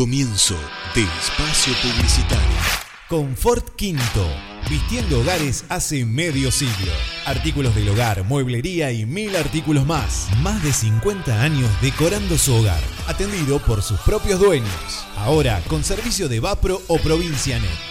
Comienzo de espacio publicitario. Confort Quinto. Vistiendo hogares hace medio siglo. Artículos del hogar, mueblería y mil artículos más. Más de 50 años decorando su hogar. Atendido por sus propios dueños. Ahora con servicio de Vapro o Provincianet.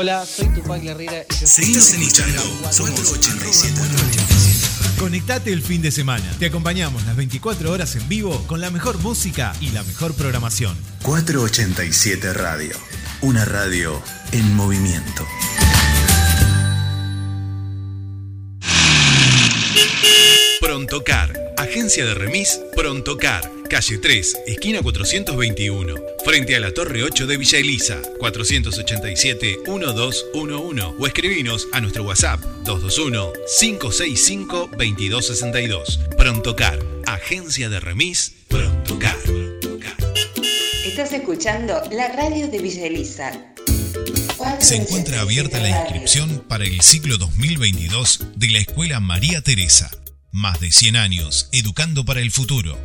Hola, soy Tupac Herrera y yo Seguimos escuchando 487 Conectate el fin de semana. Te acompañamos las 24 horas en vivo con la mejor música y la mejor programación. 487 Radio. Una radio en movimiento. Prontocar. Agencia de remis Prontocar. Calle 3, esquina 421. Frente a la Torre 8 de Villa Elisa. 487-1211. O escribinos a nuestro WhatsApp 221-565-2262. Prontocar. Agencia de remis Prontocar. Estás escuchando la radio de Villa Elisa. Se encuentra abierta la inscripción para el ciclo 2022 de la Escuela María Teresa. Más de 100 años educando para el futuro.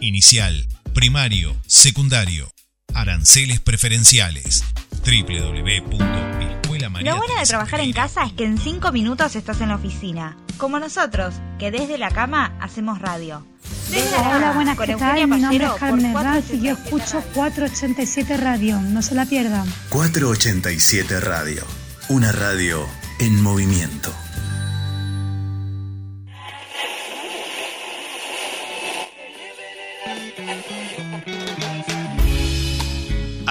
Inicial, primario, secundario. Aranceles preferenciales. www.escuelamariateresa. Lo bueno de trabajar en casa es que en 5 minutos estás en la oficina. Como nosotros, que desde la cama hacemos radio. Desde la Hola, cama, buenas, con ¿qué tal? Mi nombre es Carmen 487 Herranz y yo escucho 487 Radio. No se la pierdan. 487 Radio. Una radio en movimiento.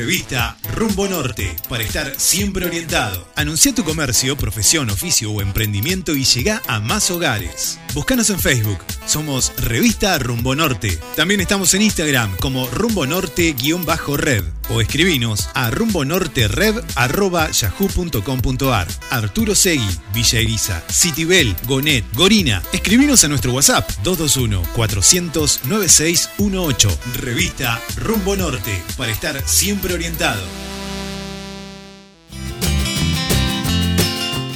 Revista Rumbo Norte, para estar siempre orientado. Anuncia tu comercio, profesión, oficio o emprendimiento y llega a más hogares. Búscanos en Facebook, somos Revista Rumbo Norte. También estamos en Instagram como Rumbo Norte-Red o escribinos a rumbonorterev.yahoo.com.ar Arturo Segui, Villa Elisa, Citibel, Gonet, Gorina. Escribinos a nuestro WhatsApp 221-400-9618. Revista Rumbo Norte, para estar siempre orientado.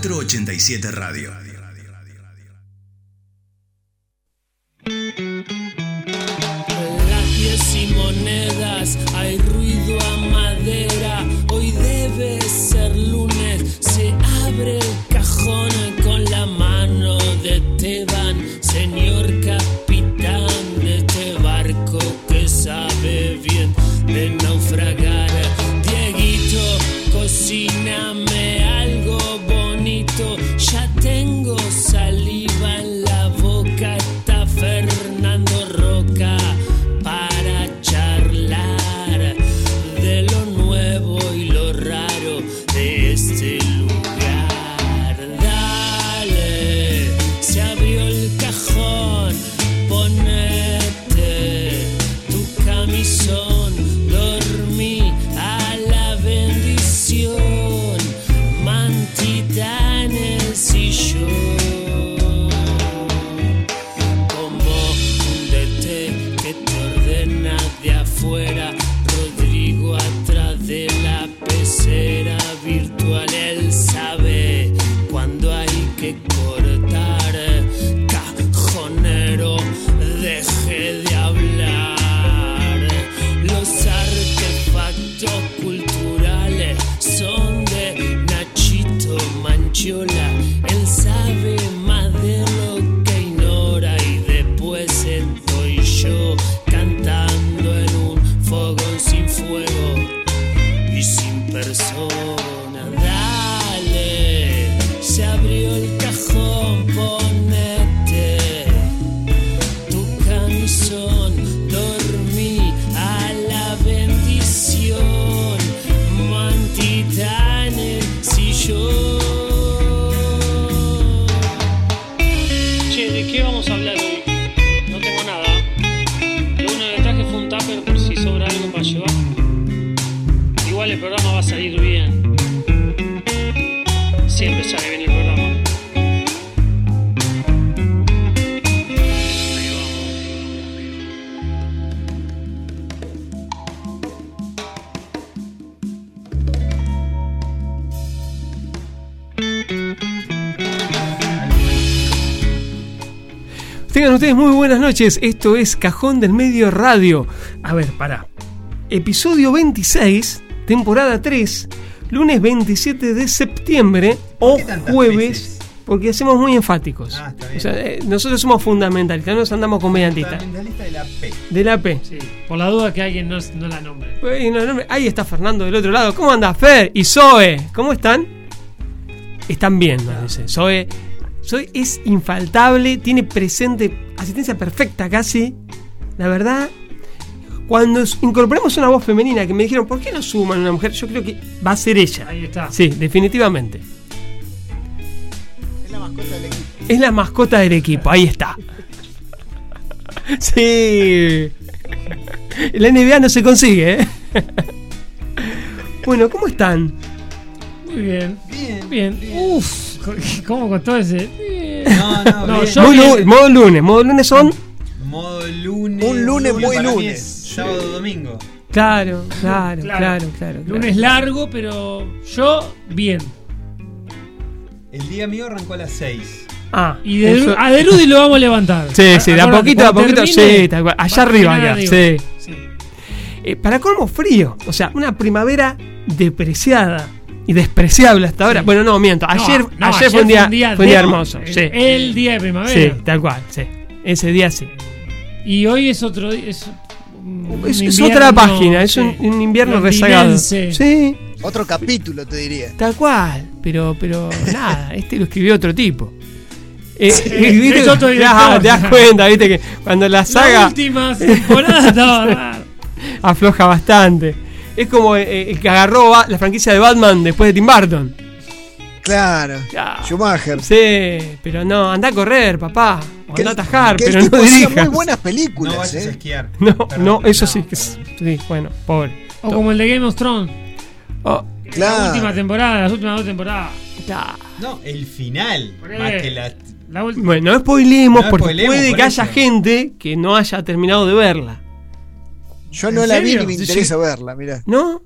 487 Radio. Noches. Esto es Cajón del Medio Radio. A ver, para. Episodio 26, temporada 3, lunes 27 de septiembre o jueves, porque hacemos muy enfáticos. Ah, está bien. O sea, eh, nosotros somos fundamentalistas, no nos andamos con mediantistas. Fundamentalista de la P. De la P. Sí, por la duda que alguien no, no la nombre. No, ahí está Fernando del otro lado. ¿Cómo anda Fer y Zoe? ¿Cómo están? Están bien, nos dice. Zoe, Zoe es infaltable, tiene presente, asistencia perfecta casi. La verdad, cuando s- incorporamos una voz femenina que me dijeron, ¿por qué no suman una mujer? Yo creo que va a ser ella. Ahí está. Sí, definitivamente. Es la mascota del equipo. Es la mascota del equipo, ahí está. Sí. La NBA no se consigue, ¿eh? Bueno, ¿cómo están? Muy bien. Bien. Bien. Uf, ¿cómo costó ese? Bien. No, no, No, bien. yo Muy bien. lu- modo lunes, modo lunes son. Modo lunes. Un lunes muy lunes. es Sábado domingo. Claro, claro, Claro. claro. Lunes largo, pero yo bien. El día mío arrancó a las 6. Ah, Y de, eso- a Derudi lo vamos a levantar. Sí, sí, de a poquito, a poquito, termine, sí, tal cual. Allá arriba, arriba. sí. Eh, para colmo frío, o sea, una primavera depreciada y despreciable hasta ahora. Bueno, no, miento, ayer, no, ayer, fue un día, fue un día hermoso. El, sí. el día de primavera. sí, tal cual, sí. Ese día sí. Y hoy es otro día. Es, Es, otra página, es sí, un, un invierno rezagado. Sí, Otro capítulo, te diría. tal cual, pero, pero nada, este lo escribió otro tipo. Eh, Sí, eh, te das cuenta, viste que cuando la La saga última temporada estaba afloja bastante. Es como eh, el que agarró la franquicia de Batman después de Tim Burton. Claro. Ya. Schumacher. Sí, pero no, anda a correr, papá. O anda a atajar, que pero tipo no dirijas. muy buenas No películas, a eh. esquiar. No, Perdón. no, eso sí que es- Sí, bueno, pobre. O como el de Game of Thrones. Oh, La Claro. última temporada, las últimas dos temporadas. ya. No, el final. Más que la. La. Bueno, no spoilemos No porque spoilemos puede por que haya gente que no haya terminado de verla. Yo no ¿En la vi ni me interesa sí. verla, mirá. ¿No?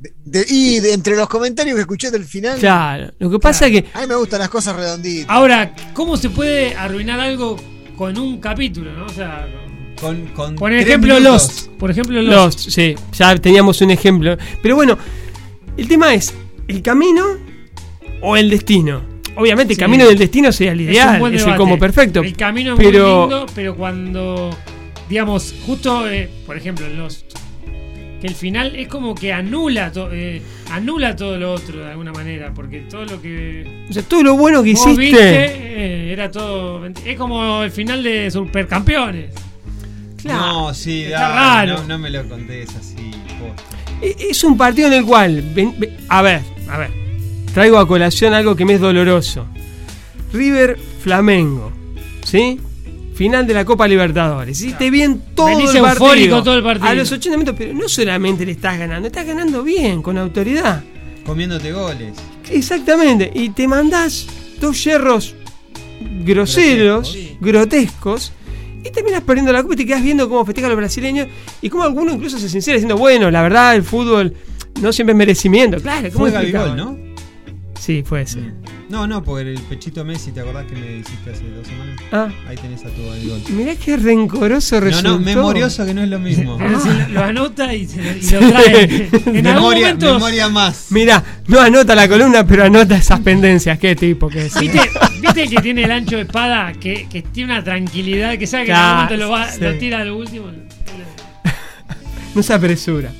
De- de- y de entre los comentarios que escuché del final, Claro. Lo que pasa es que. a mí me gustan las cosas redonditas. Ahora, ¿cómo se puede arruinar algo con un capítulo, no? O sea, con- Con, por ejemplo. Lost. Por ejemplo, Lost. Lost, sí, ya teníamos un ejemplo. Pero bueno, el tema es: ¿el camino o el destino? Obviamente, el Sí. camino del destino sería el Es un ideal, buen es el como perfecto. El camino es pero- muy lindo, pero cuando, digamos, justo, eh, por ejemplo, en Lost, que el final es como que anula, to- eh, anula todo lo otro de alguna manera, porque todo lo que O sea, todo lo bueno que hiciste. viste, eh, era todo. Es como el final de Supercampeones. No, sí, Está dale, raro. No, no me lo contés así. E- Es un partido en el cual. ven- ven- a ver, a ver. Traigo a colación algo que me es doloroso. River Flamengo. ¿Sí? Final de la Copa Libertadores. Hiciste bien todo Venís el partido. todo el partido. A los 80 minutos, pero no solamente le estás ganando, estás ganando bien, con autoridad. Comiéndote goles. Exactamente. Y te mandás dos yerros groseros, grotescos, y terminas perdiendo la copa y te quedas viendo cómo festejan los brasileños y cómo alguno incluso se sincera diciendo, bueno, la verdad, el fútbol no siempre es merecimiento. Claro, ¿cómo Fue? Gabigol, ¿no? Sí, fue ese. No, no, porque el pechito Messi, ¿te acordás que me hiciste hace dos semanas? Ah. Ahí tenés a tu Gabigol. Mirá qué rencoroso No, resultó. no, memorioso que no es lo mismo. Pero si lo, lo anota y, se- y Sí. lo trae. En algún Memoria, momento. memoria más. Mirá, no anota la columna, pero anota esas pendencias. Qué tipo que es. ¿Viste, ¿Viste el que tiene el ancho de espada? Que, que tiene una tranquilidad, que sabe que en Claro, algún momento lo, va, sí. lo tira al último. No se apresura.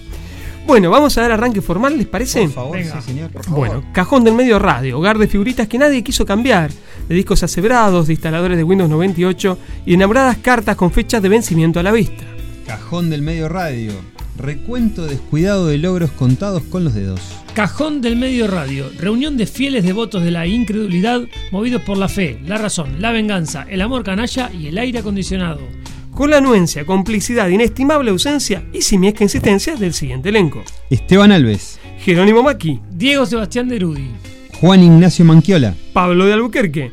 Bueno, vamos a dar arranque formal, ¿les parece? Por favor, Venga. sí, señor. Por favor. Bueno, cajón del medio radio, hogar de figuritas que nadie quiso cambiar, de discos asebrados, de instaladores de Windows 98 y enamoradas cartas con fechas de vencimiento a la vista. Cajón del medio radio. Recuento descuidado de logros contados con los dedos. Cajón del Medio Radio, reunión de fieles devotos de la incredulidad, movidos por la fe, la razón, la venganza, el amor canalla y el aire acondicionado. Con la anuencia, complicidad, inestimable ausencia y simiesca insistencia del siguiente elenco. Esteban Alves. Jerónimo Maki, Diego Sebastián de Rudi Juan Ignacio Manquiola. Pablo de Albuquerque.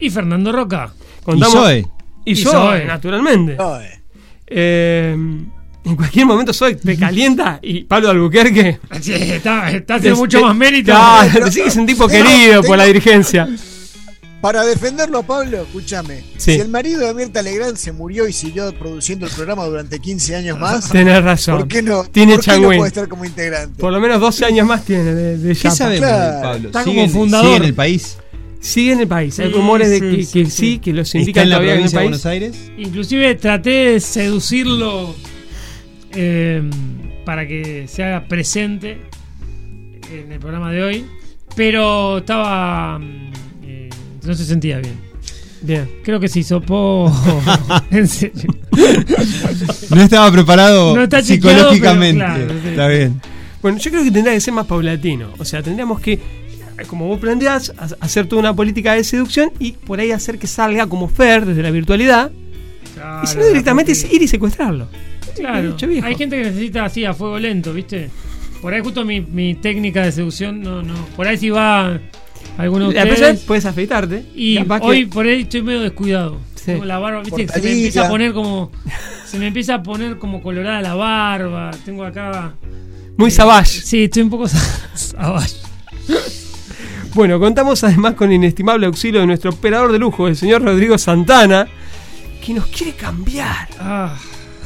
y Fernando Roca. Contamos- Y Zoe. Y Y Zoe, Zoe. naturalmente. Zoe. Eh, en cualquier momento Zoe te calienta y Pablo de Albuquerque. Sí, está, está haciendo Des- mucho más mérito. Que es un tipo querido por la dirigencia. Para defenderlo a Pablo, escúchame. Sí. Si el marido de Mirta Legrand se murió y siguió produciendo el programa durante 15 años más, Tenés razón. ¿por qué no, Tiene ¿por qué no puede estar como integrante? Por lo menos 12 años más tiene de, de ¿Qué sabemos Claro. Pablo? Está ¿Sigue, como en- fundador. sigue en el país? Sigue en el país. Hay Sí, rumores de sí, que, sí, que sí. sí, que los ¿Está indican en la todavía en el provincia de país. Buenos Aires? Inclusive traté de seducirlo eh, para que se haga presente en el programa de hoy, pero estaba... no se sentía bien. Bien. Creo que se hisopó. en serio. No estaba preparado No está chequeado, psicológicamente. pero claro, sí. Está bien. Bueno, yo creo que tendría que ser más paulatino. O sea, tendríamos que, como vos planteás, ha- hacer toda una política de seducción y por ahí hacer que salga como Fer desde la virtualidad. Claro, y si no, directamente es ir y secuestrarlo. Claro, hay gente que necesita así a fuego lento, ¿viste? Por ahí justo mi, mi técnica de seducción no, no. Por ahí si va alguno de La puedes afeitarte. Y que- hoy por ahí estoy medio descuidado. Sí. Tengo la barba, viste, se me empieza a poner como. Se me empieza a poner como colorada la barba. Tengo acá. Muy savage. Sí, estoy un poco savage. Bueno, contamos además con el inestimable auxilio de nuestro operador de lujo, el señor Rodrigo Santana, que nos quiere cambiar. Ah.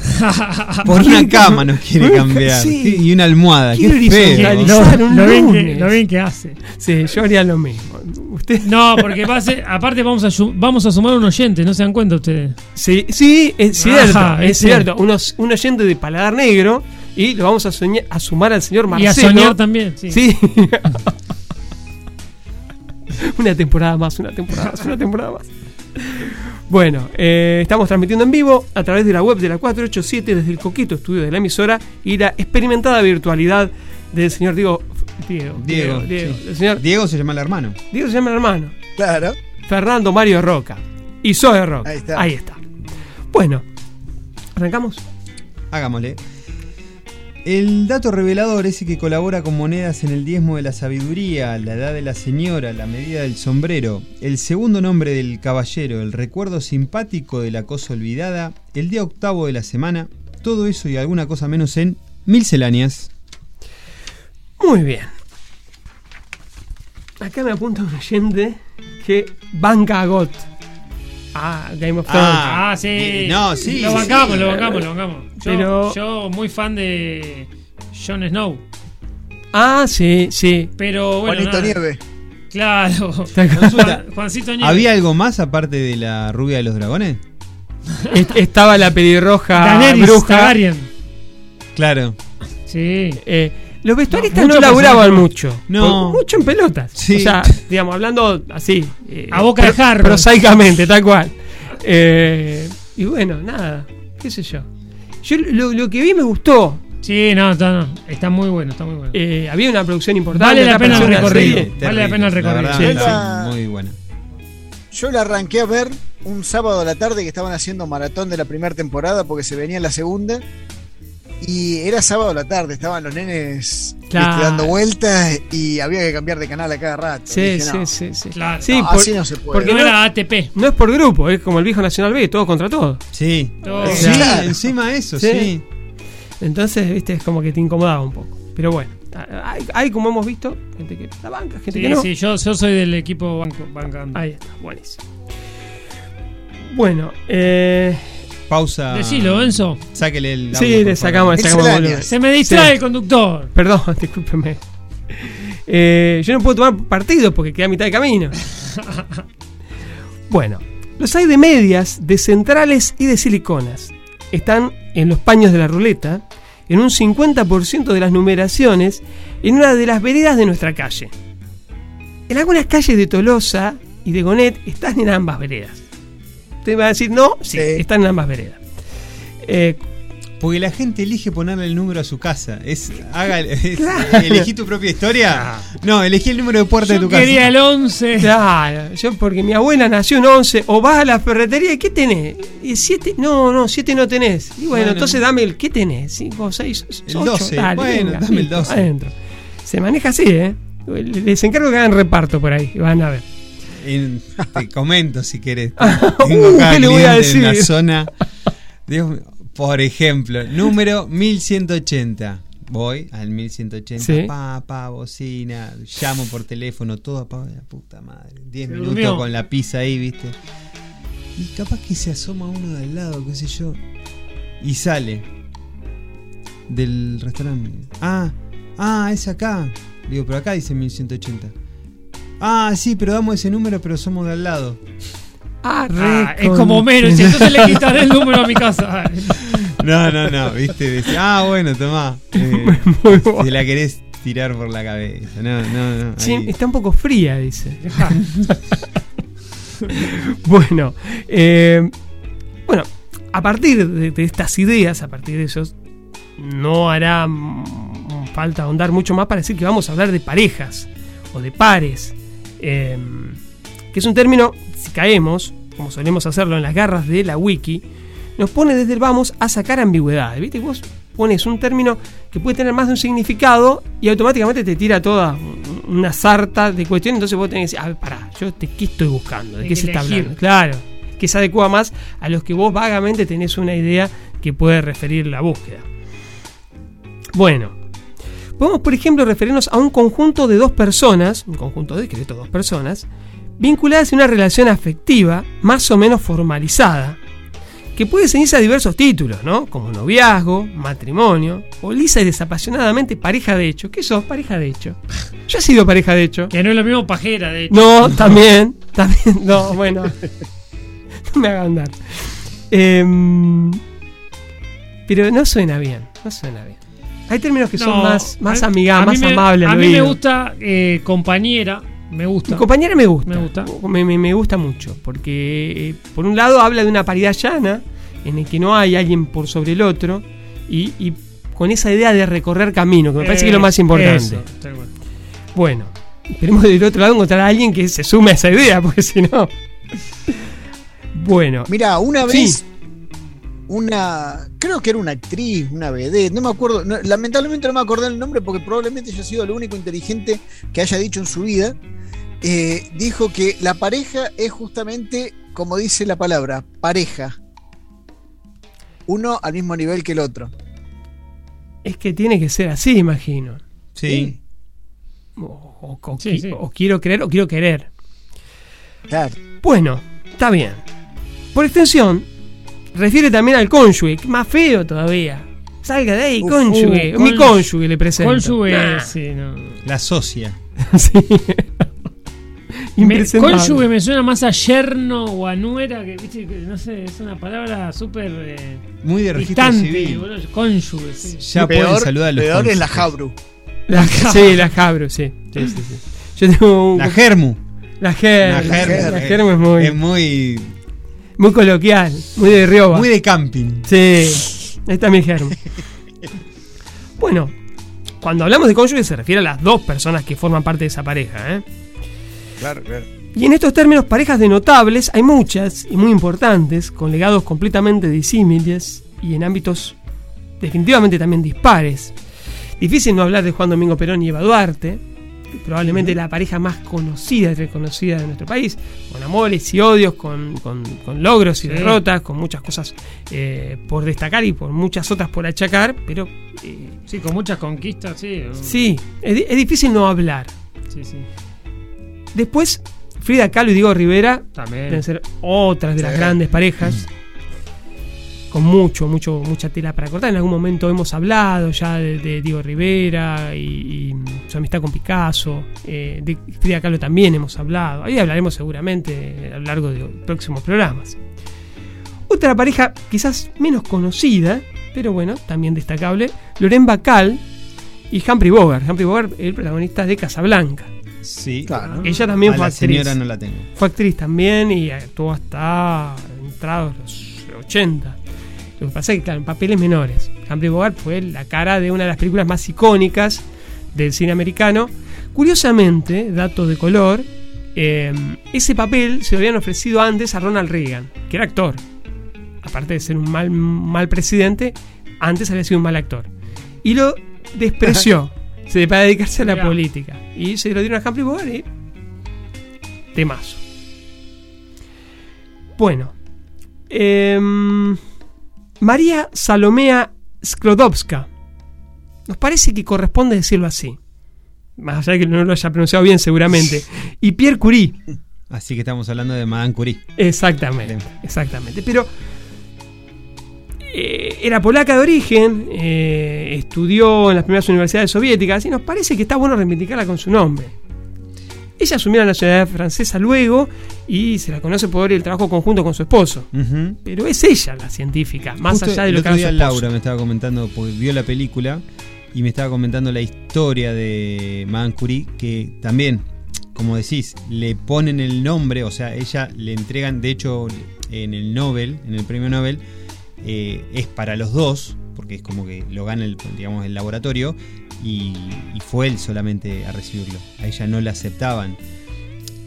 Por una cama cam- nos quiere cambiar. sí. Y una almohada. Qué feo. un lo, bien que, lo bien que hace. Sí, yo haría lo mismo. ¿Usted? No, porque va a ser- aparte vamos a, vamos a sumar un oyente, ¿no se dan cuenta ustedes? Sí, sí, es cierto, Ajá, es ese. cierto. Unos, un oyente de paladar negro y lo vamos a, soñar- a sumar al señor Y a Marcelo. soñar también. Sí. Sí. una temporada más, una temporada más, una temporada más. Bueno, eh, estamos transmitiendo en vivo a través de la web de la 487 desde el coqueto estudio de la emisora y la experimentada virtualidad del señor Diego. Diego, Diego. Diego, sí. el señor Diego se llama el hermano. Diego se llama el hermano. Claro. Fernando Mario Roca. Y Zoe Roca. Ahí está. Ahí está. Bueno, ¿arrancamos? Hagámosle. El dato revelador ese que colabora con monedas en el diezmo de la sabiduría, la edad de la señora, la medida del sombrero, el segundo nombre del caballero, el recuerdo simpático de la cosa olvidada, el día octavo de la semana, todo eso y alguna cosa menos en Milceláneas. Muy bien. Acá me apunta un oyente que banca a. Ah, Game of Thrones. Ah, Ah, sí. eh, no, sí, Lo bancamos, sí. lo bancamos, lo bancamos. Yo, Pero- yo muy fan de Jon Snow. Ah, sí, sí. Pero bueno. Juanito nada. Nieve. Claro. Juan- Juancito Nieve. ¿Había algo más aparte de la rubia de los dragones? Est- Estaba la pelirroja Daenerys bruja. Targaryen. Claro. Sí. Eh, los vestuaristas No, no, mucho laburaban mucho. No. Mucho en pelotas. Sí. O sea, digamos, hablando así. eh, A boca de jarro. Prosaicamente, tal cual. Eh, y bueno, nada. ¿Qué sé yo? Yo lo, lo que vi me gustó. Sí, no, está, no, está muy bueno, está muy bueno. Eh, había una producción importante. Vale la pena el recorrido. así. Vale la pena el recorrido. Sí, muy buena. Yo la arranqué a ver un sábado a la tarde que estaban haciendo maratón de la primera temporada porque se venía la segunda. Y era sábado a la tarde, estaban los nenes Claro. este, dando vueltas y había que cambiar de canal a cada rato. Sí, Dije, sí, no, sí, sí. Claro. Sí, no, por- así no se puede. porque no no, era ATP. no es por grupo, es como el viejo Nacional B, todos contra todos. Sí. Todo. Sí, Claro. encima eso, Sí. sí. Entonces, viste, es como que te incomodaba un poco. Pero bueno, hay, hay, como hemos visto, gente que la banca, gente Sí, que no. sí, yo, yo soy del equipo banco, bancando. Ahí está, buenísimo. Bueno, eh, Pausa. Decilo, Enzo. Sáquele el. sí, audio, por le sacamos, le sacamos volumen. Se me distrae Sí. el conductor. Perdón, discúlpeme. Eh, yo no puedo tomar partido porque queda a mitad de camino. bueno, los hay de medias, de centrales y de siliconas. Están en los paños de la ruleta, en un 50% de las numeraciones, en una de las veredas de nuestra calle. En algunas calles de Tolosa y de Gonet están en ambas veredas. Usted va a decir, no, sí, Sí. están en ambas veredas. Eh, Porque la gente elige ponerle el número a su casa. Es, haga, es- Claro. ¿Elegí tu propia historia? No, elegí el número de puerta Yo de tu casa. quería el 11. Claro, yo porque mi abuela nació en 11, o vas a la ferretería y ¿qué tenés? Y 7, no, no, 7 no tenés. Y bueno, Bueno. entonces dame el, ¿qué tenés? 5, 6, El 12, bueno, dame el 12. Adentro. Se maneja así, ¿eh? Les encargo que hagan reparto por ahí, van a ver. En- te comento si querés. Uh, Tengo ¿qué le voy a cliente en una decir? zona. Dios por ejemplo, número 1180. Voy al 1180, Sí. pa, pa, bocina, llamo por teléfono, todo apagado de la puta madre. 10 Se minutos durmió. con la pizza ahí, viste. Y capaz que se asoma uno de al lado, qué sé yo. Y sale del restaurante. Ah, ah, es acá. Digo, pero acá dice 1180. Ah, sí, pero damos ese número, pero somos de al lado. Ah, Ah, re es como menos. Entonces le quitaré el número a mi casa. No, no, no, viste, decía, ah, bueno, tomá. Eh, Muy bueno. si la querés tirar por la cabeza. No, no, no. Sí, está un poco fría, dice. bueno, eh, bueno, a partir de, de estas ideas, a partir de esos, no hará falta ahondar mucho más para decir que vamos a hablar de parejas o de pares, eh, que es un término, si caemos, como solemos hacerlo en las garras de la wiki, nos pone desde el vamos a sacar ambigüedades. ¿Viste? Vos pones un término que puede tener más de un significado y automáticamente te tira toda una sarta de cuestiones. Entonces vos tenés que decir, a ver, pará, yo te, ¿qué estoy buscando? ¿De qué se está hablando? Claro, que se adecua más a los que vos vagamente tenés una idea que puede referir la búsqueda. Bueno, podemos por ejemplo referirnos a un conjunto de dos personas, un conjunto de dos personas, vinculadas en una relación afectiva más o menos formalizada, que puede ceñirse a diversos títulos, ¿no? Como noviazgo, matrimonio, o lisa y desapasionadamente pareja de hecho. ¿Qué sos? Pareja de hecho. Yo he sido pareja de hecho. Que no es lo mismo pajera, de hecho. No, también, también, no, bueno. No me haga andar. Em, pero no suena bien, no suena bien. Hay términos que son más, más a- amigables, a mí más me- amables. A mí me gusta eh, compañera. Me gusta. Mi compañera me gusta. Me gusta. Me, me- me gusta mucho. Porque, eh, por un lado, habla de una paridad llana, en el que no hay alguien por sobre el otro, y, y con esa idea de recorrer camino, que me parece que es lo más Eh, importante. eso, tal cual. Bueno, esperemos del otro lado encontrar a alguien que se sume a esa idea, porque si no. Bueno. Mira, una Sí. Una, creo que era una actriz, una vedette, no me acuerdo, no- lamentablemente no me acordé el nombre porque probablemente haya sido lo único inteligente que haya dicho en su vida, eh, dijo que la pareja es justamente, como dice la palabra, pareja. Uno al mismo nivel que el otro. Es que tiene que ser así, imagino. Sí. O, o- o Sí, qui- sí. o quiero creer o quiero querer. Claro. Bueno, está bien. Por extensión, refiere también al cónyuge, que más feo todavía. Salga de ahí, Uf, cónyuge. uh, Mi cónyuge- le presento. Cónyuge, Nah. sí, no. La socia. Sí. Me, cónyuge me suena más a yerno o a nuera, que, viste, no sé, es una palabra súper. eh, Muy de registro distante, civil. boludo, Cónyuge, sí. Ya Peor- pueden saludar a los peor es la. Jabru. La, sí, la Jabro, sí. sí, sí, sí. Yo tengo un- La Germu. La Germu. La Germu. La Germu es muy, Es muy, muy coloquial, muy de Rioba. muy de camping. Sí, ahí está mi germo. Bueno, cuando hablamos de cónyuge se refiere a las dos personas que forman parte de esa pareja. ¿eh? Claro, claro. Y en estos términos, parejas de notables hay muchas y muy importantes, con legados completamente disímiles y en ámbitos definitivamente también dispares. Difícil no hablar de Juan Domingo Perón y Eva Duarte, probablemente la pareja más conocida y reconocida de nuestro país, con amores y odios, con, con- con logros y Sí. derrotas, con muchas cosas eh, por destacar y por muchas otras por achacar, pero eh, Sí, con muchas conquistas, sí. sí, es, di- es difícil no hablar. Sí, sí. Después, Frida Kahlo y Diego Rivera También. deben ser otras de las grandes parejas. Con mucho, mucho, mucha tela para cortar. En algún momento hemos hablado ya de, de Diego Rivera y, y su amistad con Picasso. eh, de Frida Kahlo también hemos hablado. Ahí hablaremos seguramente a lo largo de próximos programas. Otra pareja quizás menos conocida, pero bueno, también destacable, Loren Bacall y Humphrey Bogart. Humphrey Bogart, el protagonista de Casablanca. Sí. Claro. Ella también A fue la actriz. señora no la tengo. Fue actriz también y actuó hasta entrados los 80. Lo que pasa es que, claro, en papeles menores. Humphrey Bogart fue la cara de una de las películas más icónicas del cine americano. Curiosamente, dato de color, eh, ese papel se lo habían ofrecido antes a Ronald Reagan, que era actor. Aparte de ser un mal, mal presidente, antes había sido un mal actor. Y lo despreció se, para dedicarse a la Mirá. política. Y se lo dieron a Humphrey Bogart y temazo. Bueno. em, María Salomea Sklodowska. Nos parece que corresponde decirlo así. Más allá de que no lo haya pronunciado bien seguramente. Y Pierre Curie. Así que estamos hablando de Madame Curie. Exactamente. Exactamente. Pero eh, era polaca de origen, eh, estudió en las primeras universidades soviéticas y nos parece que está bueno reivindicarla con su nombre. Ella asumió la nacionalidad francesa luego y se la conoce por el trabajo conjunto con su esposo. Pero es ella la científica, más Justo allá de lo que día. Laura me estaba comentando, porque vio la película y me estaba comentando la historia de Madame Curie, que también, como decís, le ponen el nombre, o sea, ella le entregan, de hecho, en el Nobel, en el premio Nobel, eh, es para los dos, porque es como que lo gana el, digamos, el laboratorio, y, y fue él solamente a recibirlo. A ella no la aceptaban.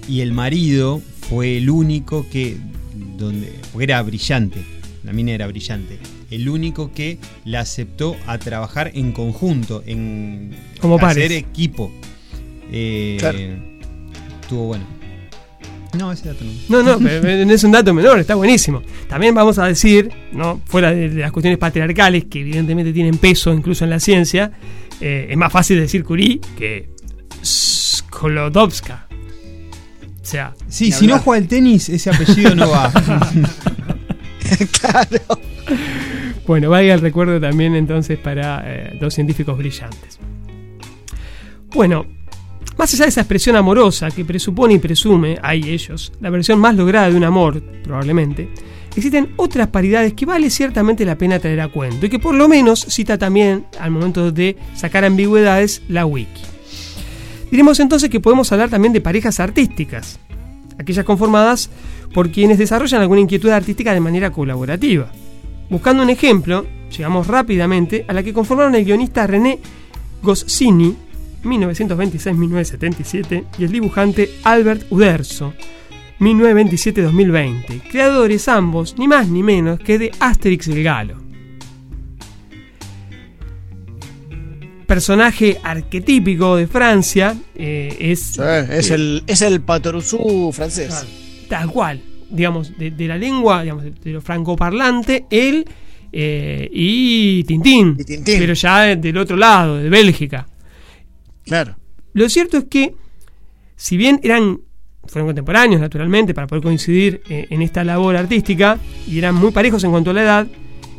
Y el marido fue el único que, donde, porque era brillante, la mina era brillante, el único que la aceptó a trabajar en conjunto, en Como hacer pares. equipo. Eh, Claro. Estuvo bueno. No, ese dato no. No, no, pero no es un dato menor, está buenísimo. También vamos a decir, no fuera de, de las cuestiones patriarcales, que evidentemente tienen peso incluso en la ciencia, eh, es más fácil decir Curie que Sklodowska. O sea, Sí, si no juega el tenis, ese apellido no va. claro. bueno, vaya el recuerdo también entonces para eh, dos científicos brillantes. Bueno, más allá de esa expresión amorosa que presupone y presume, hay ellos, la versión más lograda de un amor, probablemente, existen otras paridades que vale ciertamente la pena traer a cuento y que por lo menos cita también al momento de sacar ambigüedades la wiki. Diremos entonces que podemos hablar también de parejas artísticas, aquellas conformadas por quienes desarrollan alguna inquietud artística de manera colaborativa. Buscando un ejemplo, llegamos rápidamente a la que conformaron el guionista René Goscinny, 1926-1977, y el dibujante Albert Uderzo, 1927-2020, creadores ambos, ni más ni menos que de Asterix el Galo. Personaje arquetípico de Francia, eh, es, Sí, es, eh, el, es el Patoruzú francés. tal cual, digamos, de, de la lengua, digamos, de, de lo francoparlante, él eh, y Tintín, Y Tintín. pero ya del otro lado, de Bélgica. Claro. Lo cierto es que, si bien eran, fueron contemporáneos naturalmente para poder coincidir eh, en esta labor artística y eran muy parejos en cuanto a la edad,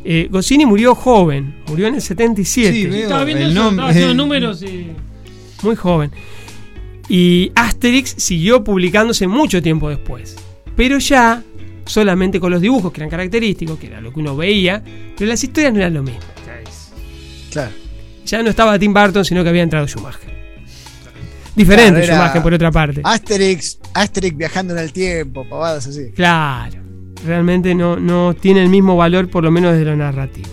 eh, Goscinny murió joven, murió en el 77, Sí, veo Estaba viendo el eso, nombre. estaba haciendo números y. muy joven. Y Asterix siguió publicándose mucho tiempo después. Pero ya solamente con los dibujos que eran característicos, que era lo que uno veía, pero las historias no eran lo mismo. Claro. Ya no estaba Tim Burton, sino que había entrado Schumacher. Diferente Claro, era Schumacher por otra parte. Asterix, Asterix viajando en el tiempo, pavadas así. Claro. Realmente no, no tiene el mismo valor, por lo menos desde lo narrativo.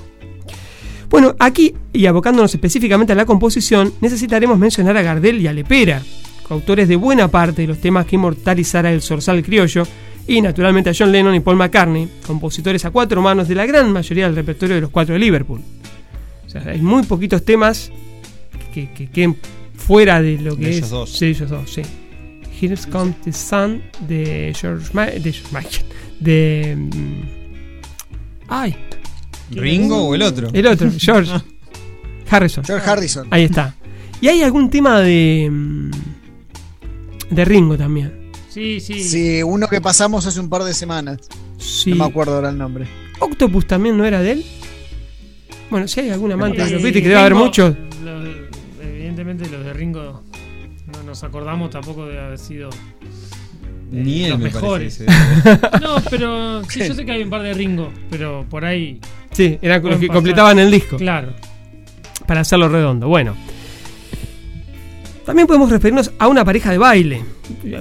Bueno, aquí, y abocándonos específicamente a la composición, necesitaremos mencionar a Gardel y a Lepera, coautores de buena parte de los temas que inmortalizara el zorzal criollo, y naturalmente a John Lennon y Paul McCartney, compositores a cuatro manos de la gran mayoría del repertorio de los cuatro de Liverpool. O sea, hay muy poquitos temas que, que fuera de lo que De es. ellos dos. Sí, ellos dos, sí. Here Comes the Sun de George, Ma- de George Michael. De. mm, Ay. ¿Ringo o el otro? El otro, George. Harrison. George Harrison. Ahí está. Y hay algún tema de. mm, de Ringo también. Sí, sí. Sí, uno que pasamos hace un par de semanas. Sí. No me acuerdo ahora el nombre. Octopus también no era de él. Bueno, si hay algún amante de los Beatles, que debe haber muchos. los- evidentemente los de Ringo no nos acordamos tampoco de haber sido eh, Ni él los me mejores. parece. no, pero sí, yo sé que hay un par de Ringo, pero por ahí. Sí, eran los que pasar. completaban el disco. Claro. Para hacerlo redondo. Bueno. También podemos referirnos a una pareja de baile.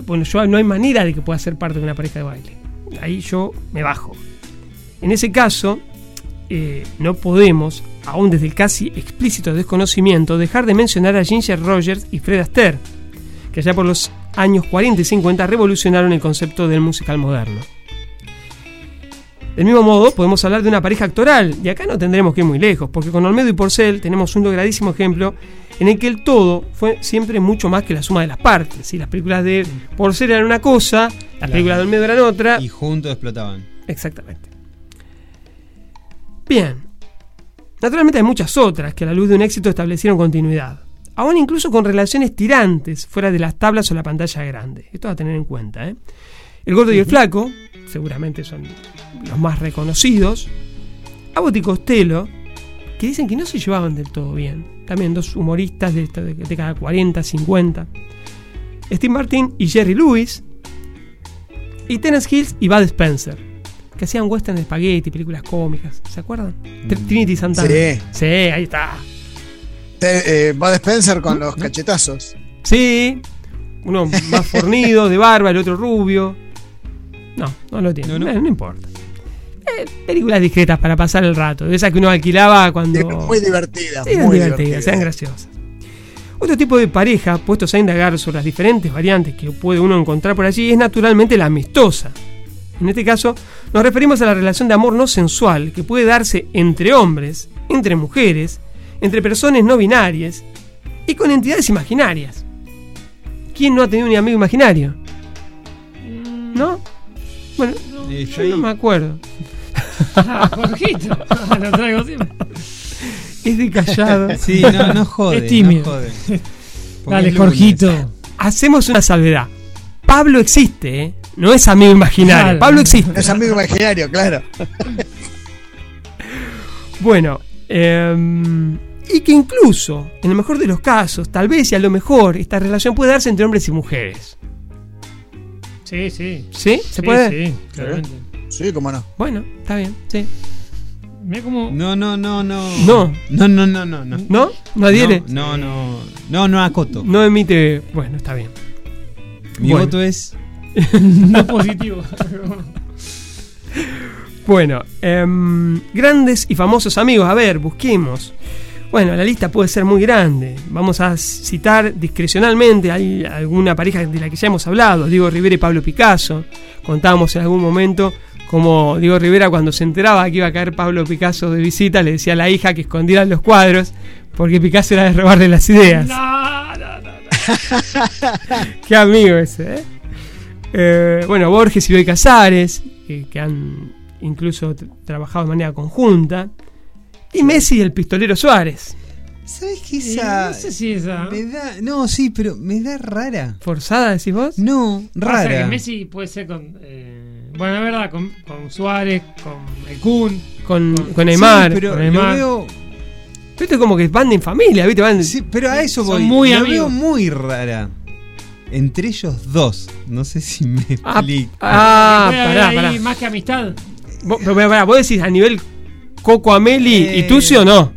Bueno, yo no hay manera de que pueda ser parte de una pareja de baile. Ahí yo me bajo. En ese caso, eh, no podemos, aún desde el casi explícito desconocimiento, dejar de mencionar a Ginger Rogers y Fred Astaire, que allá por los años 40 y 50 revolucionaron el concepto del musical moderno. Del mismo modo, podemos hablar de una pareja actoral, y acá no tendremos que ir muy lejos, porque con Olmedo y Porcel tenemos un logradísimo ejemplo en el que el todo fue siempre mucho más que la suma de las partes. Si las películas de Porcel eran una cosa, las películas de Olmedo eran otra. Y juntos explotaban. Exactamente. Bien. Naturalmente hay muchas otras que a la luz de un éxito establecieron continuidad. Aún incluso con relaciones tirantes fuera de las tablas o la pantalla grande. Esto a tener en cuenta. ¿eh? El gordo y el flaco, seguramente son los más reconocidos. Abbott y Costello, que dicen que no se llevaban del todo bien. También dos humoristas de, esta- de década 40, 50. Steve Martin y Jerry Lewis. Y Terence Hills y Bud Spencer. Que hacían western de spaghetti, películas cómicas. ¿Se acuerdan? Tr- Trinity Santana. Sí. Sí, ahí está. Te- eh, Bud Spencer con los cachetazos. Sí. Uno más fornido, de barba, el otro rubio. No, no lo tiene. No, no importa. Eh, películas discretas para pasar el rato. De esas que uno alquilaba cuando. Muy divertidas. Eran muy divertidas, divertidas. sean graciosas. Otro tipo de pareja, puestos a indagar sobre las diferentes variantes que puede uno encontrar por allí, es naturalmente la amistosa. En este caso, nos referimos a la relación de amor no sensual que puede darse entre hombres, entre mujeres, entre personas no binarias y con entidades imaginarias. ¿Quién no ha tenido un amigo imaginario? ¿No? Bueno, yo no me acuerdo. Ah, Jorgito. Lo traigo siempre. Es de callado. Sí, no, no jode. Es tímido. no jode. Porque Dale. Jorgito. Hacemos una salvedad. Pablo existe, ¿eh? No es amigo imaginario. Claro. Pablo existe. Es amigo imaginario, claro. Bueno, em, y que incluso, en el mejor de los casos, tal vez y a lo mejor, esta relación puede darse entre hombres y mujeres. Sí, sí. ¿Sí? ¿Se Sí, puede? Sí, claramente. Sí, cómo no. Bueno, está bien, sí. Mira cómo. No, no, no, no. No. No, no, no, no. ¿No? ¿No? ¿No adhiere? No, no, no, no acoto. No emite. Bueno, está bien. Mi Bueno. voto es. no positivo. Bueno, em, grandes y famosos amigos. A ver, busquemos. Bueno, la lista puede ser muy grande. Vamos a citar discrecionalmente hay alguna pareja de la que ya hemos hablado, Diego Rivera y Pablo Picasso. Contábamos en algún momento como Diego Rivera cuando se enteraba que iba a caer Pablo Picasso de visita le decía a la hija que escondiera los cuadros porque Picasso era de robarle las ideas. No. Qué amigo ese, ¿eh? Eh, bueno, Borges y Bioy Casares, que, que han incluso trabajado de manera conjunta. Y Messi y el pistolero Suárez. ¿Sabes qué Eh, esa. no sé si esa. Me da. No, sí, pero me da rara. ¿Forzada, decís vos? No, que rara. Messi puede ser con. eh, bueno, es verdad, con, con Suárez, con el Kun. Con, Con- con Neymar. Sí, pero con lo Neymar. Veo. Viste como que van en familia, ¿viste? Van Sí, pero a eso Son voy. muy lo amigos. veo muy rara. entre ellos dos. No sé si me Ah, explico. ah, pará, pará. Más que amistad. Vos, pero pará, vos decís a nivel Coco Ameli y Eh, Tucio no.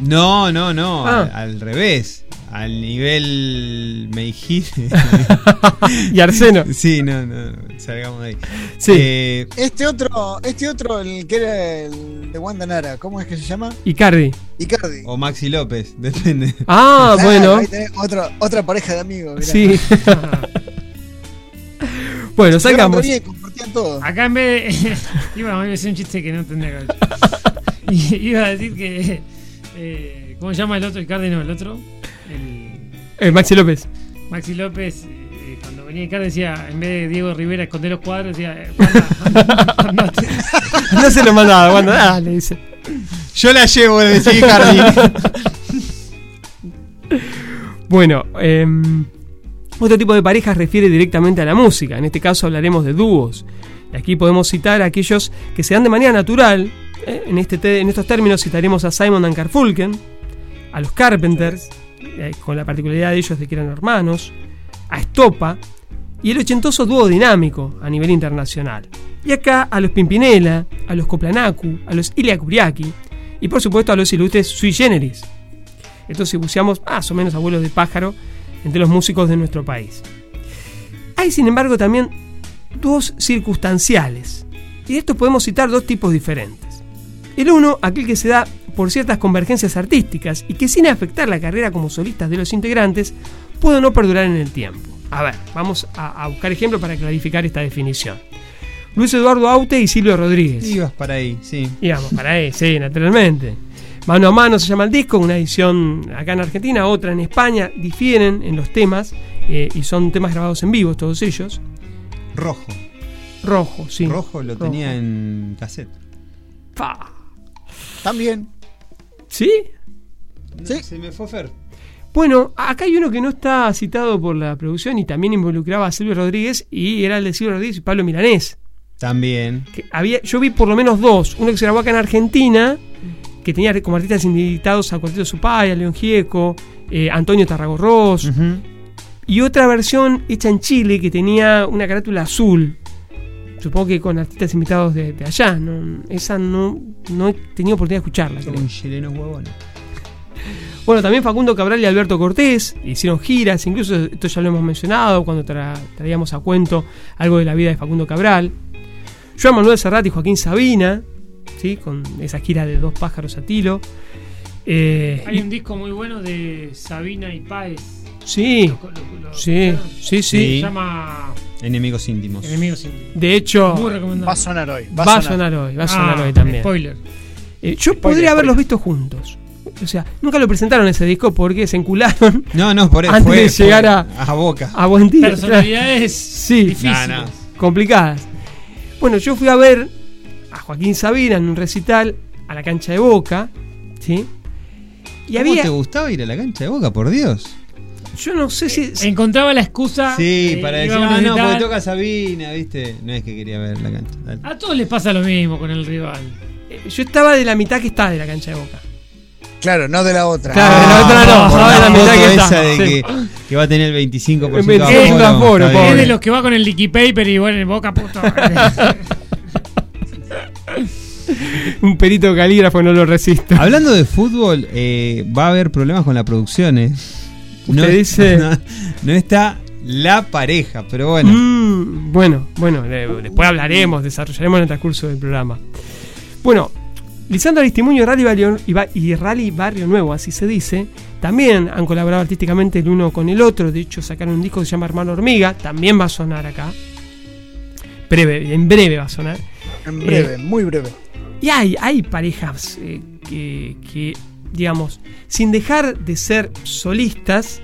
No, no, no. Ah. Al, al revés. Al nivel Meijide. y Arseno. Sí, no, no. Salgamos de ahí. Sí. Eh, Este otro, este otro, el que era el de Wanda Nara, ¿cómo es que se llama? Icardi. Icardi. o Maxi López, depende. Ah, bueno. ahí tenés otra, otra pareja de amigos. mirá. Sí. bueno, bien, todo. Acá en vez de. iba a decir un chiste que no tendría que haber. Y- Iba a decir que. eh, ¿Cómo se llama el otro? Icardi, no, el otro. El Eh, Maxi López. Maxi López. eh, cuando venía Icardi decía, en vez de Diego Rivera esconder los cuadros, decía. eh. No se lo mandaba, Wanda. Ah, le dice. Yo la llevo, le decía. Bueno, em, otro tipo de parejas refiere directamente a la música. En este caso hablaremos de dúos. Y aquí podemos citar a aquellos que se dan de manera natural. ¿eh? En, este te- en estos términos citaremos a Simon and Garfunkel, a los Carpenters, eh, con la particularidad de ellos de que eran hermanos, a Estopa y el ochentoso dúo dinámico a nivel internacional. Y acá a los Pimpinela, a los Koplanaku, a los Ilya Kuriaki y por supuesto a los ilustres Sui Generis. Entonces buceamos más o menos abuelos de pájaro entre los músicos de nuestro país. Hay sin embargo también dos circunstanciales. Y de estos podemos citar dos tipos diferentes. El uno, aquel que se da por ciertas convergencias artísticas y que sin afectar la carrera como solistas de los integrantes, puede no perdurar en el tiempo. A ver, vamos a, a buscar ejemplos para clarificar esta definición. Luis Eduardo Aute y Silvio Rodríguez. Ibas para ahí, sí. Íbamos para ahí, sí, naturalmente. Mano a mano se llama el disco, una edición acá en Argentina, otra en España, difieren en los temas eh, y son temas grabados en vivo todos ellos. Rojo. Rojo, sí. Rojo lo tenía en cassette. Pa. También. ¿Sí? Sí. Se me fue Fer. Bueno, acá hay uno que no está citado por la producción y también involucraba a Silvio Rodríguez y era el de Silvio Rodríguez y Pablo Milanés. También. Que había, yo vi por lo menos dos. Uno que se grabó acá en Argentina, que tenía como artistas invitados a Cuarteto Supay, a León Gieco, eh, Antonio Tarragorros. Y otra versión hecha en Chile que tenía una carátula azul. Supongo que con artistas invitados de, de allá. No, esa no, no he tenido oportunidad de escucharla. Con chilenos huevones. Bueno, también Facundo Cabral y Alberto Cortés hicieron giras, incluso esto ya lo hemos mencionado cuando tra- traíamos a cuento algo de la vida de Facundo Cabral. Joan Manuel Serrat y Joaquín Sabina, ¿sí? con esa gira de Dos pájaros a tilo. Eh, Hay un disco muy bueno de Sabina y Páez. Sí, Lo- lo- lo- sí, sí, sí. Se llama Enemigos íntimos. Enemigos íntimos. De hecho. Va a sonar hoy. va, a sonar hoy, va a sonar Ah, hoy también. Spoiler. Eh, yo podría haberlos visto juntos. O sea, nunca lo presentaron ese disco porque se encularon No, no, por eso. antes fue- de fue llegar a, a Boca. a buen tiro. Personalidades Sí, difíciles. Complicadas. Bueno, yo fui a ver a Joaquín Sabina en un recital a la cancha de Boca, ¿sí? Y ¿Cómo había, te gustaba ir a la cancha de Boca, por Dios? Yo no sé si Encontraba la excusa. Sí, eh, para decir, ah, no, porque toca Sabina, ¿viste? No es que quería ver la cancha. Dale. A todos les pasa lo mismo con el rival. eh, yo estaba de la mitad que está de la cancha de Boca. Claro, no de la otra. Claro, de la otra no, por estaba de la mitad que esa está. de sí. que, que va a tener el 25% El de 25% de aforo, está pobre. Es de los que va con el liqui paper y bueno, en boca puto. Un perito calígrafo no lo resisto. Hablando de fútbol, eh, va a haber problemas con la producción, ¿eh? Usted dice- No, no está la pareja, pero bueno. Mm, bueno, bueno, de- después hablaremos, desarrollaremos en el transcurso del programa. Bueno, Lisandro Aristimuño y Rally Barrio, y Ba- y Rally Barrio Nuevo, así se dice, también han colaborado artísticamente el uno con el otro. De hecho, sacaron un disco que se llama Hermano Hormiga, también va a sonar acá. Breve, en breve va a sonar. En breve, Eh, muy breve. Y hay, hay parejas eh, que, que, digamos, sin dejar de ser solistas,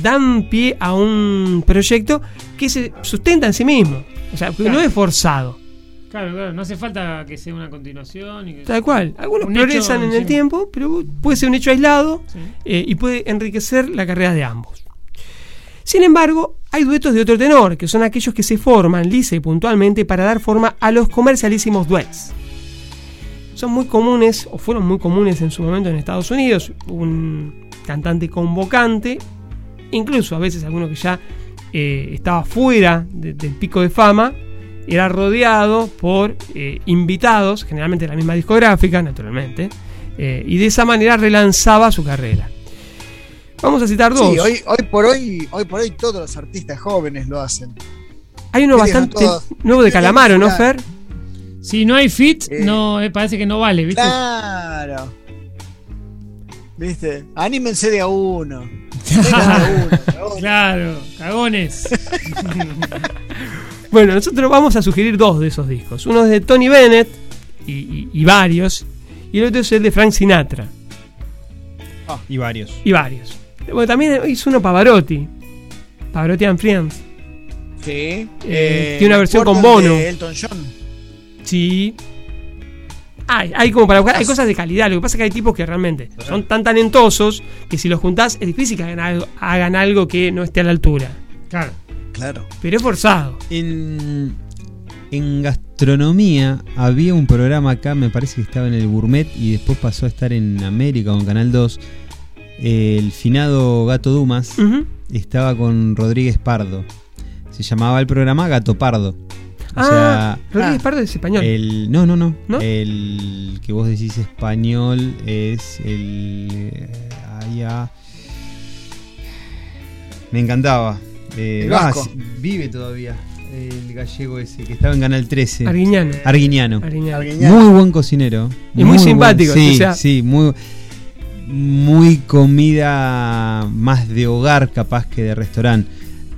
dan pie a un proyecto que se sustenta en sí mismo. O sea, que no es forzado. claro, claro, no hace falta que sea una continuación. Y que Tal cual. Algunos un progresan hecho en el tiempo, pero puede ser un hecho aislado Sí. eh, y puede enriquecer la carrera de ambos. Sin embargo, hay duetos de otro tenor, que son aquellos que se forman lisa y puntualmente para dar forma a los comercialísimos duets. Son muy comunes, o fueron muy comunes en su momento en Estados Unidos. Un cantante convocante incluso a veces alguno que ya eh, estaba fuera de- del pico de fama, era rodeado por eh, invitados, generalmente de la misma discográfica, naturalmente, eh, y de esa manera relanzaba su carrera. Vamos a citar dos. Sí, hoy, hoy por hoy, hoy por hoy todos los artistas jóvenes lo hacen. Hay uno ¿Qué dejan bastante nuevo de ¿Qué dejan Calamaro, ¿no? Fer? Si no hay fit, Eh. no eh, parece que no vale, ¿viste? Claro. ¿Viste? Anímense de a uno. De a uno. claro, cagones. Bueno, nosotros vamos a sugerir dos de esos discos. Uno es de Tony Bennett y, y- y varios, y el otro es el de Frank Sinatra Y varios. y varios. Bueno, también hizo uno Pavarotti, Pavarotti and Friends. Sí. Eh, tiene una me versión con Bono. de Elton John. Sí. Hay, hay como para buscar, hay cosas de calidad. Lo que pasa es que hay tipos que realmente son tan talentosos que si los juntás es difícil que hagan algo, hagan algo que no esté a la altura. Claro. Claro. Pero es forzado. En, en gastronomía había un programa acá, me parece que estaba en el Gourmet y después pasó a estar en América o en Canal 2. El finado Gato Dumas estaba con Rodríguez Pardo. Se llamaba el programa Gato Pardo. O Ah, sea, Rodríguez Pardo es español. El, no, no, no, ¿No? El que vos decís español es el. ahí, ah. Me encantaba. Eh, El ah, vasco. vive todavía. El gallego ese que estaba en Canal 13. Arguiñano. Arguiñano. Arguiñano. Arguiñano. Muy buen cocinero. Y muy simpático, Sí, o sea- sí, muy. Muy comida más de hogar capaz que de restaurante.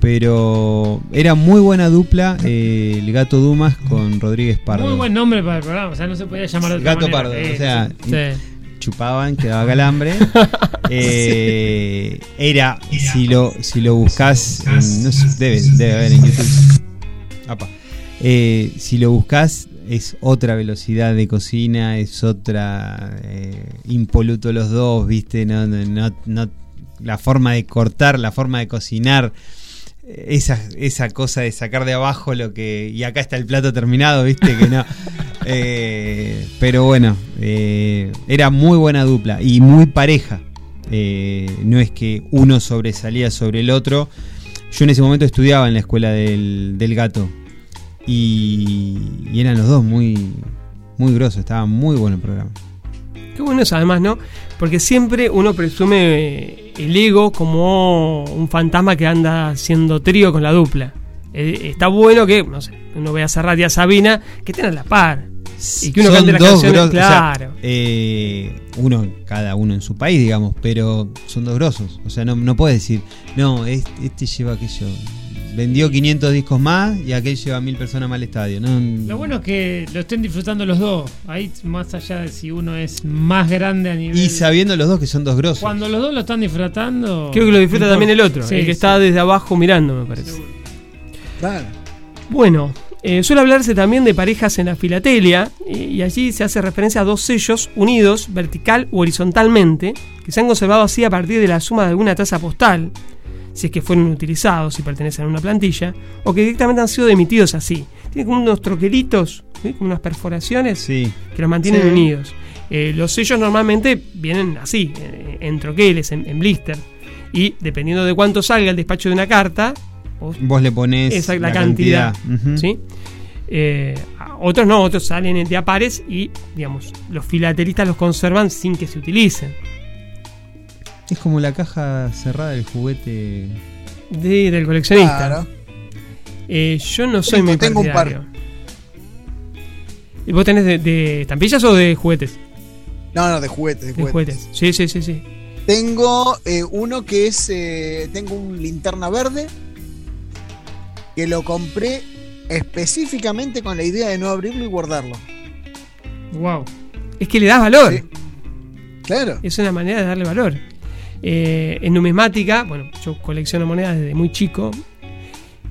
Pero era muy buena dupla eh, el gato Dumas con Rodríguez Pardo. Muy buen nombre para el programa, o sea, no se podía llamar de otra Gato manera. Pardo, o sea, sí, chupaban, quedaba calambre. Eh, Era, si lo, si lo buscas, no sé, debe, debe haber en YouTube. Apa. Eh, si lo buscas, es otra velocidad de cocina, es otra eh, impoluto los dos, viste, no, no, no- no- la forma de cortar, la forma de cocinar. Esa, esa cosa de sacar de abajo lo que. Y acá está el plato terminado, viste, que no. Eh, pero bueno, eh, era muy buena dupla y muy pareja. Eh, no es que uno sobresalía sobre el otro. Yo en ese momento estudiaba en la escuela del, del gato. Y, y eran los dos muy, muy grosos. Estaba muy bueno el programa. Qué bueno eso además, ¿no? Porque siempre uno presume el ego como un fantasma que anda haciendo trío con la dupla. Eh, está bueno que, no sé, uno vea a Serrat y a Sabina que estén a la par. Y que uno Son cante las dos canciones, grosos, o sea, claro. eh, uno, cada uno en su país, digamos, pero son dos grosos. O sea, no, no puedes decir, no, este, este lleva aquello. Vendió 500 discos más y aquel lleva mil personas más al estadio. No, Lo bueno es que lo estén disfrutando los dos. Ahí, más allá de si uno es más grande a nivel. y sabiendo los dos que son dos grosos. Cuando los dos lo están disfrutando. Creo que lo disfruta también el otro, Sí, el que sí. está desde abajo mirando, me parece. Claro. Bueno, eh, suele hablarse también de parejas en la filatelia y, y allí se hace referencia a dos sellos unidos vertical u horizontalmente que se han conservado así a partir de la suma de alguna tasa postal, si es que fueron utilizados y pertenecen a una plantilla, o que directamente han sido emitidos así. Tiene como unos troquelitos, ¿sí? como unas perforaciones Sí. que los mantienen Sí. unidos. Eh, los sellos normalmente vienen así, eh, en troqueles, en, en blister. Y dependiendo de cuánto salga el despacho de una carta, vos Vos le pones esa la, la cantidad. ¿sí? Eh, otros no, otros salen de a pares y, digamos, los filatelistas los conservan sin que se utilicen. Es como la caja cerrada del juguete. De- del coleccionista. Claro. Eh, yo no soy Tengo- muy tengo un par. ¿Y vos tenés de, de estampillas o de juguetes? No, no, de juguetes, de De juguetes. juguetes. Sí, sí, sí, sí. Tengo eh, uno que es. eh, tengo un linterna verde. Que lo compré específicamente con la idea de no abrirlo y guardarlo. Wow. Es que le das valor. Sí. Claro. Es una manera de darle valor. Eh, en numismática, bueno, yo colecciono monedas desde muy chico.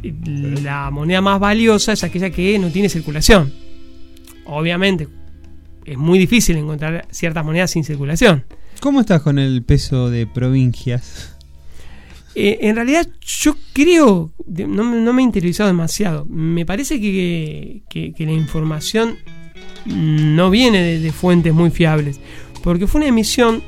La moneda más valiosa es aquella que no tiene circulación. Obviamente, es muy difícil encontrar ciertas monedas sin circulación. ¿Cómo estás con el peso de provincias? Eh, en realidad, yo creo, no, me- no me he interiorizado demasiado. Me parece que, que- que la información no viene de, de fuentes muy fiables, porque fue una emisión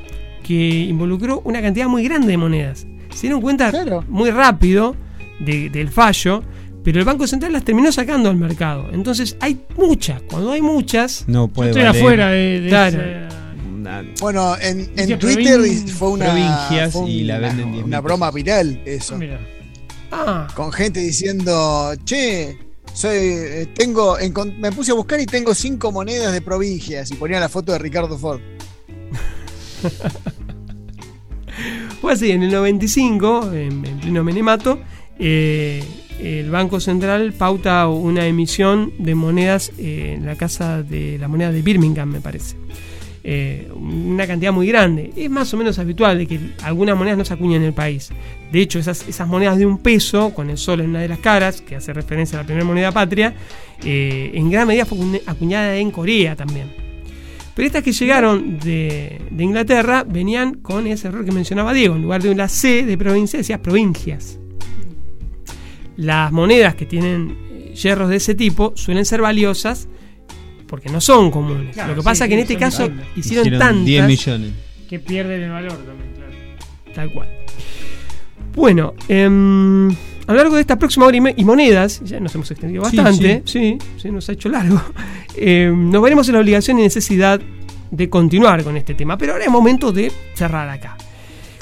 que involucró una cantidad muy grande de monedas. Se dieron cuenta muy rápido de- del fallo, pero el Banco Central las terminó sacando al mercado. Entonces hay muchas. Cuando hay muchas. No puede estoy valer. afuera de, de Claro. esa- Bueno, en, Twitter fue una, provincias fue y la una- venden 10.000 una broma viral eso. Mira. Ah, Con gente diciendo, che, soy, eh, tengo, me puse a buscar y tengo cinco monedas de provincias y ponía la foto de Ricardo Ford. Fue así, en el 95, en, en pleno menemato, eh, el Banco Central pauta una emisión de monedas en la casa de la moneda de Birmingham, me parece. Eh, una cantidad muy grande. Es más o menos habitual de que algunas monedas no se acuñen en el país. De hecho, esas, monedas de un peso, con el sol en una de las caras, que hace referencia a la primera moneda patria, eh, en gran medida fue acuña- acuñada en Corea también. Pero estas que llegaron de, de Inglaterra venían con ese error que mencionaba Diego. En lugar de una C de provincia, decía provincias. Las monedas que tienen eh, hierros de ese tipo suelen ser valiosas porque no son comunes. Claro, Lo que sí, pasa es que en este caso grandes. hicieron, Hicieron tantas. 10 millones. Que pierden el valor también, claro. Tal cual. Bueno, em, a lo largo de esta próxima hora y, monedas, ya nos hemos extendido Sí, bastante, sí, sí, nos ha hecho largo, em, nos veremos en la obligación y necesidad de continuar con este tema, pero ahora es momento de cerrar acá.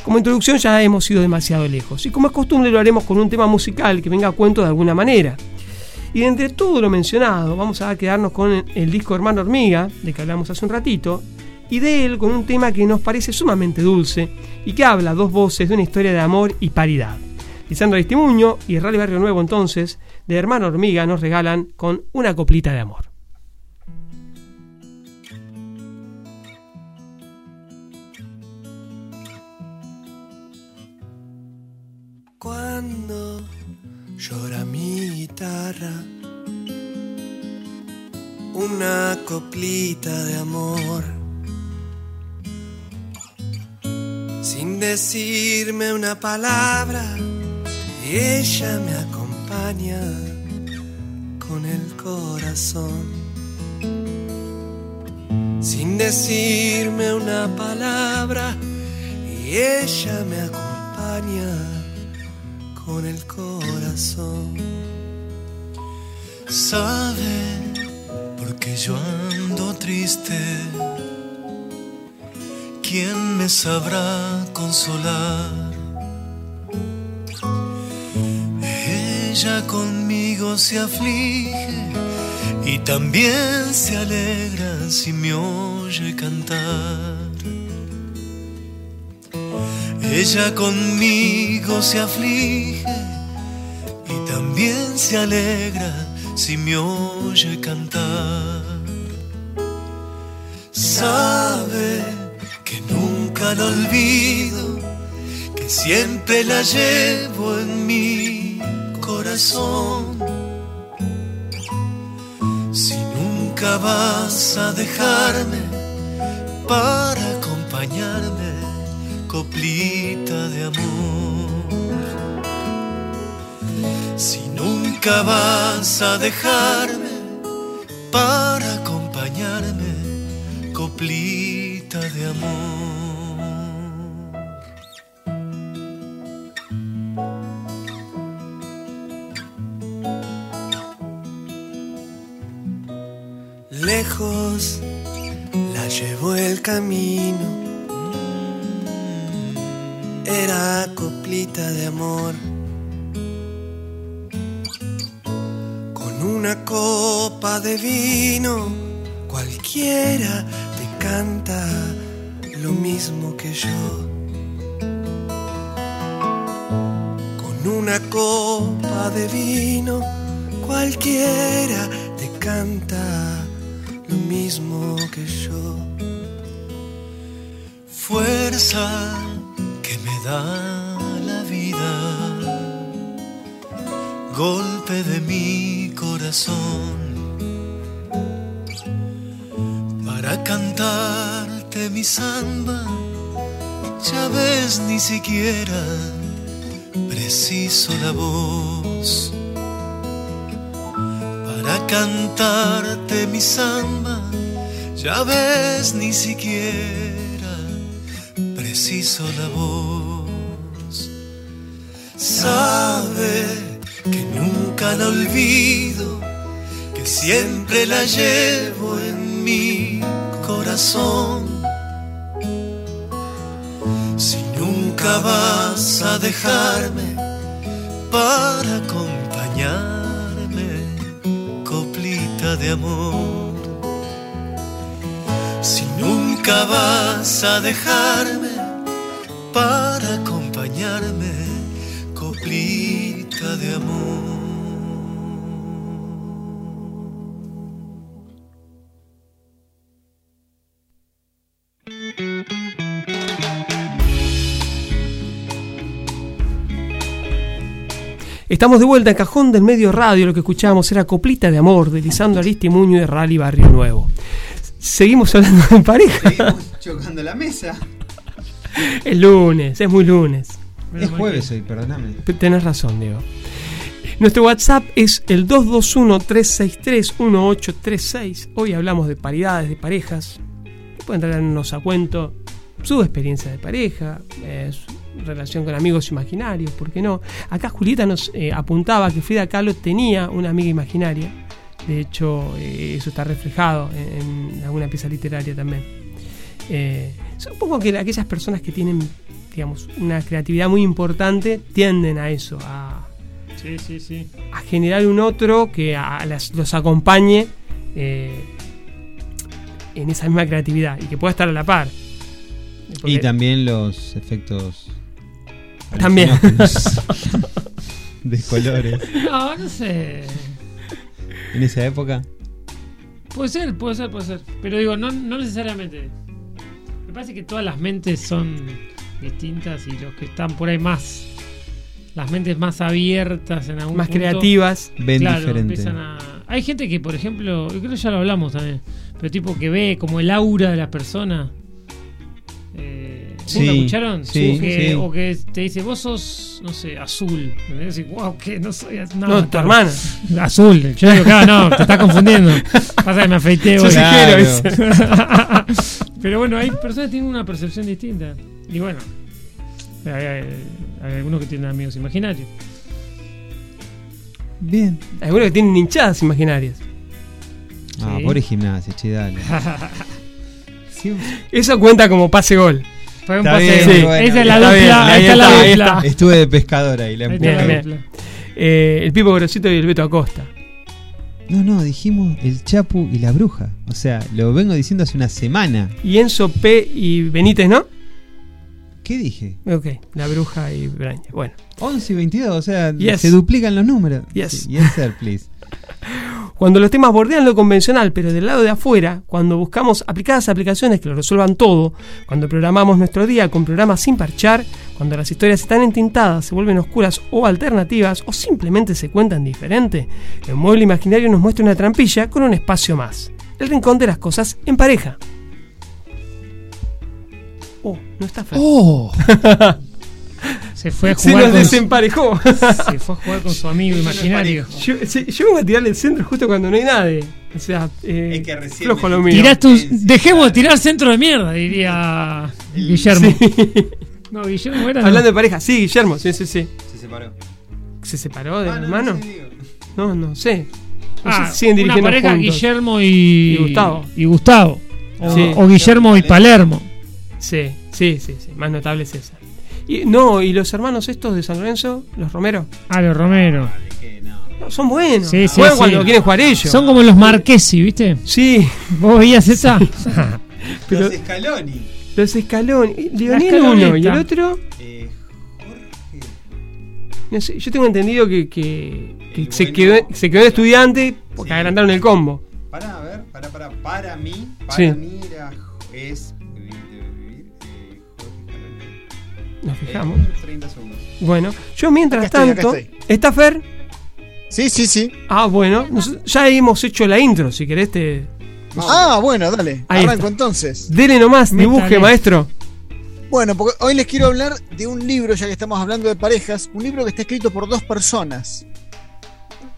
Como introducción ya hemos ido demasiado lejos y como es costumbre lo haremos con un tema musical que venga a cuento de alguna manera. Y de entre todo lo mencionado, vamos a quedarnos con el, disco Hermano Hormiga, de que hablamos hace un ratito, y de él con un tema que nos parece sumamente dulce y que habla dos voces de una historia de amor y paridad. Lisandro Aristimuño y Rally Barrio Nuevo entonces, de Hermano Hormiga, nos regalan con una coplita de amor. Cuando llora mi guitarra, una coplita de amor, sin decirme una palabra, y ella me acompaña con el corazón. Sin decirme una palabra, y ella me acompaña con el corazón. Sabe, porque yo ando triste. ¿Quién me sabrá consolar? Ella conmigo se aflige y también se alegra si me oye cantar. Ella conmigo se aflige y también se alegra si me oye cantar. Sabe que nunca la olvido, que siempre la llevo en mi Si nunca vas a dejarme para acompañarme coplita de amor. Si nunca vas a dejarme para acompañarme, coplita de amor. Lejos la llevó el camino, era coplita de amor. Con una copa de vino, cualquiera te canta lo mismo que yo. Con una copa de vino, cualquiera te canta lo mismo que yo. Fuerza que me da la vida, golpe de mi corazón, para cantarte mi samba, ya ves ni siquiera preciso la voz. Para cantarte mi samba, ya ves ni siquiera preciso la voz. sabe que nunca la olvido, que siempre la llevo en mi corazón. Si nunca vas a dejarme para acompañarme, de amor. Si nunca vas a dejarme para acompañarme, coplita de amor. Estamos de vuelta en Cajón del Medio Radio. Lo que escuchábamos era Coplita de Amor de Lisandro Aristimuño de Rally Barrio Nuevo. Seguimos hablando de pareja. Seguimos chocando la mesa. Es lunes, es muy lunes. Es jueves hoy, perdóname. Tenés razón, Diego. Nuestro WhatsApp es el 221-363-1836. Hoy hablamos de paridades, de parejas. Pueden traernos a cuento su experiencia de pareja, eh, relación con amigos imaginarios, ¿por qué no? Acá Julieta nos eh, apuntaba que Frida Kahlo tenía una amiga imaginaria. De hecho, eh, eso está reflejado en, en, alguna pieza literaria también. Eh, supongo que aquellas personas que tienen, digamos, una creatividad muy importante tienden a eso, a, Sí, sí, sí. a generar un otro que a las- los acompañe eh, en esa misma creatividad y que pueda estar a la par. Y también los efectos. También. de colores. No, no sé. En esa época. Puede ser, puede ser, puede ser. Pero digo, no, no necesariamente. Me parece que todas las mentes son distintas y los que están por ahí más. Las mentes más abiertas en algún Más punto, creativas. Ven claro, diferente. empiezan a- Hay gente que, por ejemplo, yo creo que ya lo hablamos también, pero tipo que ve como el aura de la persona. Eh, ¿nunca Sí, escucharon? sí, o, que, sí. o que te dice, vos sos, no sé, azul. ¿entendés? Y, wow, que no soy azul. No, tu claro. hermana. Azul. Yo digo, claro, no, te estás confundiendo. Pasa que me afeité Yo hoy. sí quiero ese. Pero bueno, hay personas que tienen una percepción distinta. Y bueno, hay, hay- hay algunos que tienen amigos imaginarios. Bien. Algunos que tienen hinchadas imaginarias. Ah, Sí. pobre gimnasia, che, dale. Eso cuenta como pase gol. Fue un Está pase. bien, Sí. bueno, Esa es la dupla. bien, ahí ahí está la está, ahí dupla. está. Estuve de pescador ahí, la dupla. Eh, el Pipo Grosito y el Beto Acosta. No, no, dijimos el Chapu y la bruja. O sea, lo vengo diciendo hace una semana. Y Enzo P. y Benítez, ¿no? ¿Qué dije? Ok, la bruja y Braña. Bueno, 11 y 22, o sea, Yes. se duplican los números. Yes. Sí, yes, sir, please. cuando los temas bordean lo convencional, pero del lado de afuera, cuando buscamos aplicadas aplicaciones que lo resuelvan todo, cuando programamos nuestro día con programas sin parchar, cuando las historias están entintadas, se vuelven oscuras o alternativas, o simplemente se cuentan diferente, el mueble imaginario nos muestra una trampilla con un espacio más. El rincón de las cosas en pareja. Oh, no está Fer. ¡Oh! Se fue a Se jugar nos con su, desemparejó. se fue a jugar con su amigo imaginario. Yo, sí, yo vengo a tirarle el centro justo cuando no hay nadie. O sea, eh, Es que recién flojo lo mío. Tiraste un- dejemos de tirar centro de mierda, diría Guillermo. No, Guillermo era. no. Hablando de pareja, sí, Guillermo, sí, sí, sí. Se separó. ¿Se separó del Ah, no, hermano? no. No, sé. No Ah, siguen una pareja juntos. Guillermo y, Y Gustavo. y Gustavo. O, Sí. o Guillermo y Palermo. Sí, sí, sí, sí. Más notable es esa. Y, no, y los hermanos estos de San Lorenzo, los Romero, Ah, los Romero. no, son buenos. Sí, sí, Juegan sí. cuando quieren jugar ellos. Son como los Marquesi, ¿viste? Sí, ¿Vos veías esa? pero Los Scaloni. los. Lionel escaloneta. uno y el otro. Eh, Jorge. No sé, yo tengo entendido que, que, que El se, bueno. quedó, se quedó de estudiante porque Sí. agrandaron el combo. Pará, a ver, para, para, para mí, para Sí. mí era, es Nos Eh, fijamos. 30 segundos. Bueno, yo mientras Acá tanto. estoy. ¿Está Fer? Sí, sí, sí. Ah, bueno. nos- ya hemos hecho la intro, si querés te. Ah, bueno, dale. Ahí Arranco está. entonces. Dele nomás, dibuje, maestro. Bueno, porque hoy les quiero hablar de un libro, ya que estamos hablando de parejas, un libro que está escrito por dos personas.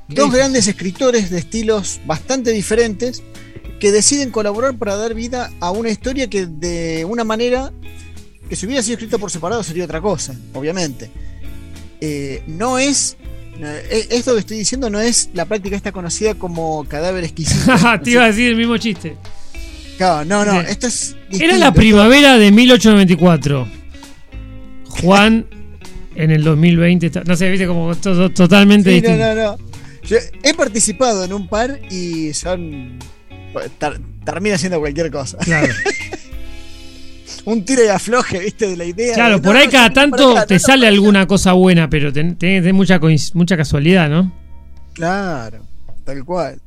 Dos grandes escritores de estilos bastante diferentes que deciden colaborar para dar vida a una historia que de una manera que si hubiera sido escrita por separado sería otra cosa, obviamente. eh, no es. eh, Esto que estoy diciendo no es la práctica esta conocida como cadáver exquisito. Te iba a decir el mismo chiste. Claro, no, no, Sí. esto es. Era la primavera de 1894. Juan en el 2020. está- No sé, viste como to- to- totalmente Sí, no, distinto. no, no. Yo he participado en un par y son. ter- termina siendo cualquier cosa. Claro. un tiro y afloje, viste, de la idea. Claro, de, por no, ahí cada tanto acá, te no, no, sale alguna cosa buena, pero ten- tenés tenés mucha, mucha casualidad, ¿no? Claro, tal cual.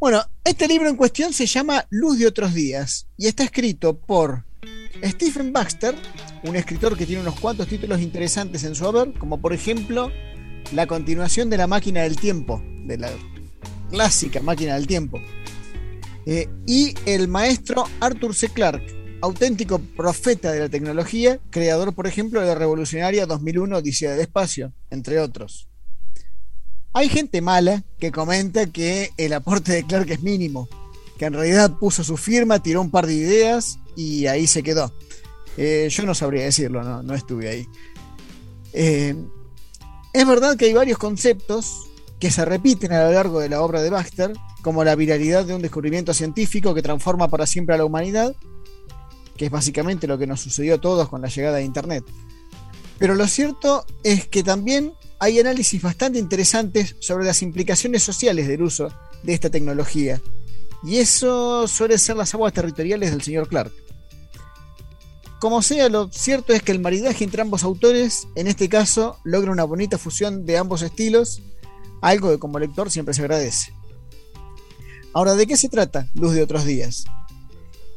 Bueno, este libro en cuestión se llama Luz de otros días y está escrito por Stephen Baxter, un escritor que tiene unos cuantos títulos interesantes en su haber, como por ejemplo La continuación de la máquina del tiempo, de la clásica máquina del tiempo. Eh, y el maestro Arthur C. Clarke, auténtico profeta de la tecnología, creador, por ejemplo, de la revolucionaria 2001 Odisea del Espacio, entre otros. Hay gente mala que comenta que el aporte de Clark es mínimo, que en realidad puso su firma, tiró un par de ideas y ahí se quedó. Eh, yo no sabría decirlo, no, no estuve ahí. Eh, es verdad que hay varios conceptos que se repiten a lo largo de la obra de Baxter, como la viralidad de un descubrimiento científico que transforma para siempre a la humanidad, que es básicamente lo que nos sucedió a todos con la llegada de Internet. Pero lo cierto es que también hay análisis bastante interesantes sobre las implicaciones sociales del uso de esta tecnología. Y eso suele ser las aguas territoriales del señor Clark. Como sea, lo cierto es que el maridaje entre ambos autores, en este caso, logra una bonita fusión de ambos estilos, algo que como lector siempre se agradece. Ahora, ¿de qué se trata Luz de otros días?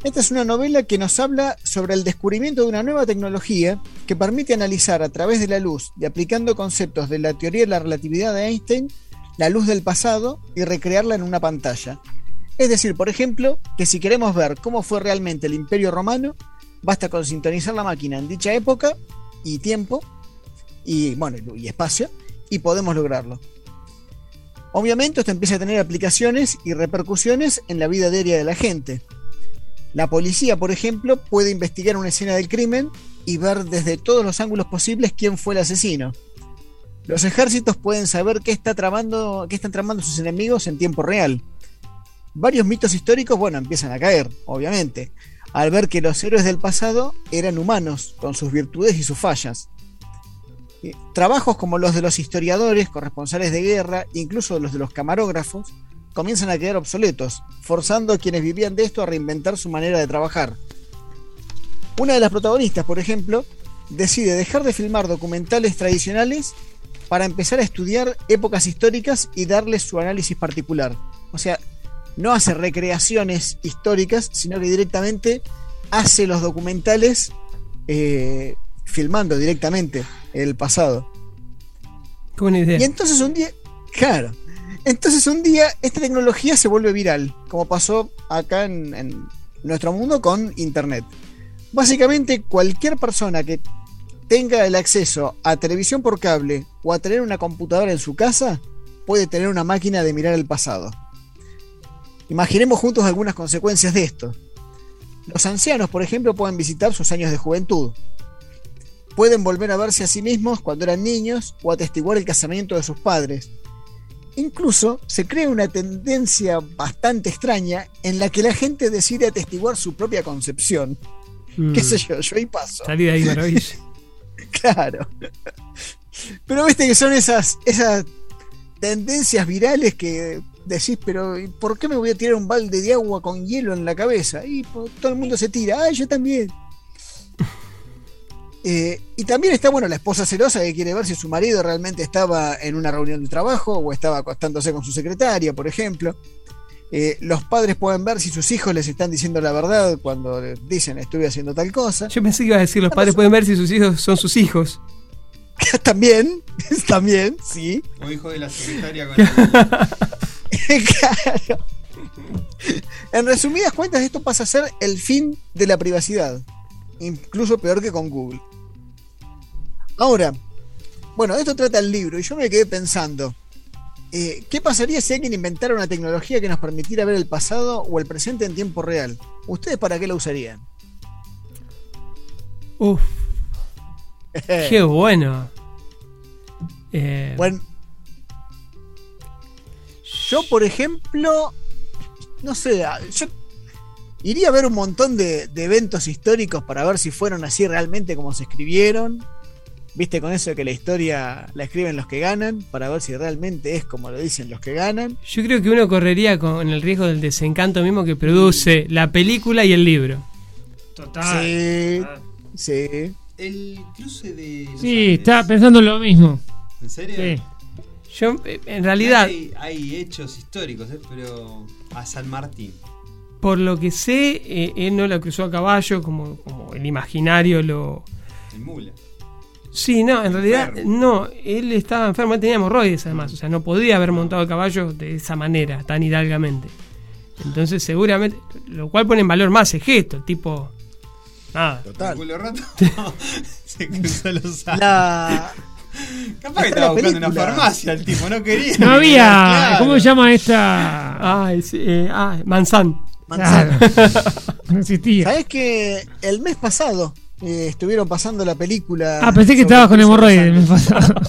Esta es una novela que nos habla sobre el descubrimiento de una nueva tecnología que permite analizar a través de la luz y aplicando conceptos de la teoría de la relatividad de Einstein la luz del pasado y recrearla en una pantalla. Es decir, por ejemplo, que si queremos ver cómo fue realmente el Imperio Romano, basta con sintonizar la máquina en dicha época y tiempo y bueno, y espacio y podemos lograrlo. Obviamente esto empieza a tener aplicaciones y repercusiones en la vida diaria de la gente. La policía, por ejemplo, puede investigar una escena del crimen y ver desde todos los ángulos posibles quién fue el asesino. Los ejércitos pueden saber qué, está tramando, qué están tramando sus enemigos en tiempo real. Varios mitos históricos, bueno, empiezan a caer, obviamente, al ver que los héroes del pasado eran humanos, con sus virtudes y sus fallas. Eh, Trabajos como los de los historiadores, corresponsales de guerra, incluso los de los camarógrafos, comienzan a quedar obsoletos, forzando a quienes vivían de esto a reinventar su manera de trabajar. Una de las protagonistas, por ejemplo, decide dejar de filmar documentales tradicionales para empezar a estudiar épocas históricas y darles su análisis particular. O sea, no hace recreaciones históricas, sino que directamente hace los documentales eh, filmando directamente el pasado. Qué buena idea. Y entonces un día, claro, entonces un día esta tecnología se vuelve viral, como pasó acá en, en nuestro mundo con Internet. Básicamente cualquier persona que tenga el acceso a televisión por cable o a tener una computadora en su casa puede tener una máquina de mirar el pasado. Imaginemos juntos algunas consecuencias de esto. Los ancianos, por ejemplo, pueden visitar sus años de juventud. Pueden volver a verse a sí mismos cuando eran niños o atestiguar el casamiento de sus padres. Incluso se crea una tendencia bastante extraña en la que la gente decide atestiguar su propia concepción. Mm. ¿Qué sé yo? Yo ahí paso. Salí de ahí, maravilla. Claro. Pero viste que son esas, esas tendencias virales que decís, pero ¿y ¿por qué me voy a tirar un balde de agua con hielo en la cabeza? Y pues, todo el mundo se tira, ¡ay, yo también! Eh, y también está, bueno, la esposa celosa que quiere ver si su marido realmente estaba en una reunión de trabajo o estaba acostándose con su secretaria, por ejemplo. Eh, los padres pueden ver si sus hijos les están diciendo la verdad cuando les dicen estuve haciendo tal cosa. Yo pensé que iba a decir, los padres pueden ver si sus hijos son sus hijos. también, también, sí. O hijo de la secretaria con claro. En resumidas cuentas, esto pasa a ser el fin de la privacidad. Incluso peor que con Google. Ahora, bueno, de esto trata el libro y yo me quedé pensando, eh, ¿qué pasaría si alguien inventara una tecnología que nos permitiera ver el pasado o el presente en tiempo real? ¿Ustedes para qué la usarían? Uf, qué bueno. Eh, Bueno. Yo, por ejemplo, no sé, yo iría a ver un montón de, de eventos históricos para ver si fueron así realmente como se escribieron. Viste con eso de que la historia la escriben los que ganan, para ver si realmente es como lo dicen los que ganan. Yo creo que uno correría con el riesgo del desencanto mismo que produce la película y el libro. Total. Sí, sí. El cruce de. los Sí, Andes. estaba pensando lo mismo. ¿En serio? Sí. Yo, eh, en realidad, Hay, hay hechos históricos, ¿eh? pero a San Martín. Por lo que sé, eh, él no la cruzó a caballo como, como el imaginario lo... En mula. Sí, no, en realidad no, él estaba enfermo, él tenía hemorroides además, o sea, no podía haber montado a caballo de esa manera, tan hidalgamente. Entonces, seguramente, lo cual pone en valor más ese gesto, tipo... Nada. Total. culo roto. Se cruzó los. La, Capaz que estaba buscando una farmacia el tipo, no quería. No había. Claro. ¿Cómo se llama esta? Sí, eh, ah, Manzán. Manzana. No existía. ¿Sabés que el mes pasado eh, estuvieron pasando la película? Ah, pensé que estabas con el cruce de hemorroides. los me Andes? pasaba.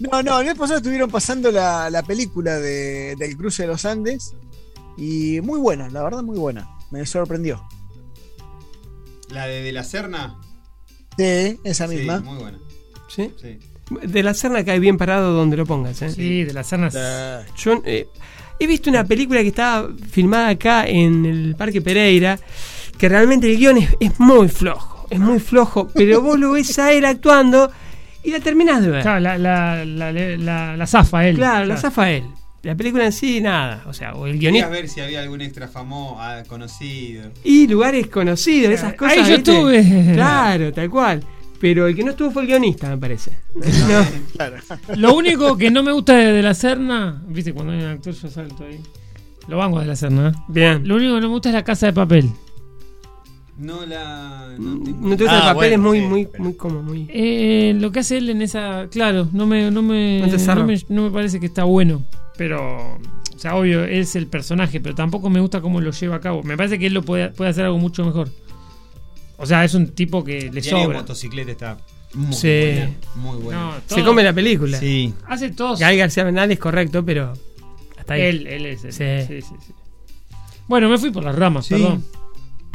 No, no, el mes pasado estuvieron pasando la, la película de- del cruce de los Andes y muy buena, la verdad muy buena. Me sorprendió. La de, de la Serna. Sí, esa Sí, misma. muy buena. ¿Sí? Sí. De la Serna cae bien parado donde lo pongas, ¿eh? Sí, de las cernas. Yo eh, he visto una película que estaba filmada acá en el Parque Pereira, que realmente el guion es, es muy flojo, es muy flojo, pero vos lo ves a él actuando y la terminás de ver. Claro, la, la, la, la, la zafa él. Claro, la zafa él. La película en sí, nada. O sea, o el Querías guionista. ver si había algún extra famoso, ah, conocido. Y lugares conocidos, esas cosas. Ahí yo ¿viste? estuve. Claro, tal cual. Pero el que no estuvo fue el guionista, me parece. No. Claro. Lo único que no me gusta de, de la Serna, viste, cuando hay un actor yo salto ahí. Lo banco de la Serna. ¿eh? Bien. Lo único que no me gusta es la casa de papel. No la. No, tengo- No te gusta Ah, el papel, bueno, es muy, sí, muy, pero- muy como, muy. Eh, lo que hace él en esa. Claro, no me, no me, no me, no me parece que está bueno. Pero. O sea, obvio, es el personaje, pero tampoco me gusta cómo lo lleva a cabo. Me parece que él lo puede, puede hacer algo mucho mejor. O sea, es un tipo que le Diario sobra. motocicleta está muy Sí. buena. Muy buena. No, Se todo- come la película. Sí. Hace todos. Gael García Bernal es correcto, pero. Hasta ahí. Él, él es. él. Sí. Sí, sí, sí. Bueno, me fui por las ramas, Sí. perdón.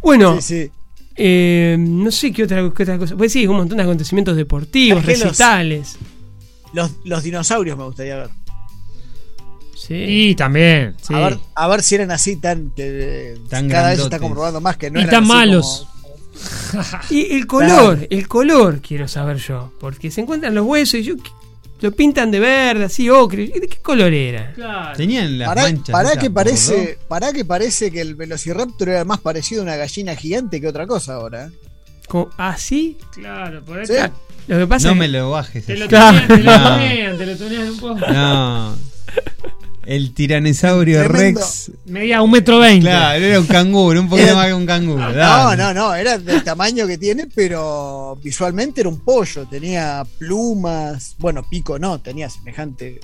Bueno, Sí, sí. eh, no sé qué otra, qué otra cosa. Pues sí, un montón de acontecimientos deportivos, los- recitales. Los, los dinosaurios me gustaría ver. Sí. Y también. Sí. A, ver, a ver si eran así tan. Que, Tan cada vez se está comprobando más que no Y eran tan así malos. como- Y el color, el color quiero saber yo. Porque se encuentran los huesos y yo, lo pintan de verde, así ocre. ¿De qué color era? Claro. Tenían las Pará, manchas. pará que parece, pará que parece que el Velociraptor era más parecido a una gallina gigante que otra cosa ahora. ¿eh? Como- ¿Así? Claro, por ahí Sí. Lo que pasa No es me lo bajes. te lo. Claro. te lo No. tunean, te lo tunean un poco. No. El tiranosaurio Tremendo. Rex. Medía un metro veinte. Claro, era un canguro, un poquito Era- más que un canguro. No, dale. no, no, era del tamaño que tiene, pero visualmente era un pollo, tenía plumas, bueno, pico no, tenía semejante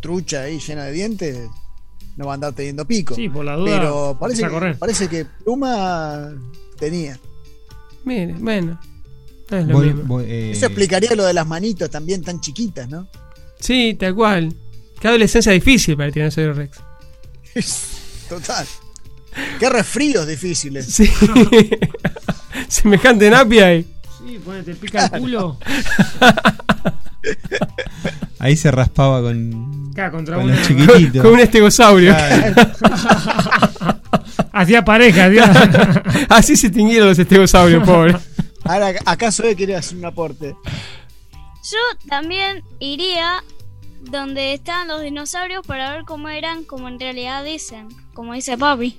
trucha ahí llena de dientes, no va a andar teniendo pico. Sí, por la duda. pero parece que, parece que pluma tenía. Mire, bueno. No es lo Voy- mismo. voy, eh, Eso explicaría lo de las manitos también tan chiquitas, ¿no? Sí, tal cual. Qué adolescencia difícil para el Tiranosaurio Rex. Total. Qué resfríos difíciles. Sí. Semejante napia y. Sí, ponete, pica el culo. Ahí se raspaba con, Acá contra con una. los chiquititos. Con un estegosaurio. Claro. Hacía pareja, hacía- Así se extinguieron los estegosaurios, pobre. Ahora, ¿acaso él quiere hacer un aporte? Yo también iría donde están los dinosaurios para ver cómo eran, como en realidad dicen. Como dice papi.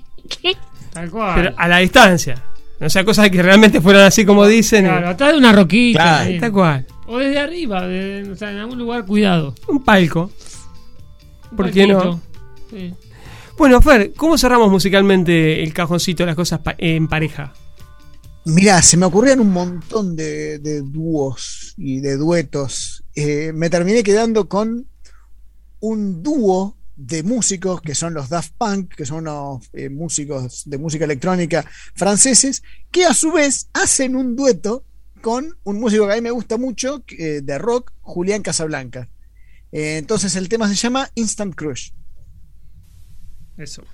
Tal cual. Pero a la distancia. No sea cosas que realmente fueran así como dicen. Claro, atrás de una roquita. Claro. Tal cual. O desde arriba, de- o sea, en algún lugar cuidado. Un palco. Un ¿Por qué no? Sí. Bueno, Fer, ¿cómo cerramos musicalmente el cajoncito de las cosas pa- en pareja? Mirá, se me ocurrían un montón de, de dúos y de duetos. Eh, me terminé quedando con un dúo de músicos que son los Daft Punk, que son unos eh, músicos de música electrónica franceses, que a su vez hacen un dueto con un músico que a mí me gusta mucho, eh, de rock, Julián Casablanca. Entonces el tema se llama Instant Crush. Eso.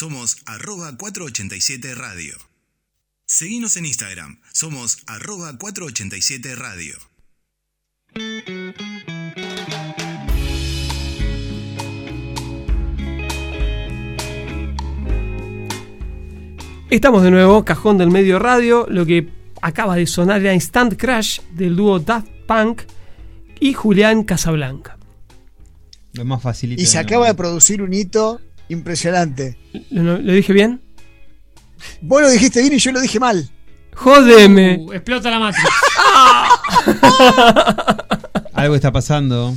Somos arroba 487 Radio. Seguinos en Instagram. Somos arroba 487 Radio. Estamos de nuevo, Cajón del Medio Radio. Lo que acaba de sonar era Instant Crash del dúo Daft Punk y Julián Casablanca. Lo más facilito. Y se de acaba de producir un hito impresionante. ¿Lo, lo dije bien? Vos lo dijiste bien y yo lo dije mal. ¡Jódeme! Uh, explota la matriz. Algo está pasando.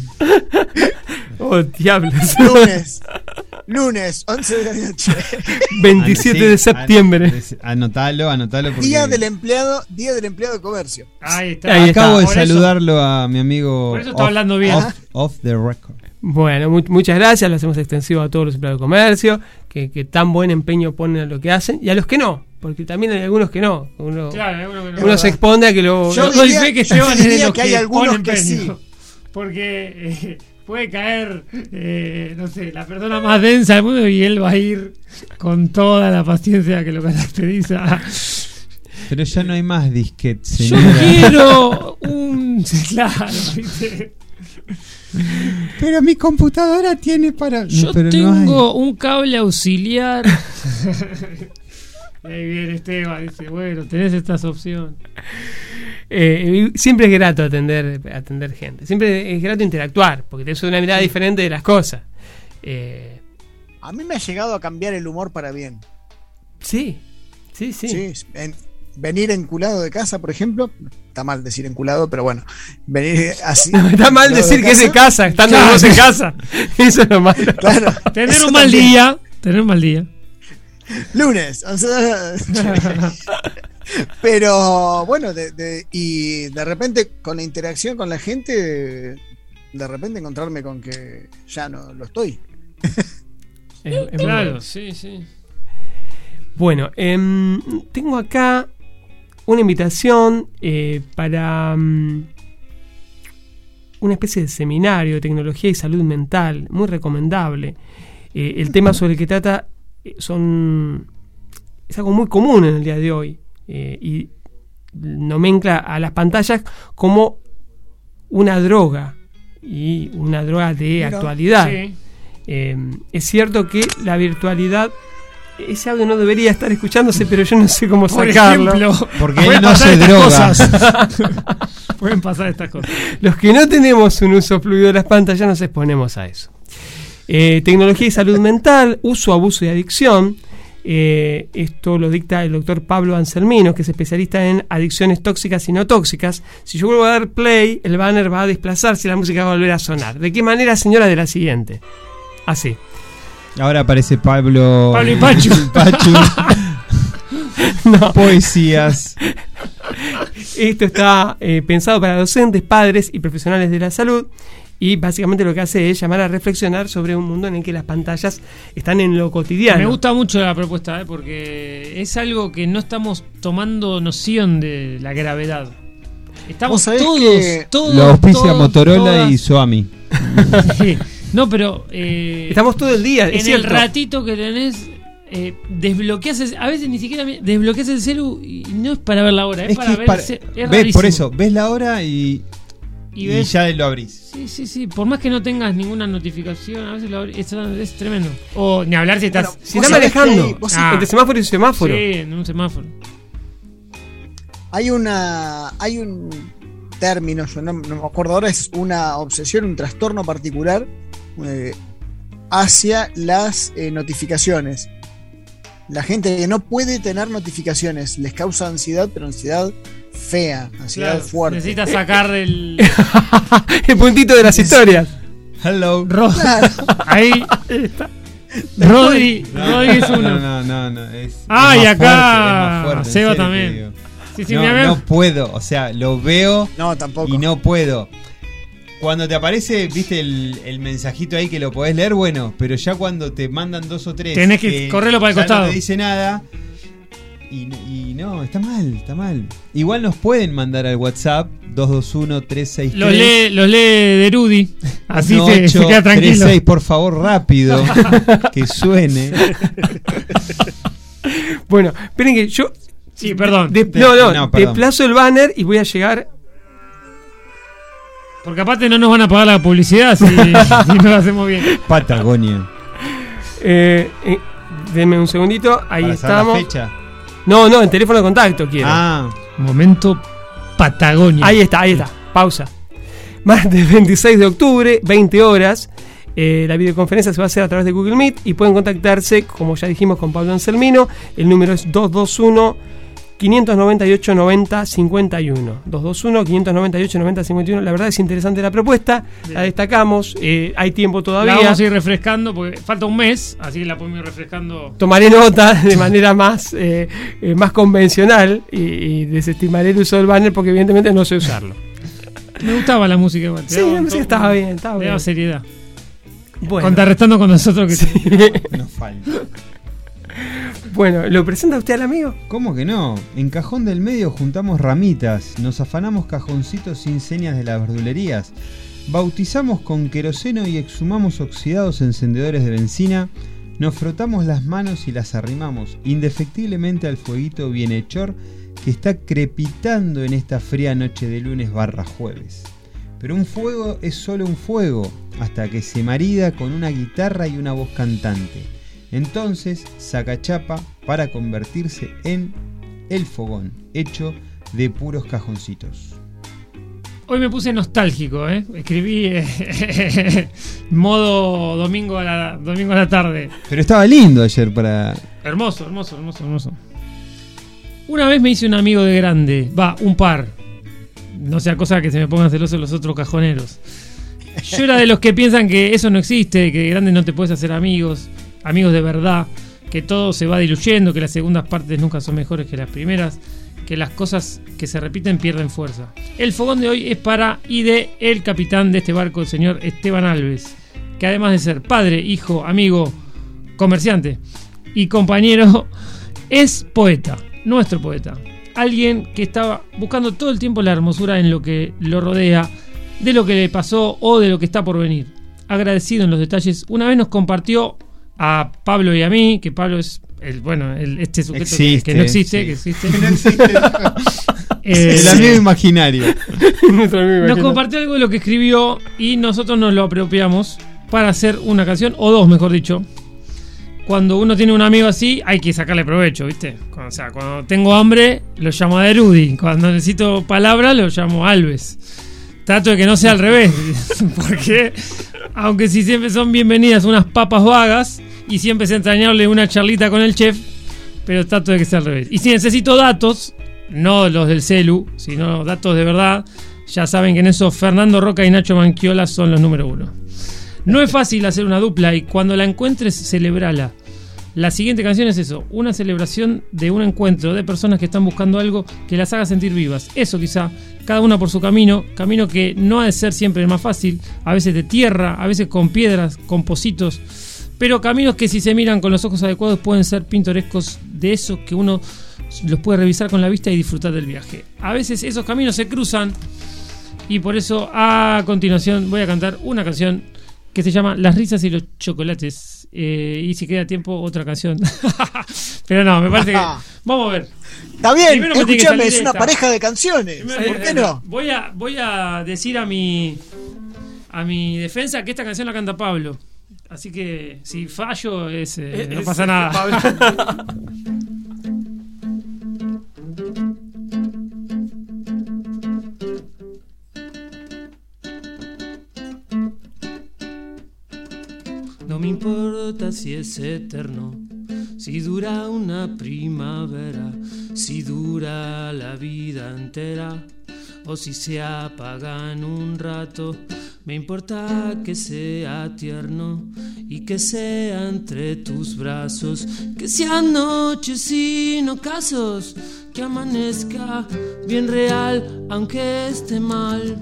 ¡Oh, diablos! Lunes. Lunes, 11 de la noche. 27 de septiembre. an- Anotalo, anotalo porque Día del empleado, día del empleado de comercio. Ahí está. Ahí está. acabo de Por eso- saludarlo a mi amigo. Por eso está hablando bien. Off, off the record. Bueno, mu- muchas gracias, lo hacemos extensivo a todos los empleados de comercio, que, que tan buen empeño ponen a lo que hacen, y a los que no, porque también hay algunos que no. Uno, Claro, uno que no. uno se expone a que lo... Yo doy diría- fe que yo de diría que que, hay algunos que sí. Porque eh, puede caer, eh, no sé, la persona más densa del mundo y él va a ir con toda la paciencia que lo caracteriza. Pero ya no hay más disquetes, Yo quiero un. Claro, ¿viste? Pero mi computadora tiene para. Yo pero no tengo un cable auxiliar. y ahí viene Esteban, dice, bueno, tenés estas opciones. Eh, siempre es grato atender, atender gente, siempre es grato interactuar, porque te das una mirada diferente de las cosas. Eh, A mí me ha llegado a cambiar el humor para bien. sí, sí, sí. Sí, en- venir enculado de casa, por ejemplo, está mal decir enculado, pero bueno, venir así. No, está mal decir que es de casa, estando Claro. vos en casa. Eso es lo malo. Claro, Tener un mal también. día, tener un mal día. Lunes. o sea, pero bueno, de- de- y de repente con la interacción con la gente, de repente encontrarme con que ya no lo estoy. Es- es Claro, bueno. sí, sí. Bueno, em, tengo acá una invitación eh, para mm, una especie de seminario de tecnología y salud mental, muy recomendable. Eh, el tema sobre el que trata eh, son es algo muy común en el día de hoy eh, y nomencla a las pantallas como una droga y una droga de actualidad. Sí. Eh, es cierto que la virtualidad, ese audio no debería estar escuchándose, pero yo no sé cómo Por sacarlo. ejemplo, Porque él no se droga. cosas. pueden pasar estas cosas. Los que no tenemos un uso fluido de las pantallas nos exponemos a eso. Eh, tecnología y salud mental, uso, abuso y adicción. Eh, esto lo dicta el doctor Pablo Anselmino, que es especialista en adicciones tóxicas y no tóxicas. Si yo vuelvo a dar play, el banner va a desplazarse y la música va a volver a sonar. ¿De qué manera, señora? De la siguiente. Así. Ahora aparece Pablo. Pablo y Pachu. Pachu. No. Poesías. Esto está eh, pensado para docentes, padres y profesionales de la salud y básicamente lo que hace es llamar a reflexionar sobre un mundo en el que las pantallas están en lo cotidiano. Me gusta mucho la propuesta, ¿eh? porque es algo que no estamos tomando noción de la gravedad. Estamos todos, todos, Lo auspicia todos, Motorola todas- y. Sí. No, pero eh, Estamos todo el día, es en el cierto. ratito que tenés eh, desbloqueas el- a veces ni siquiera desbloqueas el celu y no es para ver la hora, es, Es para es ver para- el es ves, rarísimo. por eso, ves la hora y, Y ya lo abrís. Sí, sí, sí, por más que no tengas ninguna notificación, a veces lo abrí- es, es tremendo. O ni hablar si estás Bueno, Si Vos está sabés que manejando vos- Ah. entre semáforo y semáforo. Sí, en un semáforo. Hay una. Hay un término, yo no, no me acuerdo ahora, es una obsesión, un trastorno particular eh, hacia las eh, notificaciones. La gente que no puede tener notificaciones les causa ansiedad, pero ansiedad fea, ansiedad Claro, fuerte. Necesitas sacar el. el puntito de las historias. Hello. Ro- Claro. Ahí está. Rodri, No, Rodri es uno. No, no, no, no, es- Ah, es y acá fuerte, es más fuerte, Seba también. digo. Sí, sí, no, no puedo, o sea, lo veo No, tampoco. y no puedo. Cuando te aparece, viste el, el mensajito ahí que lo podés leer, bueno, pero ya cuando te mandan dos o tres. Tenés que correrlo para el ya costado. No te dice nada. Y, y no, está mal, está mal. Igual nos pueden mandar al WhatsApp 221-363. Los lee, los lee de Rudy. Así se, se queda tranquilo. 36, por favor, rápido. que suene. Bueno, esperen que yo. Sí, perdón. de- De- no, no, no, perdón. desplazo el banner y voy a llegar. Porque aparte no nos van a pagar la publicidad si, si no lo hacemos bien. Patagonia. Eh, eh, denme un segundito, ahí Para saber estamos. la fecha. No, no, en teléfono de contacto quiero. Ah, Momento Patagonia. Ahí está, ahí está. Pausa. Martes 26 de octubre, 20 horas. Eh, la videoconferencia se va a hacer a través de Google Meet y pueden contactarse, como ya dijimos, con Pablo Anselmino. El número es 221 598 90 51. 221 598 90 51. La verdad es interesante la propuesta. La destacamos. eh, hay tiempo La todavía. vamos a ir refrescando porque falta un mes, así que la podemos ir refrescando. Tomaré nota de manera más, eh, eh, más convencional y, y desestimaré el uso del banner porque evidentemente no sé usarlo. Me gustaba la música igual. Sí, la música estaba bien, estaba bien. seriedad. Bueno. Contrarrestando con nosotros que nos falta. Bueno, ¿lo presenta usted al amigo? ¿Cómo que no? En Cajón del Medio juntamos ramitas, nos afanamos cajoncitos sin señas de las verdulerías, bautizamos con queroseno y exhumamos oxidados encendedores de benzina, nos frotamos las manos y las arrimamos indefectiblemente al fueguito bienhechor que está crepitando en esta fría noche de lunes barra jueves. Pero un fuego es solo un fuego, hasta que se marida con una guitarra y una voz cantante. Entonces saca chapa para convertirse en el fogón, hecho de puros cajoncitos. Hoy me puse nostálgico, ¿eh? Escribí eh, modo domingo a, la, domingo a la tarde. Pero estaba lindo ayer para... Hermoso, hermoso, hermoso, hermoso. Una vez me hice un amigo de grande, va, un par. No sea cosa que se me pongan celosos los otros cajoneros. Yo era de los que piensan que eso no existe, que de grande no te puedes hacer amigos, amigos de verdad, que todo se va diluyendo, que las segundas partes nunca son mejores que las primeras, que las cosas que se repiten pierden fuerza. El fogón de hoy es para y de el capitán de este barco, el señor Esteban Alves, que además de ser padre, hijo, amigo, comerciante y compañero, es poeta, nuestro poeta. Alguien que estaba buscando todo el tiempo la hermosura en lo que lo rodea, de lo que le pasó o de lo que está por venir. Agradecido en los detalles, una vez nos compartió a Pablo y a mí, que Pablo es el, bueno, el- este sujeto que- Existe, que, no existe, sí. que existe. Que no existe. Eh, el amigo imaginario. nos compartió algo de lo que escribió y nosotros nos lo apropiamos para hacer una canción, o dos, mejor dicho. Cuando uno tiene un amigo así, hay que sacarle provecho, ¿viste? Cuando, o sea, cuando tengo hambre, lo llamo a Derudi. Cuando necesito palabra, lo llamo a Alves. Trato de que no sea al revés, porque aunque si siempre son bienvenidas unas papas vagas y siempre es entrañable una charlita con el chef, pero trato de que sea al revés. Y si necesito datos, no los del celu, sino datos de verdad, ya saben que en eso Fernando Roca y Nacho Manquiola son los número uno. No es fácil hacer una dupla y cuando la encuentres, celebrala. La siguiente canción es eso, una celebración de un encuentro de personas que están buscando algo que las haga sentir vivas. Eso quizá, cada una por su camino, camino que no ha de ser siempre el más fácil, a veces de tierra, a veces con piedras, con pocitos, pero caminos que si se miran con los ojos adecuados pueden ser pintorescos de esos que uno los puede revisar con la vista y disfrutar del viaje. A veces esos caminos se cruzan y por eso a continuación voy a cantar una canción que se llama Las risas y los chocolates. Eh, y si queda tiempo, otra canción. Pero no, me parece que. Vamos a ver. Está bien, escúchame, es una esta. pareja de canciones. Primero, ¿Por qué no? Voy a, voy a decir a mi. A mi defensa que esta canción la canta Pablo. Así que si fallo, es, eh, no pasa es nada. Pablo. No me importa si es eterno, si dura una primavera, si dura la vida entera o si se apaga en un rato. Me importa que sea tierno y que sea entre tus brazos, que sean noches sin ocasos, que amanezca bien real aunque esté mal.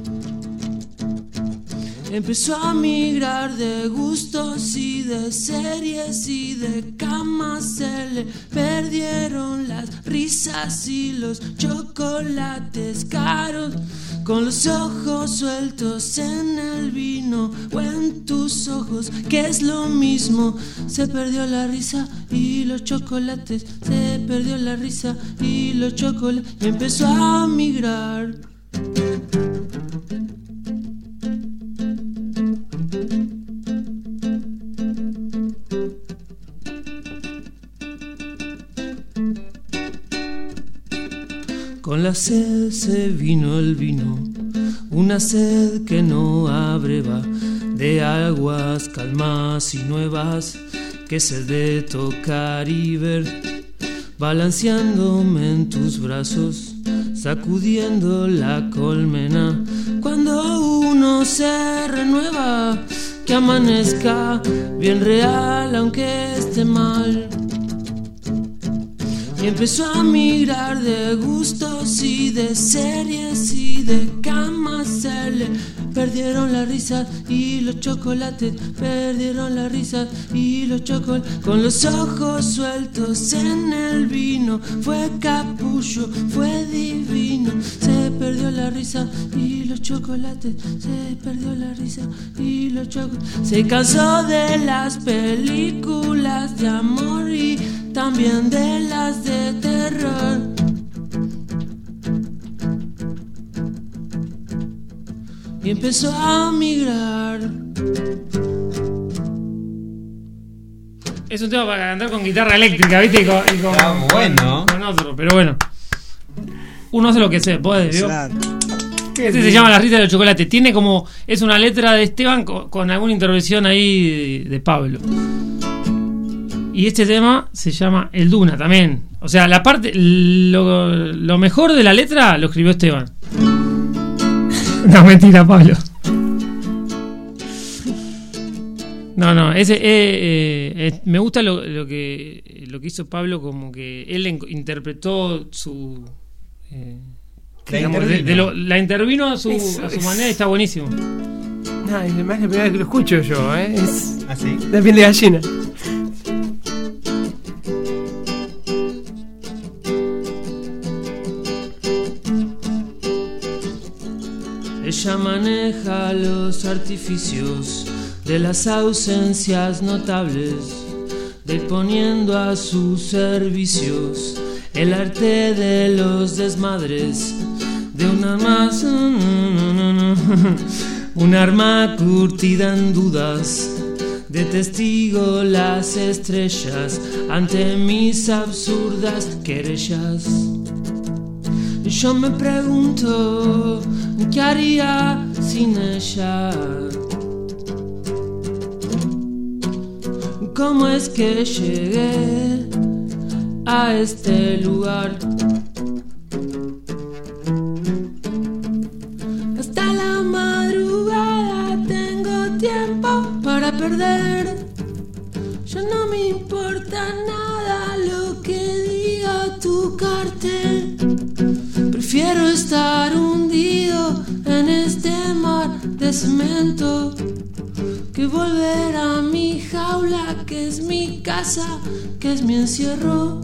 Empezó a migrar de gustos y de series y de camas. Se le perdieron las risas y los chocolates caros. Con los ojos sueltos en el vino o en tus ojos, que es lo mismo. Se perdió la risa y los chocolates. Se perdió la risa y los chocolates. Y empezó a migrar. Con la sed se vino el vino, una sed que no abreva, de aguas calmas y nuevas, que sed de tocar y ver, balanceándome en tus brazos, sacudiendo la colmena, cuando uno se renueva, que amanezca bien real aunque esté mal. Y empezó a migrar de gustos y de series y de camas. Se le perdieron las risas y los chocolates. Perdieron las risas y los chocolates. Con los ojos sueltos en el vino. Fue capullo, fue divino. Se perdió la risa y los chocolates. Se perdió la risa y los chocolates. Se cansó de las películas de amor y también de las de terror. Y empezó a migrar. Es un tema para cantar con guitarra eléctrica, ¿viste? Y con, y con- Está bueno. con otro, pero bueno. Uno hace lo que se puede, ¿vio? Este se llama La Rita del Chocolate. Tiene como. Es una letra de Esteban co- con, alguna intervención ahí de, de Pablo. Y este tema se llama El Duna también. O sea, la parte. Lo, lo mejor de la letra lo escribió Esteban. no, mentira, Pablo. No, no, ese eh, eh, eh, me gusta lo, lo que lo que hizo Pablo como que él interpretó su eh, La digamos, de- de lo- la intervino a su, Eso a su es- manera y está buenísimo. No, es más la primera vez que lo escucho yo, ¿eh? Es ¿Así? de piel de gallina. Ella maneja los artificios de las ausencias notables, de poniendo a sus servicios el arte de los desmadres, de una más un arma curtida en dudas, de testigo las estrellas ante mis absurdas querellas. Yo me pregunto qué haría sin ella. ¿Cómo es que llegué a este lugar? Hasta la madrugada tengo tiempo para perder. Ya no me importa nada Prefiero estar hundido en este mar de cemento que volver a mi jaula, que es mi casa, que es mi encierro.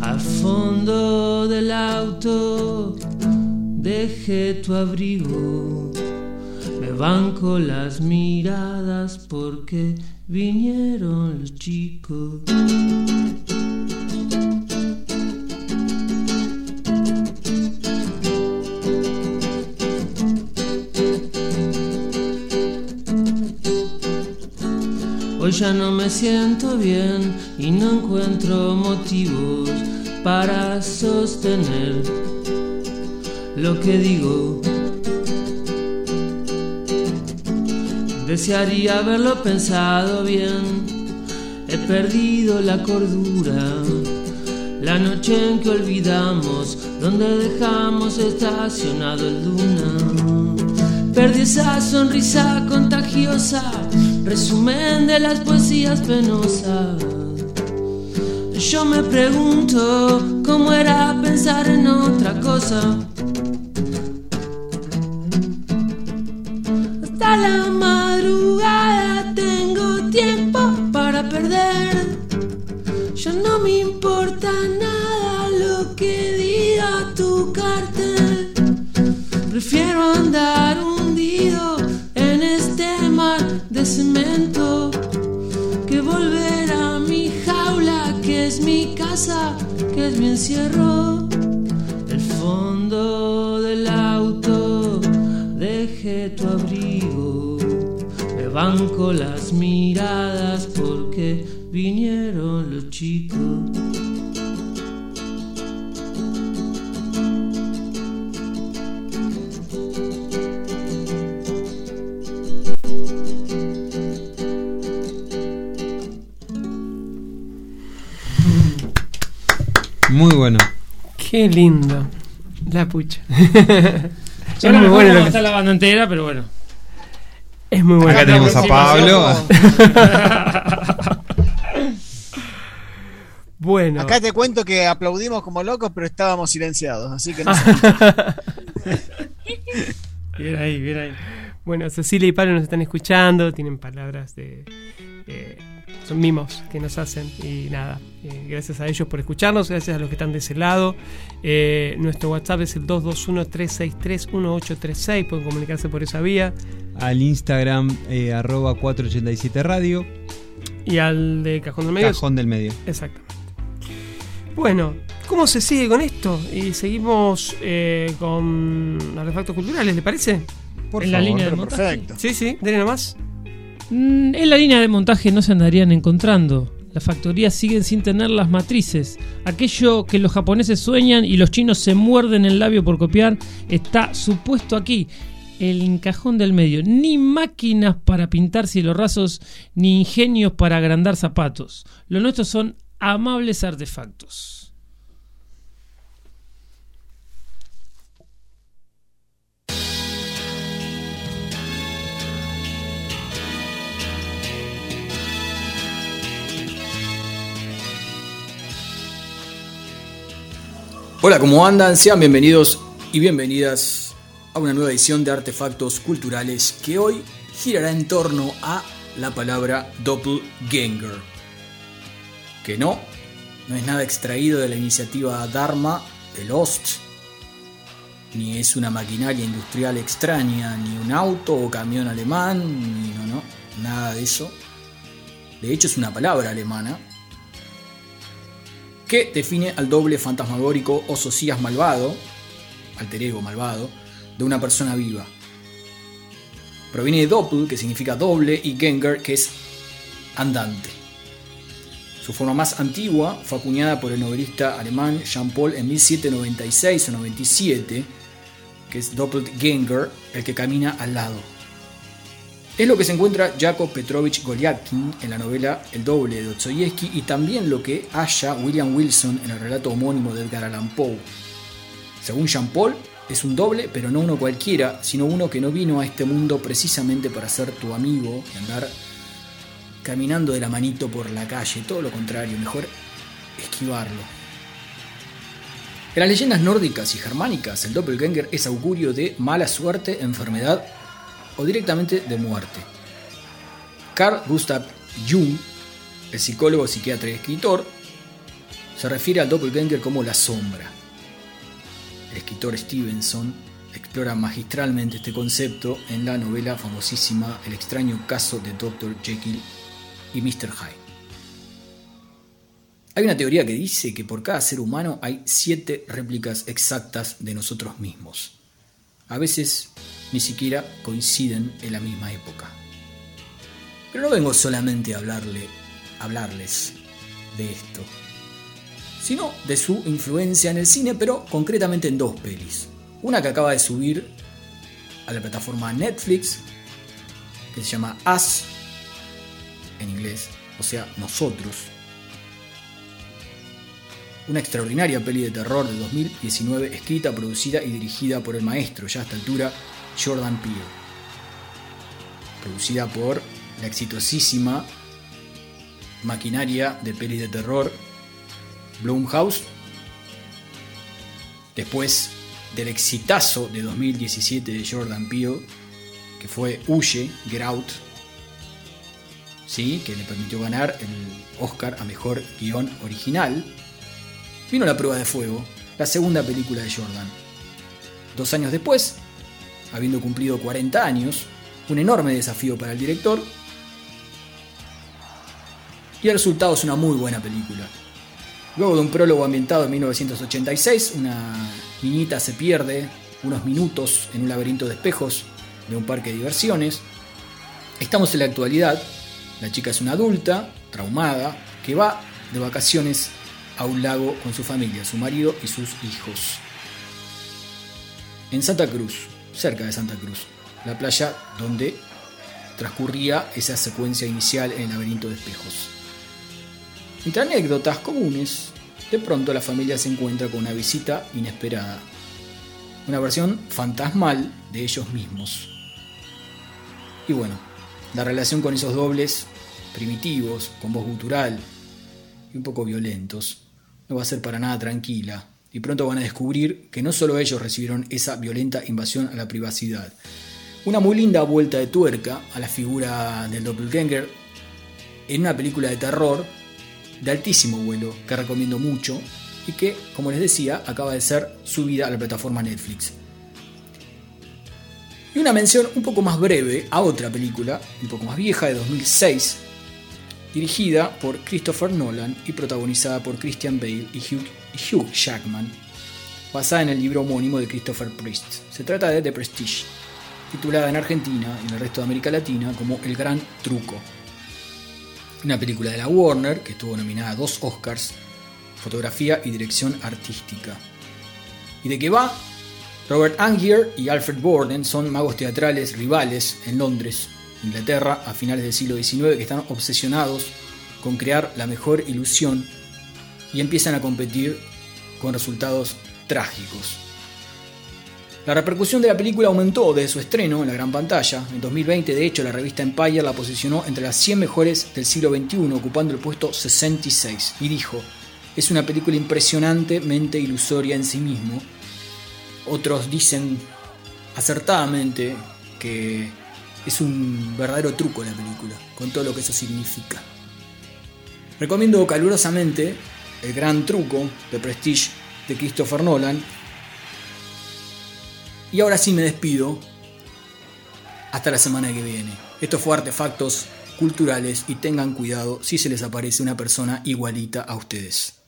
Al fondo del auto dejé tu abrigo. Me banco las miradas porque vinieron los chicos. Hoy ya no me siento bien y no encuentro motivos para sostener lo que digo. Desearía haberlo pensado bien. He perdido la cordura. La noche en que olvidamos donde dejamos estacionado el Duna. Perdí esa sonrisa contagiosa, resumen de las poesías penosas. Yo me pregunto cómo era pensar en otra cosa. Hasta la madrugada tengo tiempo para perder. Ya no me importa nada lo que diga tu cartel. Prefiero andar hundido que es mi encierro. El fondo del auto, deje tu abrigo. Me banco las miradas porque vinieron los chicos. Muy bueno. Qué lindo. La pucha. Yo es no muy me bueno que está la banda entera, pero bueno. Es muy bueno. Acá tenemos a Pablo. bueno. Acá te cuento que aplaudimos como locos, pero estábamos silenciados, así que no sé. Bien ahí, bien ahí. Bueno, Cecilia y Pablo nos están escuchando, tienen palabras de... eh, son mimos que nos hacen y nada, eh, gracias a ellos por escucharnos, gracias a los que están de ese lado. Eh, nuestro WhatsApp es el 221-363-1836, pueden comunicarse por esa vía. Al Instagram, eh, arroba 487 Radio. Y al de Cajón del Medio. Cajón del Medio. Exactamente. Bueno, ¿cómo se sigue con esto? Y seguimos eh, con artefactos culturales, ¿le parece? Por En la favor, línea de pero montaje. perfecto. Sí, sí, denle nomás. Mm, En la línea de montaje no se andarían encontrando. Las factorías siguen sin tener las matrices. Aquello que los japoneses sueñan y los chinos se muerden el labio por copiar está supuesto aquí. El encajón del medio. Ni máquinas para pintar cielos rasos, ni ingenios para agrandar zapatos. Lo nuestro son amables artefactos. Hola, ¿cómo andan? Sean bienvenidos y bienvenidas a una nueva edición de Artefactos Culturales que hoy girará en torno a la palabra doppelganger. Que no, no es nada extraído de la iniciativa Dharma de Lost, ni es una maquinaria industrial extraña, ni un auto o camión alemán, ni no, no, nada de eso. De hecho, es una palabra alemana que define al doble fantasmagórico o socias malvado, alter ego malvado, de una persona viva. Proviene de doppel, que significa doble, y Genger, que es andante. Su forma más antigua fue acuñada por el novelista alemán Jean Paul en 1796 o 97, que es Doppelgänger, el que camina al lado. Es lo que se encuentra Jacob Petrovich Goliatkin en la novela El doble de Dostoyevsky y también lo que halla William Wilson en el relato homónimo de Edgar Allan Poe. Según Jean Paul, es un doble, pero no uno cualquiera, sino uno que no vino a este mundo precisamente para ser tu amigo y andar caminando de la manito por la calle, todo lo contrario, mejor esquivarlo. En las leyendas nórdicas y germánicas, el doppelganger es augurio de mala suerte, enfermedad o directamente de muerte. Carl Gustav Jung, el psicólogo, psiquiatra y escritor, se refiere al doppelganger como la sombra. El escritor Stevenson explora magistralmente este concepto en la novela famosísima El extraño caso de Dr. Jekyll y Mr. Hyde. Hay una teoría que dice que por cada ser humano hay siete réplicas exactas de nosotros mismos. A veces ni siquiera coinciden en la misma época. Pero no vengo solamente a hablarle, hablarles de esto, sino de su influencia en el cine, pero concretamente en dos pelis. Una que acaba de subir a la plataforma Netflix, que se llama Us, en inglés, o sea, nosotros. Una extraordinaria peli de terror de 2019, escrita, producida y dirigida por el maestro, ya a esta altura, Jordan Peele. Producida por la exitosísima maquinaria de pelis de terror Blumhouse. Después del exitazo de 2017 de Jordan Peele, que fue Huye, Get ¿sí? que le permitió ganar el Oscar a Mejor Guión Original, vino La Prueba de Fuego, la segunda película de Jordan. Dos años después, habiendo cumplido 40 años, un enorme desafío para el director, y el resultado es una muy buena película. Luego de un prólogo ambientado en 1986, una niñita se pierde unos minutos en un laberinto de espejos de un parque de diversiones. Estamos en la actualidad, la chica es una adulta, traumada, que va de vacaciones a un lago con su familia, su marido y sus hijos. En Santa Cruz, cerca de Santa Cruz, la playa donde transcurría esa secuencia inicial en el laberinto de espejos. Entre anécdotas comunes, de pronto la familia se encuentra con una visita inesperada. Una versión fantasmal de ellos mismos. Y bueno, la relación con esos dobles primitivos, con voz gutural y un poco violentos, no va a ser para nada tranquila. Y pronto van a descubrir que no solo ellos recibieron esa violenta invasión a la privacidad. Una muy linda vuelta de tuerca a la figura del doppelganger en una película de terror de altísimo vuelo que recomiendo mucho y que, como les decía, acaba de ser subida a la plataforma Netflix. Y una mención un poco más breve a otra película, un poco más vieja, de 2006, dirigida por Christopher Nolan y protagonizada por Christian Bale y Hugh, Hugh Jackman, basada en el libro homónimo de Christopher Priest. Se trata de The Prestige, titulada en Argentina y en el resto de América Latina como El Gran Truco. Una película de la Warner que estuvo nominada a dos Oscars, fotografía y dirección artística. ¿Y de qué va? Robert Angier y Alfred Borden son magos teatrales rivales en Londres, Inglaterra, a finales del siglo XIX, que están obsesionados con crear la mejor ilusión y empiezan a competir con resultados trágicos. La repercusión de la película aumentó desde su estreno en la gran pantalla. En 2020, de hecho, la revista Empire la posicionó entre las 100 mejores del siglo XXI, ocupando el puesto 66, y dijo, es una película impresionantemente ilusoria en sí mismo. Otros dicen acertadamente que es un verdadero truco la película, con todo lo que eso significa. Recomiendo calurosamente El Gran Truco de Prestige de Christopher Nolan. Y ahora sí me despido. Hasta la semana que viene. Esto fue Artefactos Culturales y tengan cuidado si se les aparece una persona igualita a ustedes.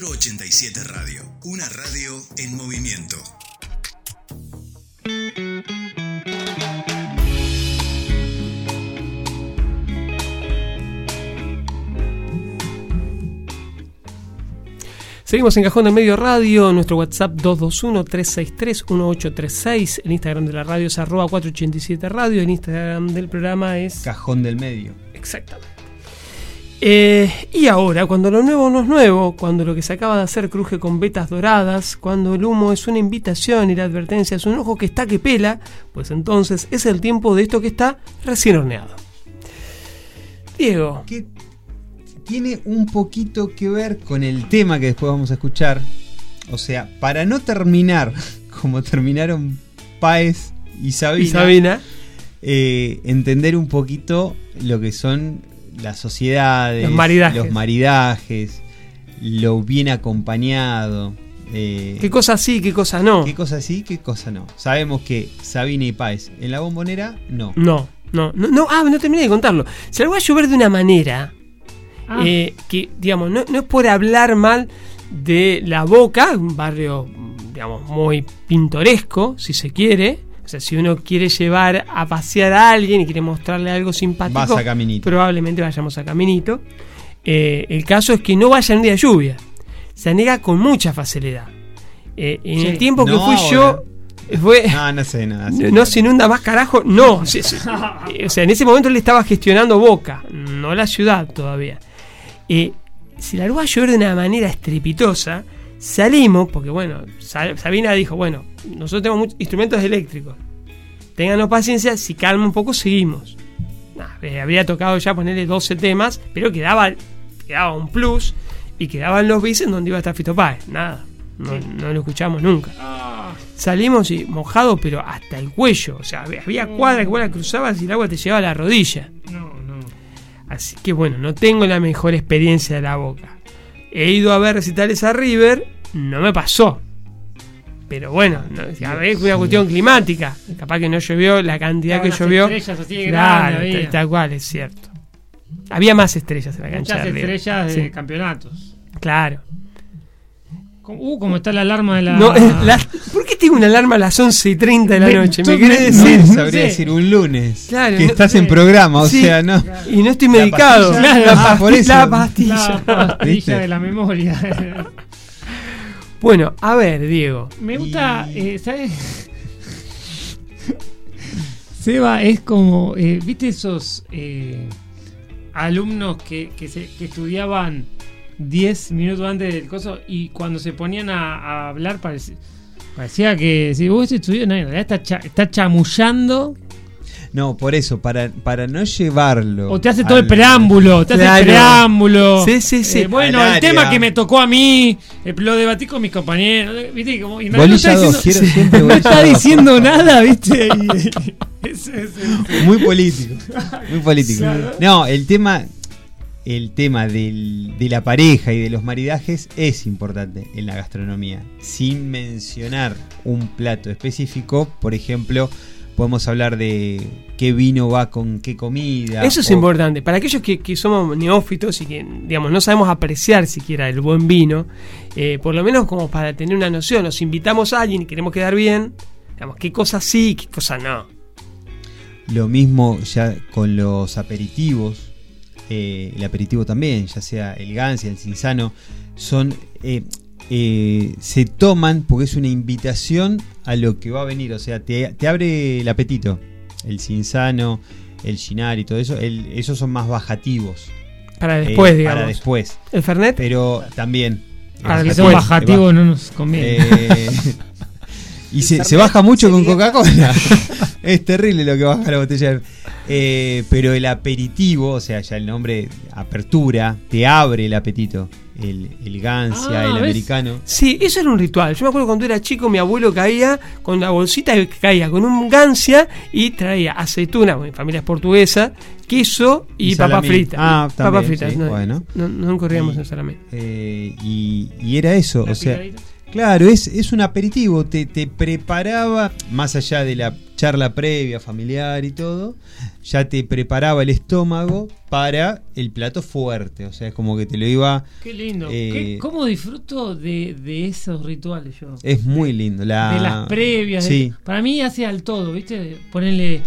487 Radio, una radio en movimiento. Seguimos en Cajón de Medio Radio, nuestro WhatsApp 221-363-1836, el Instagram de la radio es arroba 487 Radio, el Instagram del programa es... Cajón del Medio. Exactamente. Eh, y ahora, cuando lo nuevo no es nuevo, cuando lo que se acaba de hacer cruje con vetas doradas, cuando el humo es una invitación y la advertencia es un ojo que está que pela, pues entonces es el tiempo de esto que está recién horneado. Diego. Que tiene un poquito que ver con el tema que después vamos a escuchar. O sea, para no terminar como terminaron y Sabina, Y Sabina. eh, entender un poquito lo que son las sociedades, Los maridajes. los maridajes, lo bien acompañado. eh, ¿Qué cosa sí, qué cosa no? ¿Qué cosa sí, qué cosa no? Sabemos que Sabina y Páez en la bombonera, no. No, no, no, no, ah, no terminé de contarlo. Se lo va a llover de una manera Ah. eh, que, digamos, no, no es por hablar mal de La Boca, un barrio, digamos, muy pintoresco, si se quiere. O sea, si uno quiere llevar a pasear a alguien y quiere mostrarle algo simpático, Vas a Caminito. probablemente vayamos a Caminito. Eh, el caso es que no vaya en un día de lluvia. Se anega con mucha facilidad. Eh, en Sí. el tiempo que No fui yo, fue, No, no sé nada. no, no se inunda más carajo, no. Eh, O sea, en ese momento él estaba gestionando Boca, no la ciudad todavía. Eh, si la luz va a llover de una manera estrepitosa, salimos, porque bueno, Sa- Sabina dijo, bueno, nosotros tenemos muchos instrumentos eléctricos. Ténganos paciencia, si calma un poco, seguimos. Nah, eh, habría tocado ya ponerle 12 temas, pero quedaba, quedaba un plus y quedaban los bis en donde iba a estar Fito Páez. Nada, no, no lo escuchamos nunca. Salimos y mojado, pero hasta el cuello. O sea, había- había cuadra que vos la cruzabas y el agua te llevaba a la rodilla. No, no. Así que bueno, no tengo la mejor experiencia de la boca. He ido a ver recitales a River, no me pasó. Pero bueno, no, es una cuestión climática. Capaz que no llovió la cantidad que llovió. estrellas así de Claro, tal- tal cual, es cierto. Había más estrellas en la cancha Muchas de estrellas de Sí, campeonatos. Claro. Como- Uh, como está la alarma de la. No, eh, la- ¿Por qué tengo una alarma a las 11 y 30 de la Me- noche? ¿Me querés No, decir? sabría decir un lunes. Claro, que no- estás en programa, o Sí, sea, no. Y no estoy La medicado. pastilla. La, Ah, por eso. la pastilla. La pastilla de la memoria. Bueno, a ver, Diego. Me gusta, eh, ¿sabes? Seba es como, eh, ¿viste esos eh, alumnos que, que, se- que estudiaban 10 minutos antes del coso y cuando se ponían a, a hablar parecía, parecía que si vos estudió, no, en realidad está, cha- está chamullando No, por eso, para, para no llevarlo. o te hace todo el preámbulo, te hace el preámbulo. Sí, sí, sí. Eh, bueno, Al el tema que me tocó a mí, eh, lo debatí con mis compañeros, ¿viste? Como, y no, no está diciendo, no está diciendo nada, ¿viste? Y- Muy político. Muy político. No, el tema. El tema del- de la pareja y de los maridajes es importante en la gastronomía. Sin mencionar un plato específico, por ejemplo, podemos hablar de qué vino va con qué comida. Eso es o- importante. Para aquellos que, que somos neófitos y que, digamos, no sabemos apreciar siquiera el buen vino, eh, por lo menos como para tener una noción, nos invitamos a alguien y queremos quedar bien, digamos, qué cosas sí, qué cosas no. Lo mismo ya con los aperitivos. Eh, el aperitivo también, ya sea el Gancia, el Cinzano, son. eh, eh, se toman porque es una invitación a lo que va a venir. O sea, te, te abre el apetito. El Cinzano, el Ginar y todo eso. el- esos son más bajativos. Para después, Eh, digamos. Para después. ¿El Fernet? Pero también. Para que después. son bajativos no nos conviene. Y se, se baja mucho con Coca-Cola. es terrible lo que baja la botella. Eh, pero el aperitivo, o sea, ya el nombre apertura, te abre el apetito. El, el gancia, Ah, el ¿ves? americano. Sí, eso era un ritual. Yo me acuerdo cuando era chico, mi abuelo caía con la bolsita que caía con un gancia y traía aceituna, bueno, mi familia es portuguesa, queso y, Y papa frita. Ah, papa también, frita. sí, no, bueno. no, no corríamos en salame. Eh, y, y era eso, o sea, Claro, es, es un aperitivo, te, te preparaba, más allá de la charla previa, familiar y todo, ya te preparaba el estómago para el plato fuerte, o sea, es como que te lo iba... Qué lindo. Eh, Qué- ¿Cómo disfruto de, de esos rituales yo? Es muy lindo. La, de las previas. de- Sí, para mí hace al todo, ¿viste? Ponerle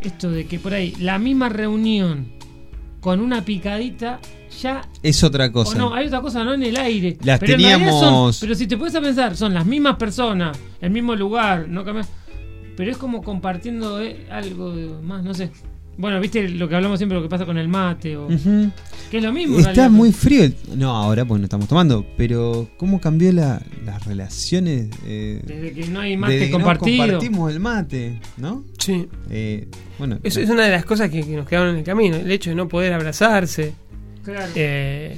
esto de que por ahí la misma reunión con una picadita ya... es otra O cosa. no, hay otra cosa, no en el aire. Las pero realidad son- teníamos- pero si te puedes a pensar, son las mismas personas, el mismo lugar, no cambia- Pero es como compartiendo eh, algo más, no sé. Bueno, viste lo que hablamos siempre, lo que pasa con el mate, o, que es lo mismo. Está realidad. muy frío. el- No, ahora pues no estamos tomando, pero ¿cómo cambió la- las relaciones? eh, Desde que no hay mate desde que no compartimos el mate, ¿no? Sí. Eh, bueno, Eso es una de las cosas que, que nos quedaron en el camino. El hecho de no poder abrazarse. Claro. Eh,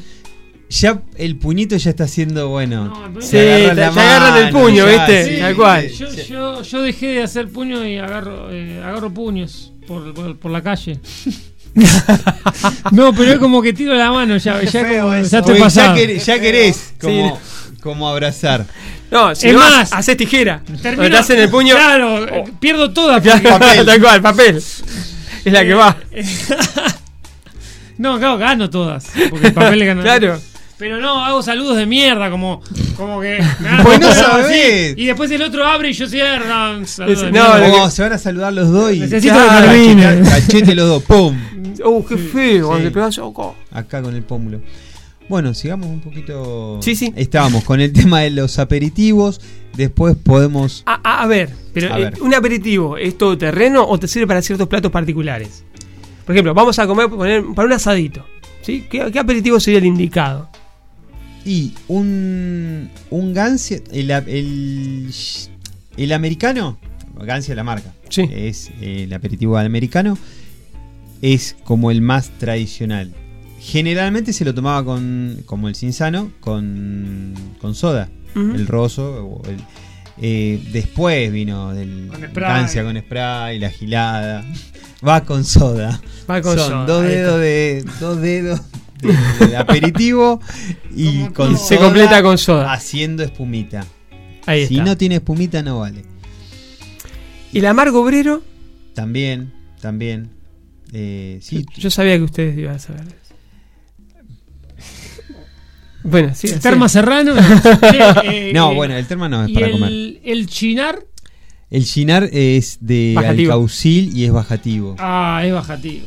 ya el puñito ya está haciendo bueno. No, el puñito- Sí, Se te- la agarran el puño, ya, ¿viste? sí. Tal cual. Yo, yo, yo dejé de hacer puño y agarro, eh, agarro puños por, por, por la calle. no, pero es como que tiro la mano ya, ya, como, ya estoy ya, querés, ya querés como, Sí. como abrazar. no, si Es no, más, haces tijera. Termino- Cuando te hacen el puño. Claro, eh, pierdo toda. Porque- Tal cual, papel. Es la que va. No, claro, gano todas. Porque el papel le gana. Claro. Pero no, hago saludos de mierda, como, como que. Pues no así, sabés. Y después el otro abre y yo cierro. No, lo Oh, se van a saludar los dos y Necesito Claro, que termine. cachete- los dos, ¡pum! Uh, qué feo. Sí. oh, Acá con el pómulo. Bueno, sigamos un poquito. Sí, sí. Estábamos con el tema de los aperitivos. Después podemos. A, a- a ver, pero A eh, ver. ¿un aperitivo es todo terreno o te sirve para ciertos platos particulares? Por ejemplo, vamos a comer para un asadito. ¿sí? ¿Qué, qué aperitivo sería el indicado? Y un. Un Gancia. El, el, el americano. Gancia es la marca. Sí. Es eh, el aperitivo americano. Es como el más tradicional. Generalmente se lo tomaba con. Como el Cinzano. Con. Con soda. El roso. o el- eh, después vino del Con spray. Gancia con spray, la gilada. Va con soda. Va con Son soda, dos dedos de. Dos dedos de, de aperitivo y con. Se soda completa con soda. haciendo espumita. Ahí si está. no tiene espumita no vale. ¿Y el amargo obrero? También, también. Eh, sí, Yo sabía que ustedes iban a saber. Bueno, sí. El sí. terma serrano. Eh, no, eh, bueno, el terma no es para el, comer. el chinar. El chinar es de Bajativo. alcaucil y es bajativo. Ah, es bajativo.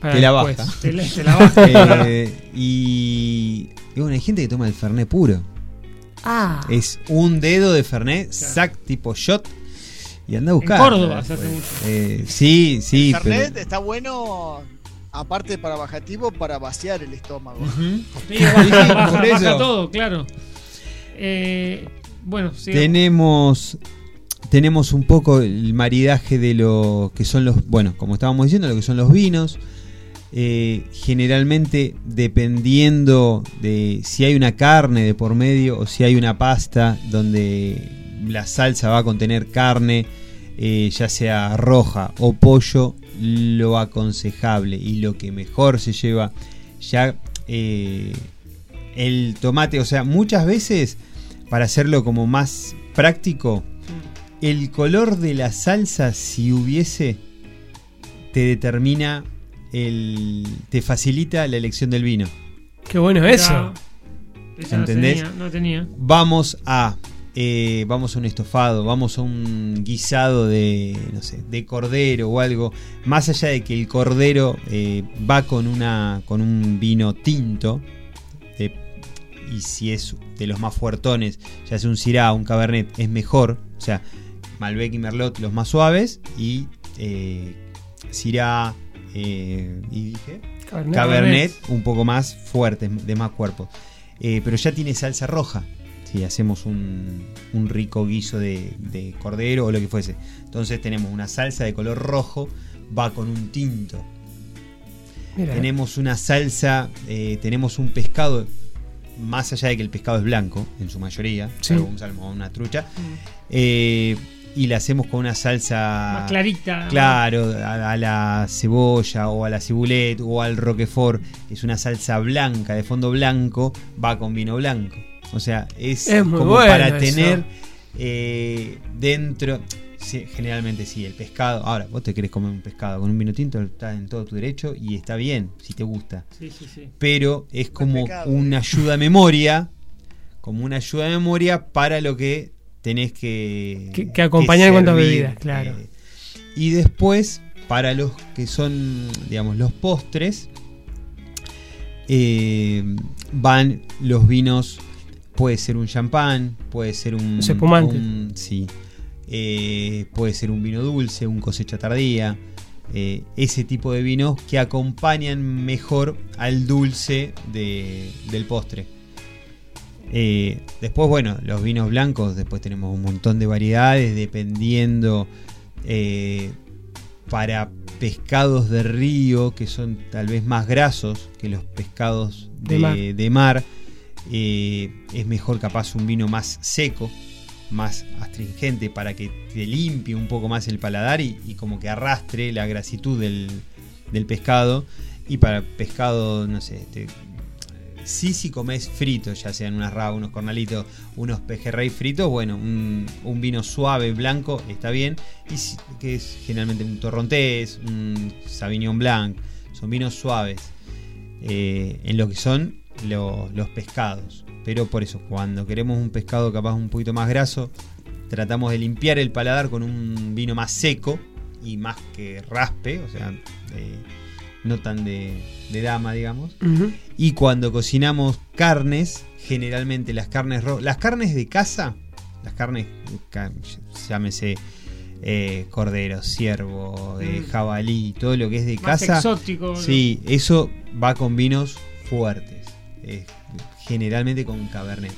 Para Te la baja. Te la, te la baja. Eh, y, y bueno, hay gente que toma el fernet puro. Ah. Es un dedo de fernet, sac tipo shot. Y anda a buscar. Córdoba se hace mucho. Eh, sí, sí, el pero. Fernet está bueno, aparte para bajativo, para vaciar el estómago. Ujú. Sí, baja, todo, claro. Eh, bueno, sí. Tenemos tenemos un poco el maridaje de lo que son los, bueno, como estábamos diciendo, lo que son los vinos. Eh, generalmente, dependiendo de si hay una carne de por medio o si hay una pasta donde la salsa va a contener carne, eh, ya sea roja o pollo, lo aconsejable y lo que mejor se lleva ya eh, el tomate, o sea, muchas veces para hacerlo como más práctico, el color de la salsa, si hubiese, te determina el. te facilita la elección del vino. Qué bueno eso. No ¿Entendés? tenía, no tenía. Vamos a. eh, vamos a un estofado, vamos a un guisado de, no sé, de cordero o algo. Más allá de que el cordero eh, va con una, con un vino tinto, de- y si es de los más fuertones, ya sea un Syrah, un Cabernet, es mejor. O sea, Malbec y Merlot los más suaves y eh, Syrah eh, y dije Cabernet. Cabernet un poco más fuerte, de más cuerpo. Eh, pero ya tiene salsa roja. Si hacemos un, un rico guiso de, de cordero o lo que fuese. Entonces tenemos una salsa de color rojo, va con un tinto. Tenemos una salsa, eh, tenemos un pescado, más allá de que el pescado es blanco, en su mayoría, Sí. salvo un salmón una trucha, eh, y la hacemos con una salsa Más clarita. Claro, a, a la cebolla o a la cibulet o al roquefort. Es una salsa blanca, de fondo blanco, va con vino blanco. O sea, es, como bueno para eso. tener eh, dentro. sí, generalmente sí, el pescado. Ahora, vos te querés comer un pescado con un vino tinto, está en todo tu derecho y está bien, si te gusta. Sí, sí, sí. Pero es como pecado. una ayuda a memoria. Como una ayuda de memoria para lo que tenés que. Que- que acompañar a servir, bebidas, claro. eh, y después, para los que son, digamos, los postres, eh, van los vinos. Puede ser un champán, puede ser un. Los espumantes. un- sí. Eh, puede ser un vino dulce, un cosecha tardía. eh, ese tipo de vinos que acompañan mejor al dulce de- del postre. Eh, después, bueno, los vinos blancos, después tenemos un montón de variedades dependiendo eh, para pescados de río que son tal vez más grasos que los pescados De de, mar. de mar. eh, es mejor capaz un vino más seco, más astringente para que te limpie un poco más el paladar y, y como que arrastre la grasitud del, del pescado. Y para pescado, no sé, te- sí si comes fritos, ya sean unas rabas, unos cornalitos, unos pejerrey fritos, bueno, un, vino suave, blanco, está bien. Y si- que es generalmente un torrontés, un sauvignon blanc, son vinos suaves. eh, en lo que son lo- los pescados. Pero por eso, cuando queremos un pescado capaz un poquito más graso, tratamos de limpiar el paladar con un vino más seco y más que raspe, o sea, no tan de, de dama, digamos. Y cuando cocinamos carnes, generalmente las carnes ro- las carnes de casa, las carnes, ca- llámese eh, cordero, ciervo, eh, Mm. jabalí, todo lo que es de Más casa. exótico, ¿no? Sí, eso va con vinos fuertes, eh, generalmente con cabernet.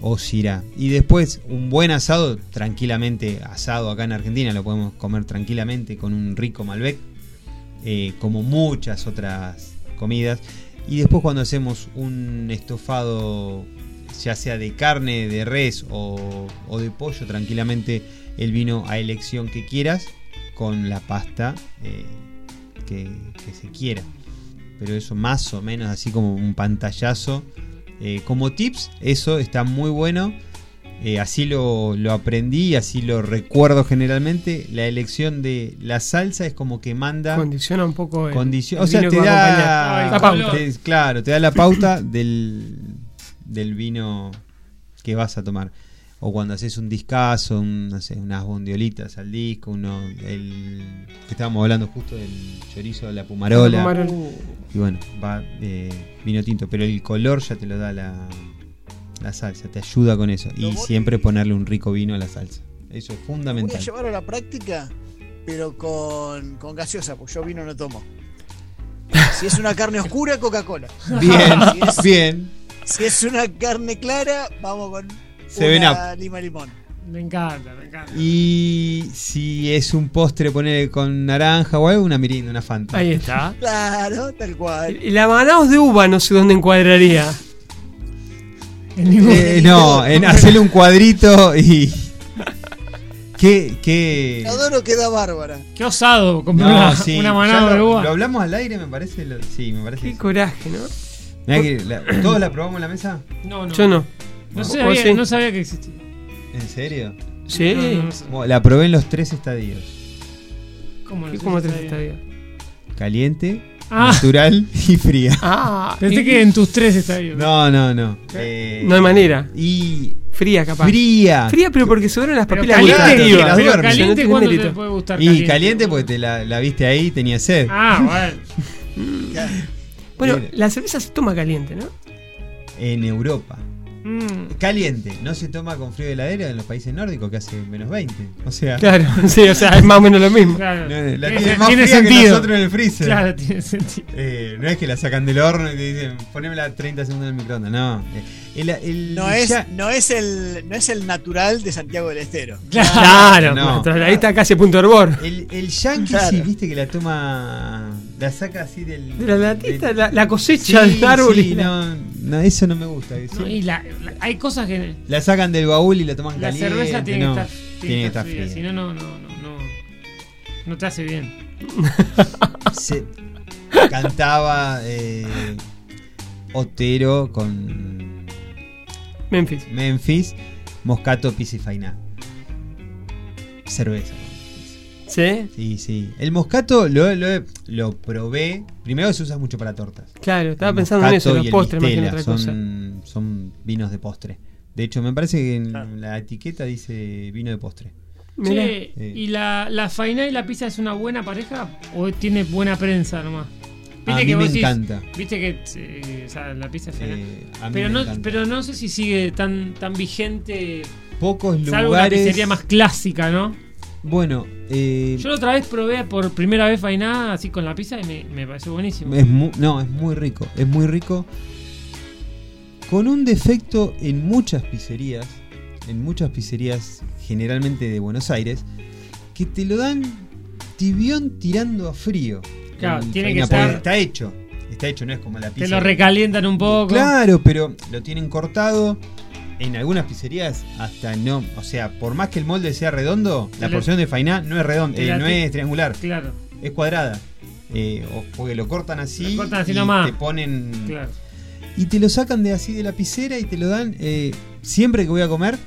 o Syrah. Y después un buen asado, tranquilamente asado acá en Argentina, lo podemos comer tranquilamente con un rico Malbec, eh, como muchas otras comidas. Y después cuando hacemos un estofado, ya sea de carne, de res o, de pollo, tranquilamente el vino a elección que quieras, con la pasta eh, que, que se quiera. Pero eso más o menos así como un pantallazo. Eh, como tips, eso está muy bueno. Eh, así lo, lo aprendí, así lo recuerdo generalmente. La elección de la salsa es como que manda. Condiciona un poco el- Condicio- el o sea, te da. La pauta. te- claro, te da la pauta del, del vino que vas a tomar. O cuando haces un discazo, un, no sé, unas bondiolitas al disco, uno, el, estábamos hablando justo del chorizo de la pumarola. La pumarola. Y bueno, va eh, vino tinto, pero el color ya te lo da la, la salsa, te ayuda con eso. Y siempre ponerle un rico vino a la salsa. Eso es Voy a fundamental. llevar a la práctica, pero con, con gaseosa, porque yo vino no tomo. Si es una carne oscura, Coca-Cola. Bien, Si es- bien. Si es una carne clara, vamos con Seven una Up. lima limón. Me encanta, me encanta. Y si es un postre, poner con naranja o algo, una mirinda, una fanta. Ahí está. Claro, tal cual. Y la Manaus de uva no sé dónde encuadraría. Eh, no, en hacerle un cuadrito y. ¿Qué? qué... Adoro queda bárbara. Qué osado comprar No, una, sí, una manada de lo, uva. lo hablamos al aire, me parece. lo- sí, me parece. Qué coraje, ¿no? Mirá que la- ¿Todos la probamos en la mesa? No, no. Yo no. No ¿Vos sabía, sí? no sabía que existía. ¿En serio? Sí. No, no, no sé. Bueno, La probé en los tres estadios: ¿Cómo, ¿Y no cómo está bien? caliente, Ah. natural y fría. Ah, Pensé que en tus tres estadios. No, no, no. Eh, No hay manera. Y. Fría, capaz. Fría. Fría, pero porque se las Pero papilas caliente, gustativas. las pero duermes. No caliente ¿cuándo te puede gustar Y caliente? caliente porque te la, la viste ahí y tenía sed. Ah, bueno. Bueno, Mira. la cerveza se toma caliente, ¿no? En Europa. Mm. Caliente. No se toma con frío de heladera en los países nórdicos que hace menos 20. O sea. Claro, sí, o sea, es más o menos lo mismo. Claro. No, la Tiene- más tiene fría que sentido. nosotros en el freezer. Claro, tiene sentido. Eh, no es que la sacan del horno y te dicen, ponémela 30 segundos en el microondas. No. Eh, el- el- No es, ya- no, es el, no es el natural de Santiago del Estero. Claro, No. nuestra- ahí está casi a punto de hervor. El, el yankee Claro. sí, viste que la toma. La saca así del. De la latita, del- la, la cosecha Sí, del árbol. sí, y la- no, no, eso no me gusta. sí. No, y la- la- hay cosas que. La sacan del baúl y la toman La caliente. cerveza tiene no, que estar, tiene que estar fría. fría. Si no, no, no, no, no. No te hace bien. Se cantaba eh, Otero con Memphis. Memphis, Moscato, Pisa y Fainá. Cerveza. ¿Sí? Sí, sí. El moscato lo, lo, lo probé. Primero se usa mucho para tortas. Claro, estaba El pensando en eso, los postres más que otra cosa. son, son vinos de postre. De hecho, me parece que en la etiqueta dice vino de postre. Che, Eh, ¿y la, la faina y la pizza es una buena pareja o tiene buena prensa nomás? A mí me decís- encanta. Viste que eh, o sea, la pizza es faina. Eh, a mí pero, no, encanta. pero no sé si sigue tan, tan vigente. Pocos Salvo una lugares. pizzería más clásica, ¿no? Bueno, eh, Yo la otra vez probé por primera vez fainá así con la pizza y me, me pareció buenísimo. Es mu- no, es muy rico. Es muy rico. Con un defecto en muchas pizzerías. En muchas pizzerías, generalmente de Buenos Aires. Que te lo dan tibión tirando a frío. Claro, tiene que estar- Está hecho. Está hecho, no es como la pizza. Te lo recalientan un poco. Claro, pero lo tienen cortado. En algunas pizzerías hasta no, o sea, por más que el molde sea redondo, la porción de fainá no es redonda, la no es triangular, Claro. es cuadrada. Eh, o porque lo cortan así, Lo cortan así y nomás. te ponen Claro. y te lo sacan de así de la pizera y te lo dan eh, siempre que voy a comer.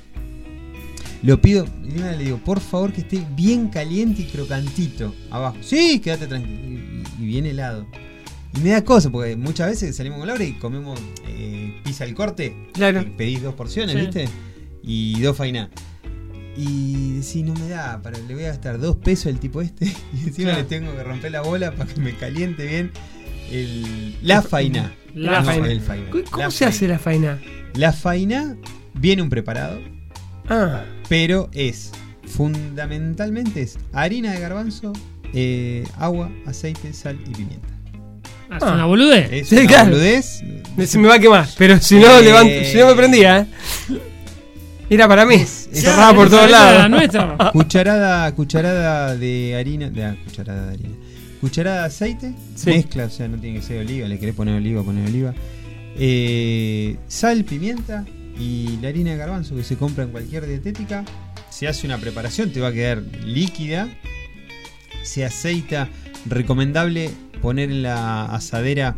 Lo pido, Lina le digo, por favor que esté bien caliente y crocantito abajo. Sí, quédate tranquilo. Y, y bien helado. Y me da cosa, porque muchas veces salimos con Laura y comemos eh, pizza al corte. Claro. Y Pedís dos porciones, Sí. ¿viste? Y dos fainá. Y decís, no me da, para, le voy a gastar dos pesos al tipo este. Y encima Claro. le tengo que romper la bola para que me caliente bien el, la fainá. La No, faina. el fainá. ¿Cómo La se hace la faina? la faina viene un preparado, Ah, pero es fundamentalmente es harina de garbanzo, eh, agua, aceite, sal y pimienta. Ah, es una boludez. Es Sí, una claro. boludez. se me va a quemar, pero si no, Eh, levanto- si no me prendía, ¿eh? Era para mí. Cerraba por todos lados. cucharada, cucharada de harina, de, ah, cucharada de harina. Cucharada de aceite, Sí. mezcla, o sea, no tiene que ser oliva, le querés poner oliva, poner oliva. Eh, sal, pimienta y la harina de garbanzo que se compra en cualquier dietética. Se hace una preparación, te va a quedar líquida. Se aceita, recomendable poner en la asadera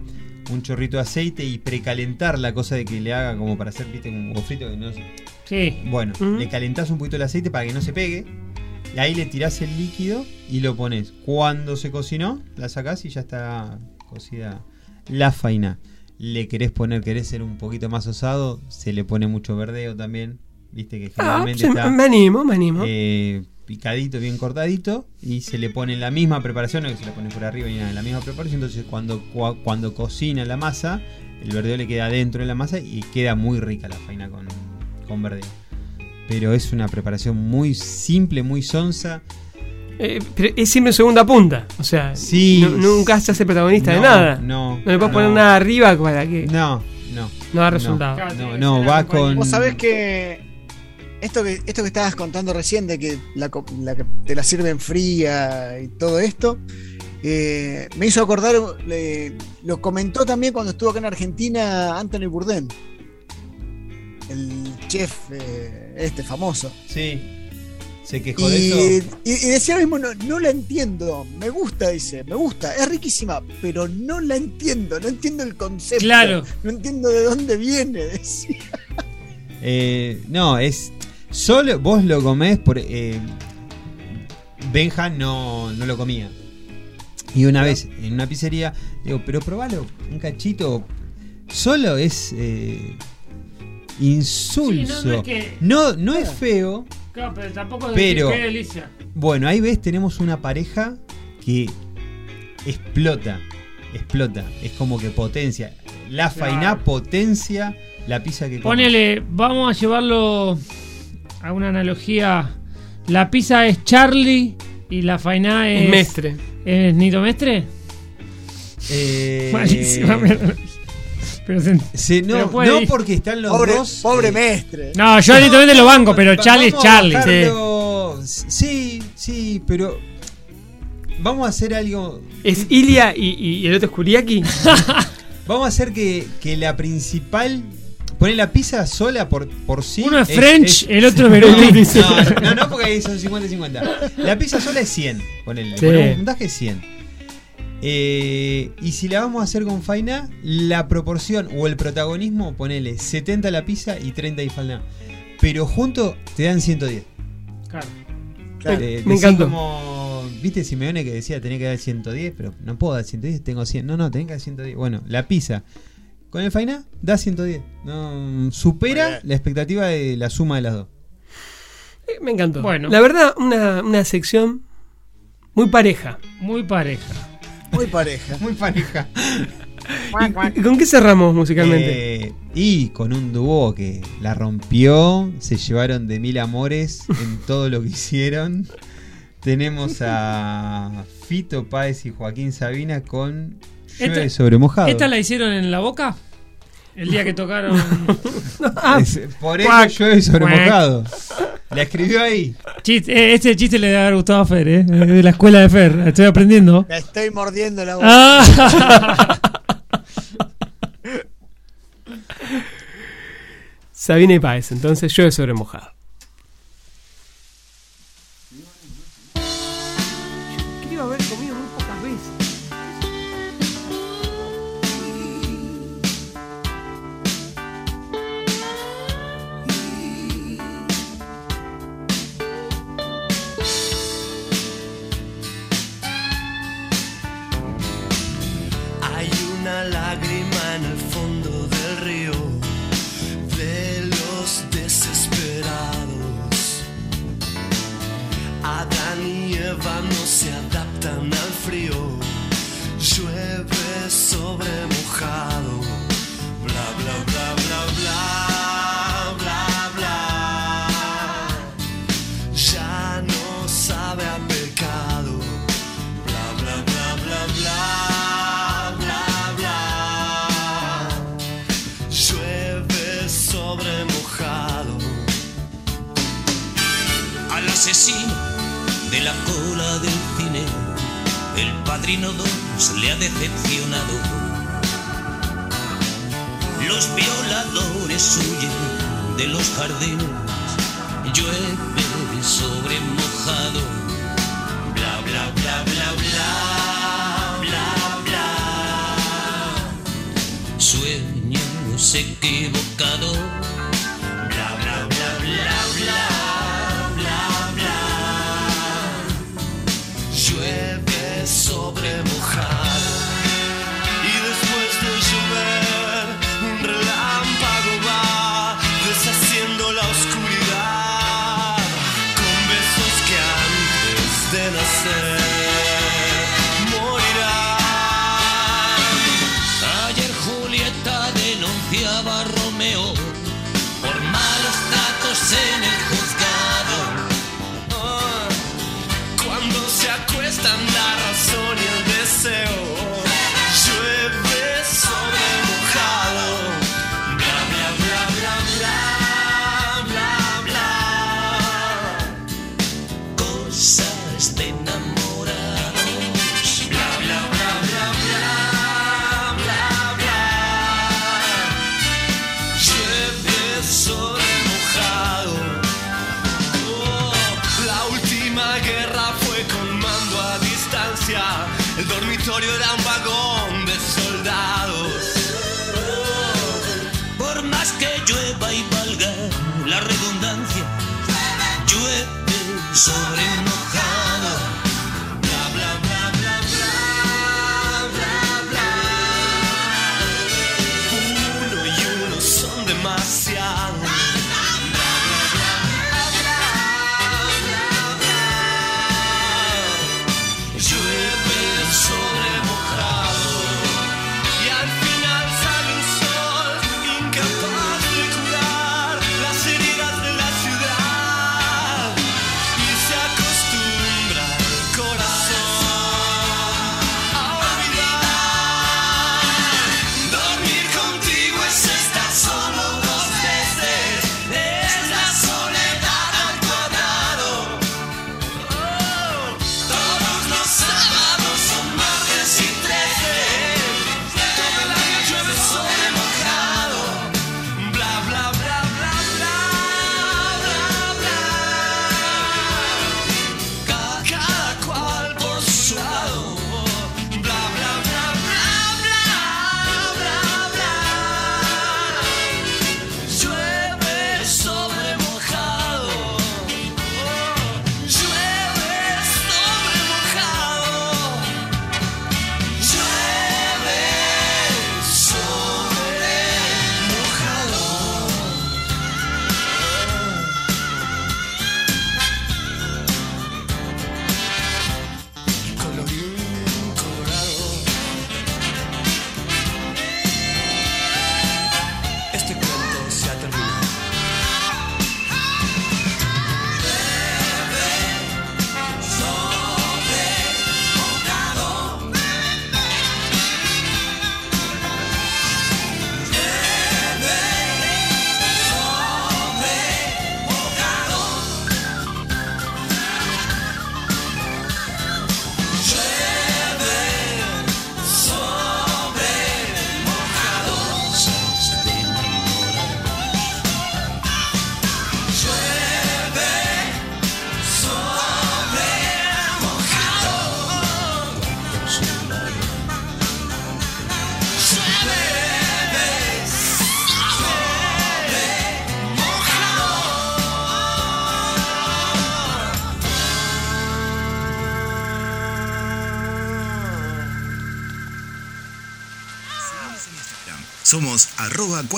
un chorrito de aceite y precalentar la cosa de que le haga como para hacer, viste, un huevo frito que no se- Sí. bueno, le calentás un poquito el aceite para que no se pegue. Y ahí le tirás el líquido y lo pones. Cuando se cocinó, la sacás y ya está cocida la faina. Le querés poner, querés ser un poquito más osado, se le pone mucho verdeo también. Viste que Ah, generalmente sí, está me animo, me animo. eh, picadito, bien cortadito. Y se le pone la misma preparación, no que se le pone por arriba y nada, la misma preparación. Entonces cuando, cua- cuando cocina la masa, el verdeo le queda dentro de la masa y queda muy rica la faina con, con verdeo. Pero es una preparación muy simple, muy sonsa. Eh, pero es siempre segunda punta. O sea, Sí. nunca se hace protagonista de No, nada. no, le puedes no. poner nada arriba para que. No, no. No da resultado. No, no, va con. Vos sabés que esto que esto que estabas contando recién de que la, la te la sirven fría y todo esto, eh, me hizo acordar, le- lo comentó también cuando estuvo acá en Argentina Anthony Bourdain, el chef eh, este famoso. Sí. Se quejó de eso. y- y decía mismo, no, no la entiendo, me gusta, dice, me gusta, es riquísima, pero no la entiendo, no entiendo el concepto, Claro. no entiendo de dónde viene, decía. Eh, no, es. Solo vos lo comés por. Eh, Benja no, no lo comía. Y una vez en una pizzería, digo, pero probalo, un cachito. Solo es. eh, insulso. Sí, no, no es que- no, no es feo. Claro, pero tampoco es Pero- delicia. Bueno, ahí ves, tenemos una pareja que explota. Explota. Es como que potencia. La Claro. fainá potencia la pizza que come. Ponele, vamos a llevarlo a una analogía. La pizza es Charlie y la faina es. Es Mestre. ¿Es Nito Mestre? Eh, Malísima. pero se- Sí, no, pero no porque están los Pobre, dos. pobre eh, mestre. No, yo Nito Mestre lo banco, pero Charlie es Charlie. Sí, sí, pero. Vamos a hacer algo. ¿Es Ilia y, y el otro es Kuriaki? Vamos a hacer que, que la principal. Poner la pizza sola por, por sí. Uno es French, el otro es Veruti. No, no, no, porque ahí son 50 y 50. La pizza sola es 100. Ponele, Sí. ponemos un puntaje 100. Eh, y si la vamos a hacer con Faina, la proporción o el protagonismo, ponele 70 la pizza y 30 y Faina. Pero juntos te dan 110. Claro. Claro, Me encantó. como, viste Simeone que decía tenía que dar 110, pero no puedo dar 110, tengo 100. No, no, tenés que dar 110. Bueno, la pizza con el Faina da 110. No, supera la expectativa de la suma de las dos. Eh, Me encantó. Bueno. La verdad, una, una sección muy pareja. Muy pareja. Muy pareja. Muy pareja. ¿Y, y con qué cerramos musicalmente? Eh, y con un dúo que la rompió, se llevaron de mil amores en todo lo que hicieron. Tenemos a Fito Páez y Joaquín Sabina con Llueve sobre mojado. ¿Esta la hicieron en la boca? El día que tocaron. Es- por eso Cuac. llueve sobre Cuac. mojado. La escribió ahí. Chiste, eh, este chiste le debe haber gustado a Fer, ¿eh? De la escuela de Fer. Estoy aprendiendo. Me estoy mordiendo la boca. Ah. Sabina y Páez, entonces llueve sobre mojado.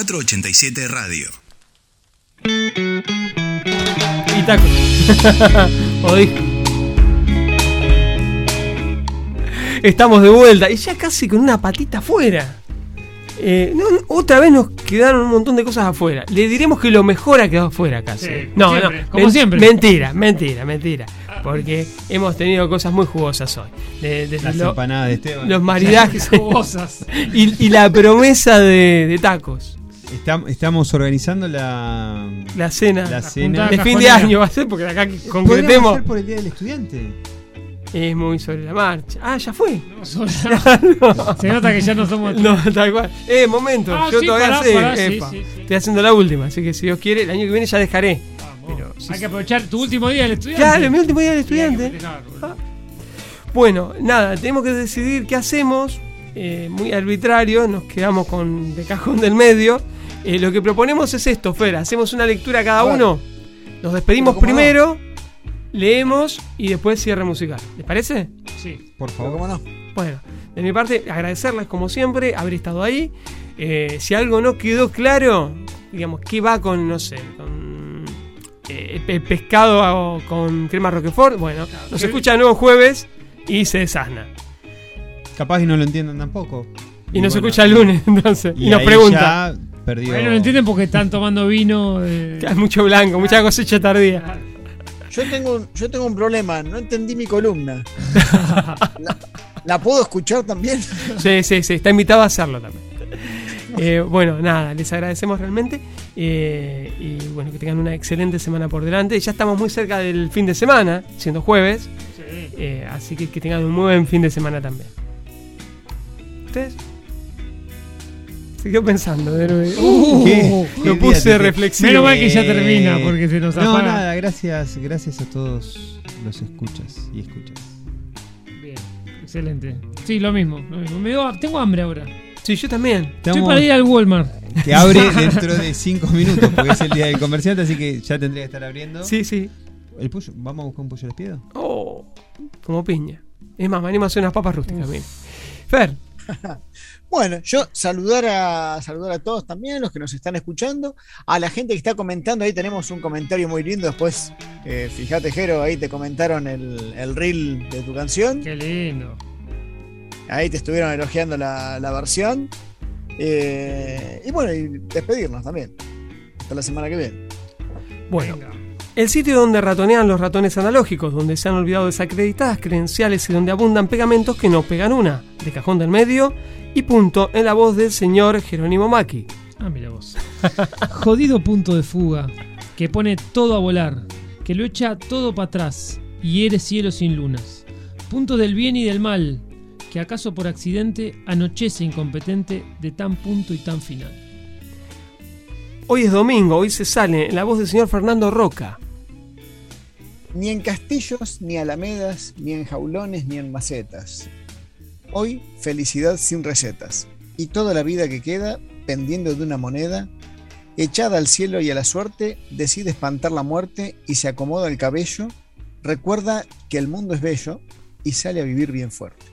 487 Radio. Y tacos. disco. Estamos de vuelta y ya casi con una patita afuera. Eh, no, otra vez nos quedaron un montón de cosas afuera. Le diremos que lo mejor ha quedado afuera casi. Sí, no, siempre, no, como men- siempre. Mentira, mentira, mentira. Porque hemos tenido cosas muy jugosas hoy. De- desde Las lo- empanadas de Esteban. Los maridajes. Jugosas. y, y la promesa de, de tacos. Estam- estamos organizando la, La cena. La cena. de fin de año va a ser, porque de acá concretemos. hacer por el Día del Estudiante. Es muy sobre la marcha. Ah, ya fue. sobre No. Se nota que ya no somos. No, tal cual. Eh, momento. Ah, yo sí, todavía pará, sé. pará, sí, epa. sí, sí. Estoy haciendo la última. Así que si Dios quiere, el año que viene ya dejaré. Pero, sí, Hay que aprovechar tu último día del estudiante. Claro, mi último día del estudiante. boludo. Bueno, nada, tenemos que decidir qué hacemos. eh, muy arbitrario, nos quedamos con de cajón del medio. Eh, lo que proponemos es esto, Fer. Hacemos una lectura cada uno. Nos despedimos primero, leemos y después cierre musical. ¿Les parece? Sí. Por favor. cómo no. Bueno, de mi parte, agradecerles como siempre haber estado ahí. Eh, si algo no quedó claro, digamos, ¿qué va con, no sé, con eh, pe- pescado con crema Roquefort? Bueno, nos escucha de nuevo jueves y se desasna. Capaz que no lo entiendan tampoco. Y, nos bueno, escucha el lunes, entonces, y, nos ahí pregunta. ya perdió. Bueno, no entienden porque están tomando vino. de- Que hay mucho blanco, mucha cosecha tardía. Yo tengo, un- yo tengo un problema, no entendí mi columna. ¿La, la puedo escuchar también? Sí, sí, sí, está invitado a hacerlo también. Eh, bueno, nada, les agradecemos realmente. eh, y bueno, que tengan una excelente semana por delante. Ya estamos muy cerca del fin de semana, siendo jueves. eh, así que que tengan un muy buen fin de semana también. ¿Ustedes? Se quedó pensando, de nuevo. Uh, ¿Qué? lo ¿Qué puse reflexivo. Menos mal que ya termina, porque se nos No, apaga. nada, gracias, gracias a todos los escuchas y escuchas. Bien, excelente. Sí, lo mismo. lo mismo. Me dio- tengo hambre ahora. Sí, yo también. Estoy Estamos- para ir al Walmart. Que abre dentro de 5 minutos, porque es el día del comerciante, así que ya tendría que estar abriendo. Sí, sí. El pollo, ¿Vamos a buscar un pollo de espiedo? Oh, como piña. Es más, me animo a hacer unas papas rústicas. mire. Fer, Bueno, yo saludar a saludar a todos también, los que nos están escuchando, a la gente que está comentando, ahí tenemos un comentario muy lindo, después, eh, fíjate Jero, ahí te comentaron el, el reel de tu canción, Qué lindo. ahí te estuvieron elogiando la, la versión, Eh, y bueno, y despedirnos también, hasta la semana que viene. Bueno, el sitio donde ratonean los ratones analógicos, donde se han olvidado desacreditadas credenciales y donde abundan pegamentos que no pegan una, de cajón del medio y punto en la voz del señor Jerónimo Maki. Ah, mira vos. Jodido punto de fuga, que pone todo a volar, que lo echa todo para atrás y hiere cielo sin lunas. Punto del bien y del mal, que acaso por accidente anochece incompetente de tan punto y tan final. Hoy es domingo, hoy se sale en la voz del señor Fernando Roca. Ni en castillos, ni alamedas, ni en jaulones, ni en macetas. Hoy, felicidad sin recetas. Y toda la vida que queda, pendiendo de una moneda, echada al cielo y a la suerte, decide espantar la muerte y se acomoda el cabello, recuerda que el mundo es bello y sale a vivir bien fuerte.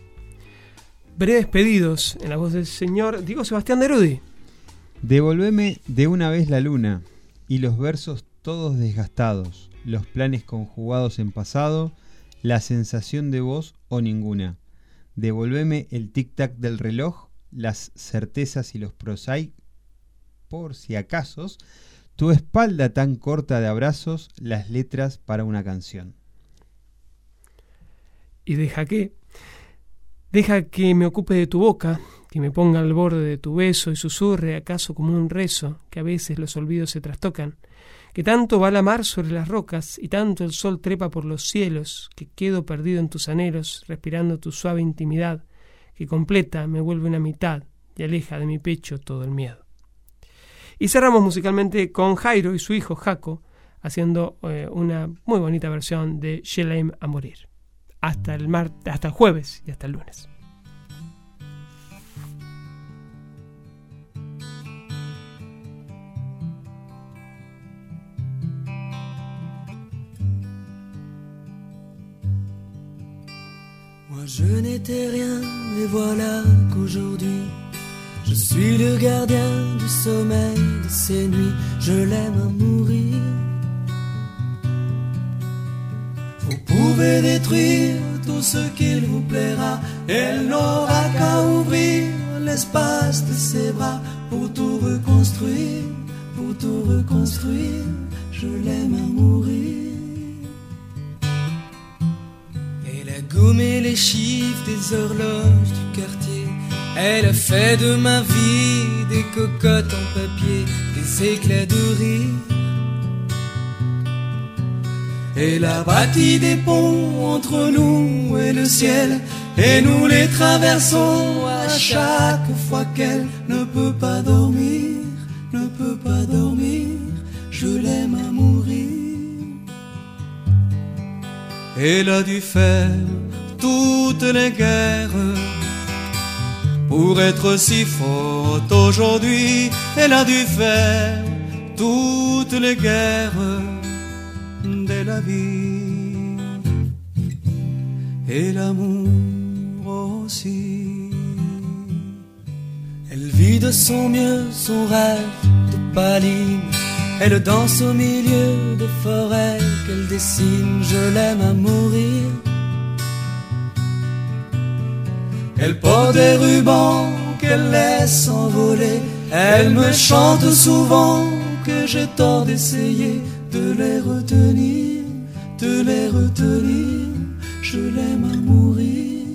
Breves pedidos en la voz del señor Diego Sebastián Derudi. Devolveme de una vez la luna y los versos todos desgastados, los planes conjugados en pasado, la sensación de voz o ninguna. Devolveme el tic-tac del reloj, las certezas y los prosai, por si acasos, tu espalda tan corta de abrazos, las letras para una canción. Y deja que. Deja que me ocupe de tu boca, que me ponga al borde de tu beso y susurre acaso como un rezo, que a veces los olvidos se trastocan. Que tanto va la mar sobre las rocas y tanto el sol trepa por los cielos, que quedo perdido en tus anhelos, respirando tu suave intimidad, que completa me vuelve una mitad y aleja de mi pecho todo el miedo. Y cerramos musicalmente con Jairo y su hijo Jaco, haciendo eh, una muy bonita versión de Shelem a morir. Hasta el, mar, hasta el jueves y hasta el lunes. Je n'étais rien, et voilà qu'aujourd'hui Je suis le gardien du sommeil de ces nuits, je l'aime à mourir. Vous pouvez détruire tout ce qu'il vous plaira, elle n'aura qu'à ouvrir l'espace de ses bras pour tout reconstruire, pour tout reconstruire, je l'aime à mourir. Gommé les chiffres des horloges du quartier. Elle a fait de ma vie des cocottes en papier, des éclats de rire. Elle a bâti des ponts entre nous et le ciel, et nous les traversons à chaque fois qu'elle ne peut pas dormir, Elle a dû faire toutes les guerres pour être si forte aujourd'hui. Elle a dû faire toutes les guerres de la vie et l'amour aussi. Elle vit de son mieux son rêve de paline. Elle danse au milieu des forêts qu'elle dessine. Je l'aime à mourir. Elle porte des rubans qu'elle laisse envoler. Elle me chante souvent que j'ai tort d'essayer de les retenir, de les retenir. Je l'aime à mourir.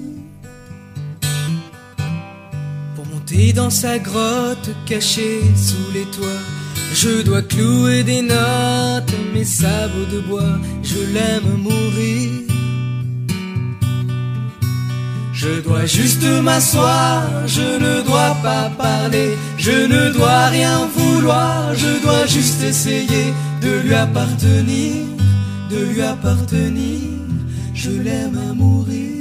Pour monter dans sa grotte cachée sous les toits, je dois clouer des notes mes sabots de bois. Je l'aime mourir. Je dois juste m'asseoir, je ne dois pas parler, je ne dois rien vouloir, je dois juste essayer de lui appartenir, de lui appartenir, je l'aime à mourir.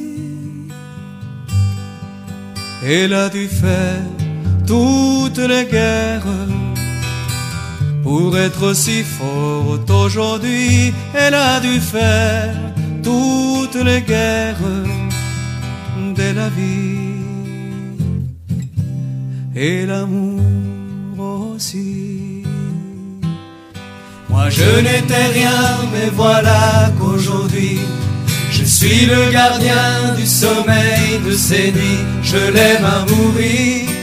Elle a dû faire toutes les guerres pour être si forte aujourd'hui. Elle a dû faire toutes les guerres de la vie et l'amour aussi. Moi je n'étais rien, mais voilà qu'aujourd'hui je suis le gardien du sommeil de ces nuits. Je l'aime à mourir.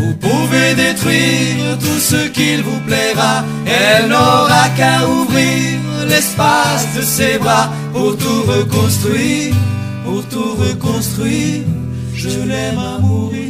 Vous pouvez détruire tout ce qu'il vous plaira. Elle n'aura qu'à ouvrir l'espace de ses bras pour tout reconstruire, pour tout reconstruire. Je l'aime à mourir.